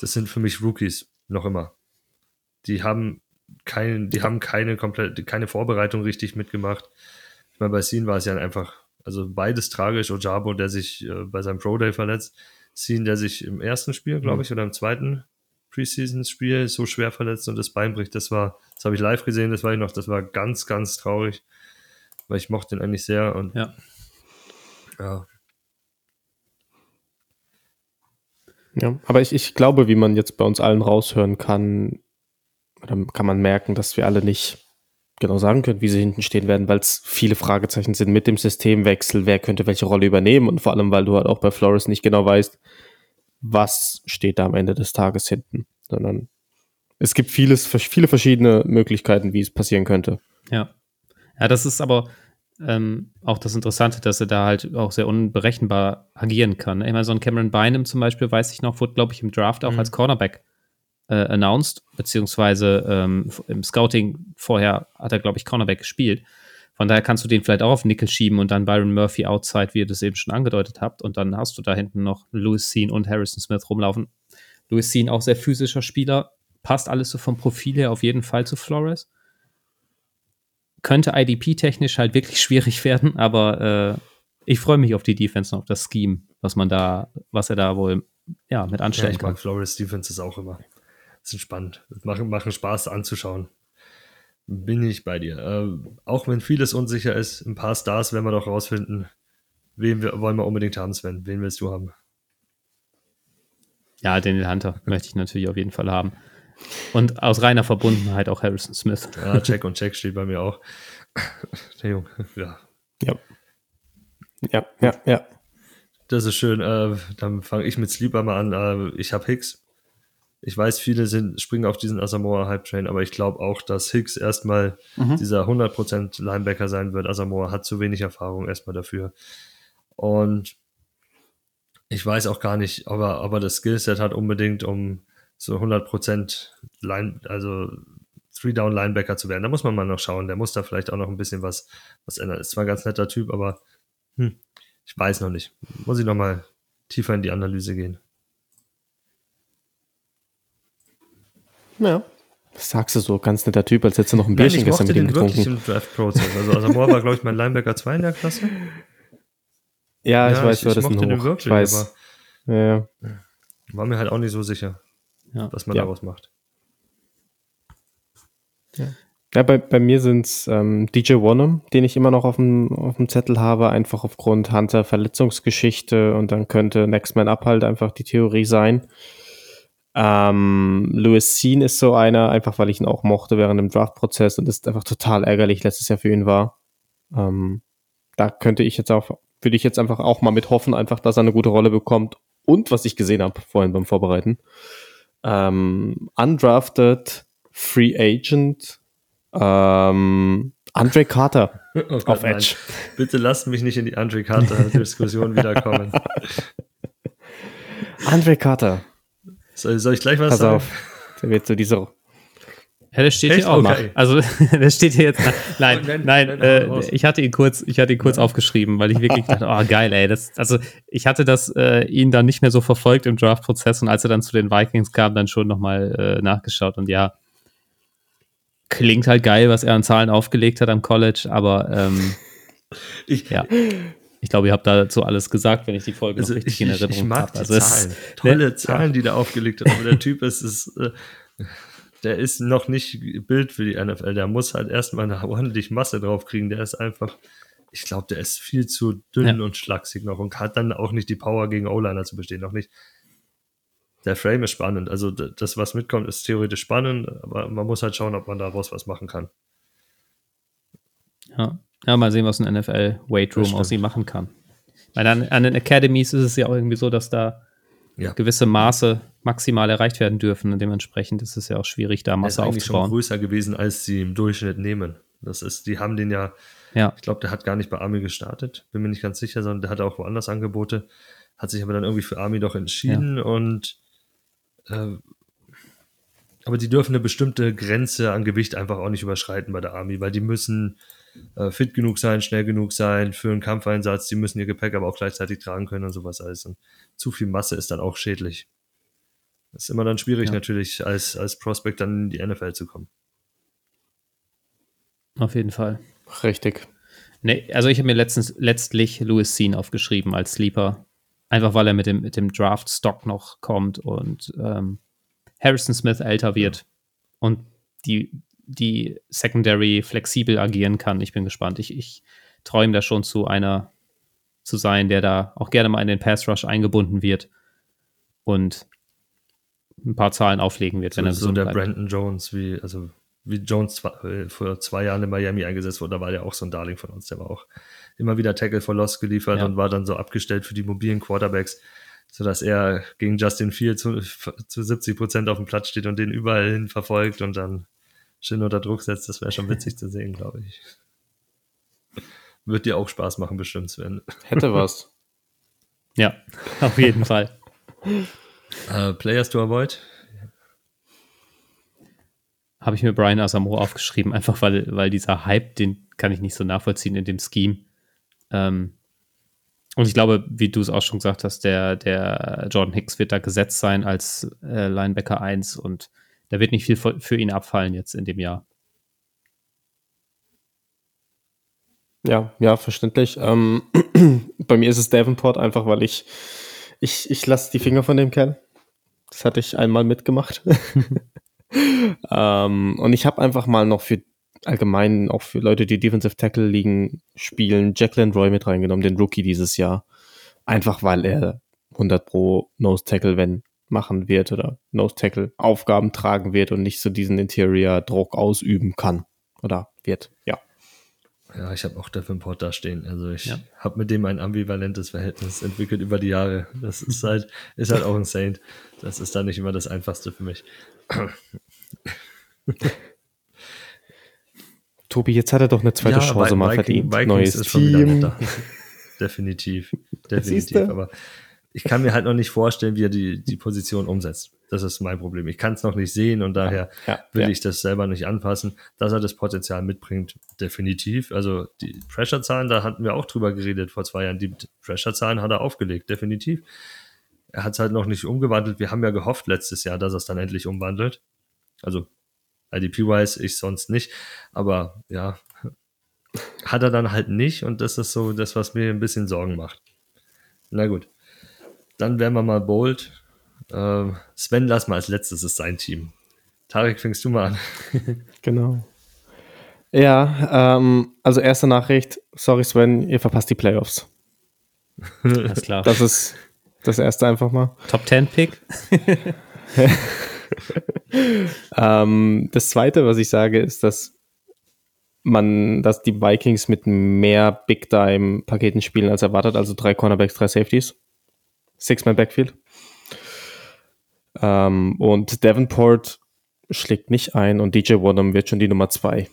Das sind für mich Rookies, noch immer. Die haben kein, die haben keine komplett, keine Vorbereitung richtig mitgemacht. Ich meine, bei Scene war es ja einfach, also beides tragisch. Ojabo, der sich äh, bei seinem Pro Day verletzt, Scene, der sich im ersten Spiel, glaube mhm. ich, oder im zweiten Preseason-Spiel so schwer verletzt und das Bein bricht. Das war, das habe ich live gesehen, das war ich noch, das war ganz, ganz traurig, weil ich mochte ihn eigentlich sehr und ja. ja. Ja, aber ich, ich glaube, wie man jetzt bei uns allen raushören kann, oder kann man merken, dass wir alle nicht genau sagen können, wie sie hinten stehen werden, weil es viele Fragezeichen sind mit dem Systemwechsel, wer könnte welche Rolle übernehmen und vor allem, weil du halt auch bei Flores nicht genau weißt, was steht da am Ende des Tages hinten, sondern es gibt vieles, viele verschiedene Möglichkeiten, wie es passieren könnte. Ja. Ja, das ist aber ähm, auch das Interessante, dass er da halt auch sehr unberechenbar agieren kann. Ich meine, so ein Cameron Bynum zum Beispiel, weiß ich noch, wurde, glaube ich, im Draft auch mhm. als Cornerback äh, announced, beziehungsweise ähm, im Scouting vorher hat er, glaube ich, Cornerback gespielt. Von daher kannst du den vielleicht auch auf Nickel schieben und dann Byron Murphy outside, wie ihr das eben schon angedeutet habt. Und dann hast du da hinten noch Louis Sean und Harrison Smith rumlaufen. Louis Sean auch sehr physischer Spieler. Passt alles so vom Profil her auf jeden Fall zu Flores. Könnte IDP-technisch halt wirklich schwierig werden, aber äh, ich freue mich auf die Defense und auf das Scheme, was man da, was er da wohl ja, mit anstellen ja, ich mag Flores Defense ist auch immer. Das ist spannend. Machen, machen Spaß anzuschauen. Bin ich bei dir. Äh, auch wenn vieles unsicher ist, ein paar Stars werden wir doch rausfinden. Wen wir, wollen wir unbedingt haben, Sven? Wen willst du haben? Ja, Daniel Hunter möchte ich natürlich auf jeden Fall haben. Und aus reiner Verbundenheit auch Harrison Smith. Ja, Check und Check steht bei mir auch. Der Junge, ja. Ja. Ja, ja, ja. Das ist schön. Äh, dann fange ich mit Sleeper mal an. Äh, ich habe Hicks. Ich weiß, viele sind, springen auf diesen Asamoah Hype Train, aber ich glaube auch, dass Hicks erstmal mhm. dieser 100% Linebacker sein wird. Asamoah hat zu wenig Erfahrung erstmal dafür. Und ich weiß auch gar nicht, ob er, ob er das Skillset hat unbedingt, um so 100% Line, also Three-Down Linebacker zu werden. Da muss man mal noch schauen. Der muss da vielleicht auch noch ein bisschen was, was ändern. Ist zwar ein ganz netter Typ, aber hm, ich weiß noch nicht. Muss ich noch mal tiefer in die Analyse gehen. Ja. Das sagst du so, ganz netter Typ, als hättest du noch ein Bierchen Nein, gestern mit ihm getrunken. Ich im Draft-Prozess. Also, also Moore war, glaube ich, mein Linebacker 2 in der Klasse. Ja, ich ja, weiß, ich, du das ein Hoch. Wirklich, ich weiß. Aber ja. War mir halt auch nicht so sicher, ja. was man ja. daraus macht. Ja. Ja, bei, bei mir sind es ähm, DJ Wonnum, den ich immer noch auf dem, auf dem Zettel habe, einfach aufgrund Hunter Verletzungsgeschichte und dann könnte Next Man Up halt einfach die Theorie sein. Ähm, Louis Sean ist so einer, einfach weil ich ihn auch mochte während dem Draft-Prozess und es einfach total ärgerlich letztes Jahr für ihn war. Ähm, da könnte ich jetzt auch, würde ich jetzt einfach auch mal mit hoffen, einfach, dass er eine gute Rolle bekommt. Und was ich gesehen habe vorhin beim Vorbereiten, ähm, undrafted Free Agent ähm, Andre Carter oh Gott, auf Edge. Nein. Bitte lasst mich nicht in die Andre Carter-Diskussion wiederkommen. Andre Carter soll, soll ich gleich was Pass sagen? auf, der wird so diese. Ja, das steht Echt? hier auch. Okay. Also, das steht hier jetzt. Nein, nein, nein äh, ich hatte ihn kurz, ich hatte ihn kurz ja. aufgeschrieben, weil ich wirklich dachte, oh geil, ey. Das, also, ich hatte das äh, ihn dann nicht mehr so verfolgt im Draft-Prozess und als er dann zu den Vikings kam, dann schon nochmal äh, nachgeschaut und ja, klingt halt geil, was er an Zahlen aufgelegt hat am College, aber ähm, ich, ja. Ich glaube, ihr habt dazu alles gesagt, wenn ich die Folge also richtig ich, in Erinnerung habe. Ich mag hab. also Zahlen. Es, Tolle ne? Zahlen, die der aufgelegt hat. Aber der Typ ist, ist äh, der ist noch nicht Bild für die NFL. Der muss halt erstmal eine ordentliche Masse draufkriegen. Der ist einfach, ich glaube, der ist viel zu dünn ja. und schlaksig noch und hat dann auch nicht die Power gegen O-Liner zu bestehen. Noch nicht. der Frame ist spannend. Also das, was mitkommt, ist theoretisch spannend, aber man muss halt schauen, ob man daraus was machen kann. Ja, ja mal sehen, was ein NFL Weight Room aus ihm machen kann. Weil an, an den Academies ist es ja auch irgendwie so, dass da ja. gewisse Maße maximal erreicht werden dürfen und dementsprechend ist es ja auch schwierig, da Masse aufzubauen. ist schon größer gewesen, als sie im Durchschnitt nehmen. Das ist, die haben den ja, ja. ich glaube, der hat gar nicht bei Army gestartet, bin mir nicht ganz sicher, sondern der hatte auch woanders Angebote, hat sich aber dann irgendwie für Army doch entschieden ja. und äh, aber die dürfen eine bestimmte Grenze an Gewicht einfach auch nicht überschreiten bei der Army, weil die müssen äh, fit genug sein, schnell genug sein für einen Kampfeinsatz. Die müssen ihr Gepäck aber auch gleichzeitig tragen können und sowas alles. Und zu viel Masse ist dann auch schädlich. Das ist immer dann schwierig ja. natürlich als, als Prospect dann in die NFL zu kommen. Auf jeden Fall. Richtig. Nee, also ich habe mir letztens letztlich Louis Sean aufgeschrieben als Sleeper. Einfach weil er mit dem, mit dem Draft-Stock noch kommt und ähm, Harrison Smith älter wird ja. und die die Secondary flexibel agieren kann. Ich bin gespannt. Ich, ich träume da schon zu einer zu sein, der da auch gerne mal in den Pass Rush eingebunden wird und ein paar Zahlen auflegen wird, so, wenn er so der bleibt. Brandon Jones, wie also wie Jones zwei, äh, vor zwei Jahren in Miami eingesetzt wurde, da war der auch so ein Darling von uns. Der war auch immer wieder Tackle for Loss geliefert ja. und war dann so abgestellt für die mobilen Quarterbacks, sodass er gegen Justin Field zu, zu 70 Prozent auf dem Platz steht und den überall hin verfolgt und dann schön unter Druck setzt, das wäre schon witzig zu sehen, glaube ich. Wird dir auch Spaß machen, bestimmt, Sven. Hätte was. Ja, auf jeden Fall. Uh, players to avoid? Habe ich mir Brian Asamoah aufgeschrieben, einfach weil, weil dieser Hype, den kann ich nicht so nachvollziehen in dem Scheme. Ähm, und ich glaube, wie du es auch schon gesagt hast, der, der Jordan Hicks wird da gesetzt sein als äh, Linebacker 1 und da wird nicht viel für ihn abfallen jetzt in dem Jahr. Ja, ja, verständlich. Ähm, bei mir ist es Davenport einfach, weil ich, ich, ich lasse die Finger von dem Kerl. Das hatte ich einmal mitgemacht. ähm, und ich habe einfach mal noch für allgemein, auch für Leute, die Defensive Tackle liegen, spielen, Jacqueline Roy mit reingenommen, den Rookie dieses Jahr. Einfach weil er 100 pro Nose Tackle, wenn machen wird oder Nose Tackle Aufgaben tragen wird und nicht so diesen Interior Druck ausüben kann oder wird. Ja. Ja, ich habe auch Davenport da stehen. Also ich ja. habe mit dem ein ambivalentes Verhältnis entwickelt über die Jahre. Das ist halt, ist halt auch ein Saint. Das ist dann nicht immer das Einfachste für mich. Tobi, jetzt hat er doch eine zweite ja, Chance mal verdient. Vikings Neues ist Team. Definitiv. Definitiv. Aber ich kann mir halt noch nicht vorstellen, wie er die, die Position umsetzt. Das ist mein Problem. Ich kann es noch nicht sehen und daher ja, ja, will ja. ich das selber nicht anpassen. Dass er das Potenzial mitbringt, definitiv. Also die Pressure-Zahlen, da hatten wir auch drüber geredet vor zwei Jahren. Die Pressure-Zahlen hat er aufgelegt, definitiv. Er hat es halt noch nicht umgewandelt. Wir haben ja gehofft letztes Jahr, dass er es dann endlich umwandelt. Also IDP-wise, ich sonst nicht. Aber ja, hat er dann halt nicht und das ist so das, was mir ein bisschen Sorgen macht. Na gut. Dann wären wir mal bold. Äh, Sven, lass mal als letztes ist sein Team. Tarek, fängst du mal an. genau. Ja, ähm, also erste Nachricht. Sorry, Sven, ihr verpasst die Playoffs. Alles klar. Das ist das erste einfach mal. Top 10 Pick. ähm, das zweite, was ich sage, ist, dass man, dass die Vikings mit mehr Big Time Paketen spielen als erwartet, also drei Cornerbacks, drei Safeties. Six-Man-Backfield. Ähm, und Davenport schlägt nicht ein und DJ Wonnum wird schon die Nummer zwei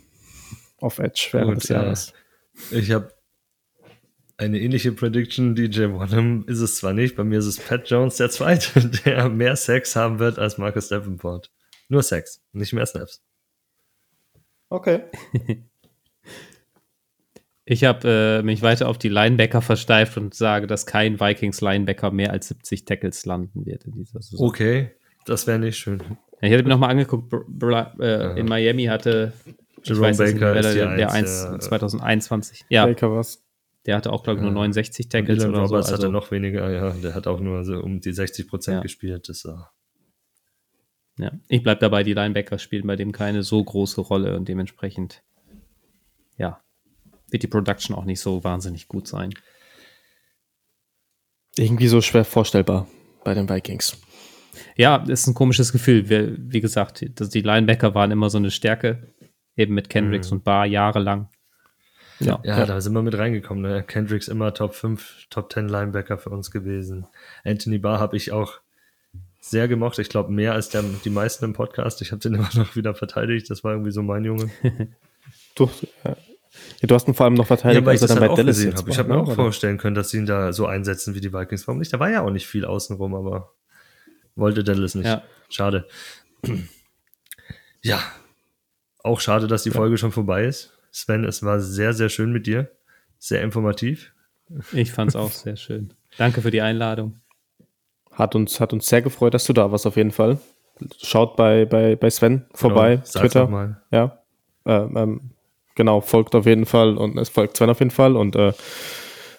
auf Edge während Gut, des Jahres. Äh, ich habe eine ähnliche Prediction. DJ Wonnum ist es zwar nicht, bei mir ist es Pat Jones der Zweite, der mehr Sex haben wird als Marcus Davenport. Nur Sex, nicht mehr Snaps. Okay. Ich habe äh, mich weiter auf die Linebacker versteift und sage, dass kein Vikings Linebacker mehr als 70 Tackles landen wird in dieser Saison. Okay, das wäre nicht schön. Ich habe mir nochmal angeguckt, äh, in Miami hatte Jerome Baker nicht, der, der 1, ja, 2021. Ja, Baker was. Der hatte auch, glaube ich, nur 69 Tackles Dylan oder Roberts so. Also, hatte noch weniger, ja. Der hat auch nur so um die 60 Prozent ja. gespielt. Das war ja, ich bleibe dabei, die Linebacker spielen bei dem keine so große Rolle und dementsprechend, ja, wird die Production auch nicht so wahnsinnig gut sein. Irgendwie so schwer vorstellbar bei den Vikings. Ja, ist ein komisches Gefühl. Wir, wie gesagt, dass die Linebacker waren immer so eine Stärke, eben mit Kendricks mhm. und Barr jahrelang. Ja, ja, ja, da sind wir mit reingekommen. Ne? Kendricks immer Top 5, Top 10 Linebacker für uns gewesen. Anthony Barr habe ich auch sehr gemocht. Ich glaube, mehr als der, die meisten im Podcast. Ich habe den immer noch wieder verteidigt. Das war irgendwie so mein Junge. du, ja. du hast ihn vor allem noch verteidigt, ja, weil ich das dann halt auch Dallas gesehen habe. Ich habe mir ne? auch vorstellen können, dass sie ihn da so einsetzen wie die Vikings. Warum nicht? Da war ja auch nicht viel außenrum, aber wollte Dallas nicht. Ja. Schade. Ja, auch schade, dass die Folge schon vorbei ist. Sven, es war sehr, sehr schön mit dir. Sehr informativ. Ich fand es auch sehr schön. Danke für die Einladung. Hat uns, hat uns sehr gefreut, dass du da warst, auf jeden Fall. Schaut bei, bei, bei Sven vorbei, genau, Twitter. Mal. Ja. Ähm, ähm, genau, folgt auf jeden Fall und es folgt Sven auf jeden Fall und äh,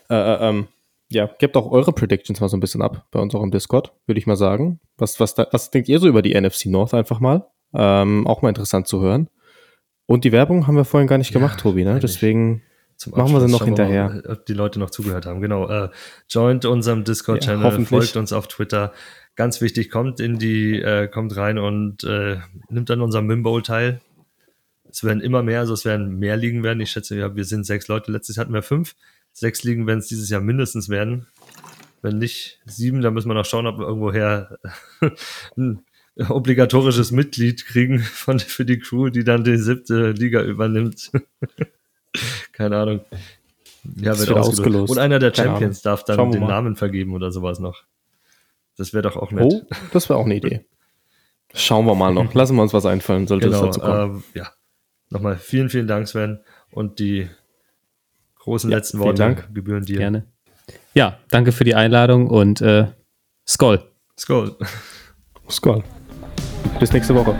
äh, äh ähm, ja, gebt auch eure Predictions mal so ein bisschen ab bei unserem Discord, würde ich mal sagen. Was, was, da, was denkt ihr so über die NFC North einfach mal? Ähm, auch mal interessant zu hören. Und die Werbung haben wir vorhin gar nicht gemacht, ja, Tobi, ne? Deswegen Machen wir sie noch hinterher. Mal, ob die Leute noch zugehört haben. Genau. Äh, joint unserem Discord-Channel, ja, folgt uns auf Twitter. Ganz wichtig, kommt in die, äh, kommt rein und äh, nimmt an unserem Mimbowl teil. Es werden immer mehr, also es werden mehr Ligen werden. Ich schätze, ja, wir sind sechs Leute. Letztes Jahr hatten wir fünf. Sechs Ligen werden es dieses Jahr mindestens werden. Wenn nicht sieben, dann müssen wir noch schauen, ob wir irgendwoher ein obligatorisches Mitglied kriegen von, für die Crew, die dann die siebte Liga übernimmt. Keine Ahnung. Ja, wird, wird ausgelost. Und einer der Champions darf dann den Namen vergeben oder sowas noch. Das wäre doch auch nett. Oh, das wäre auch eine Idee. Schauen wir mal noch. Lassen wir uns was einfallen, sollte genau, es dazu kommen. Äh, ja. Nochmal vielen, vielen Dank, Sven. Und die großen ja, letzten Worte Dank. gebühren dir. Gerne. Ja, danke für die Einladung und äh, Skoll. Skoll. Skoll. Bis nächste Woche.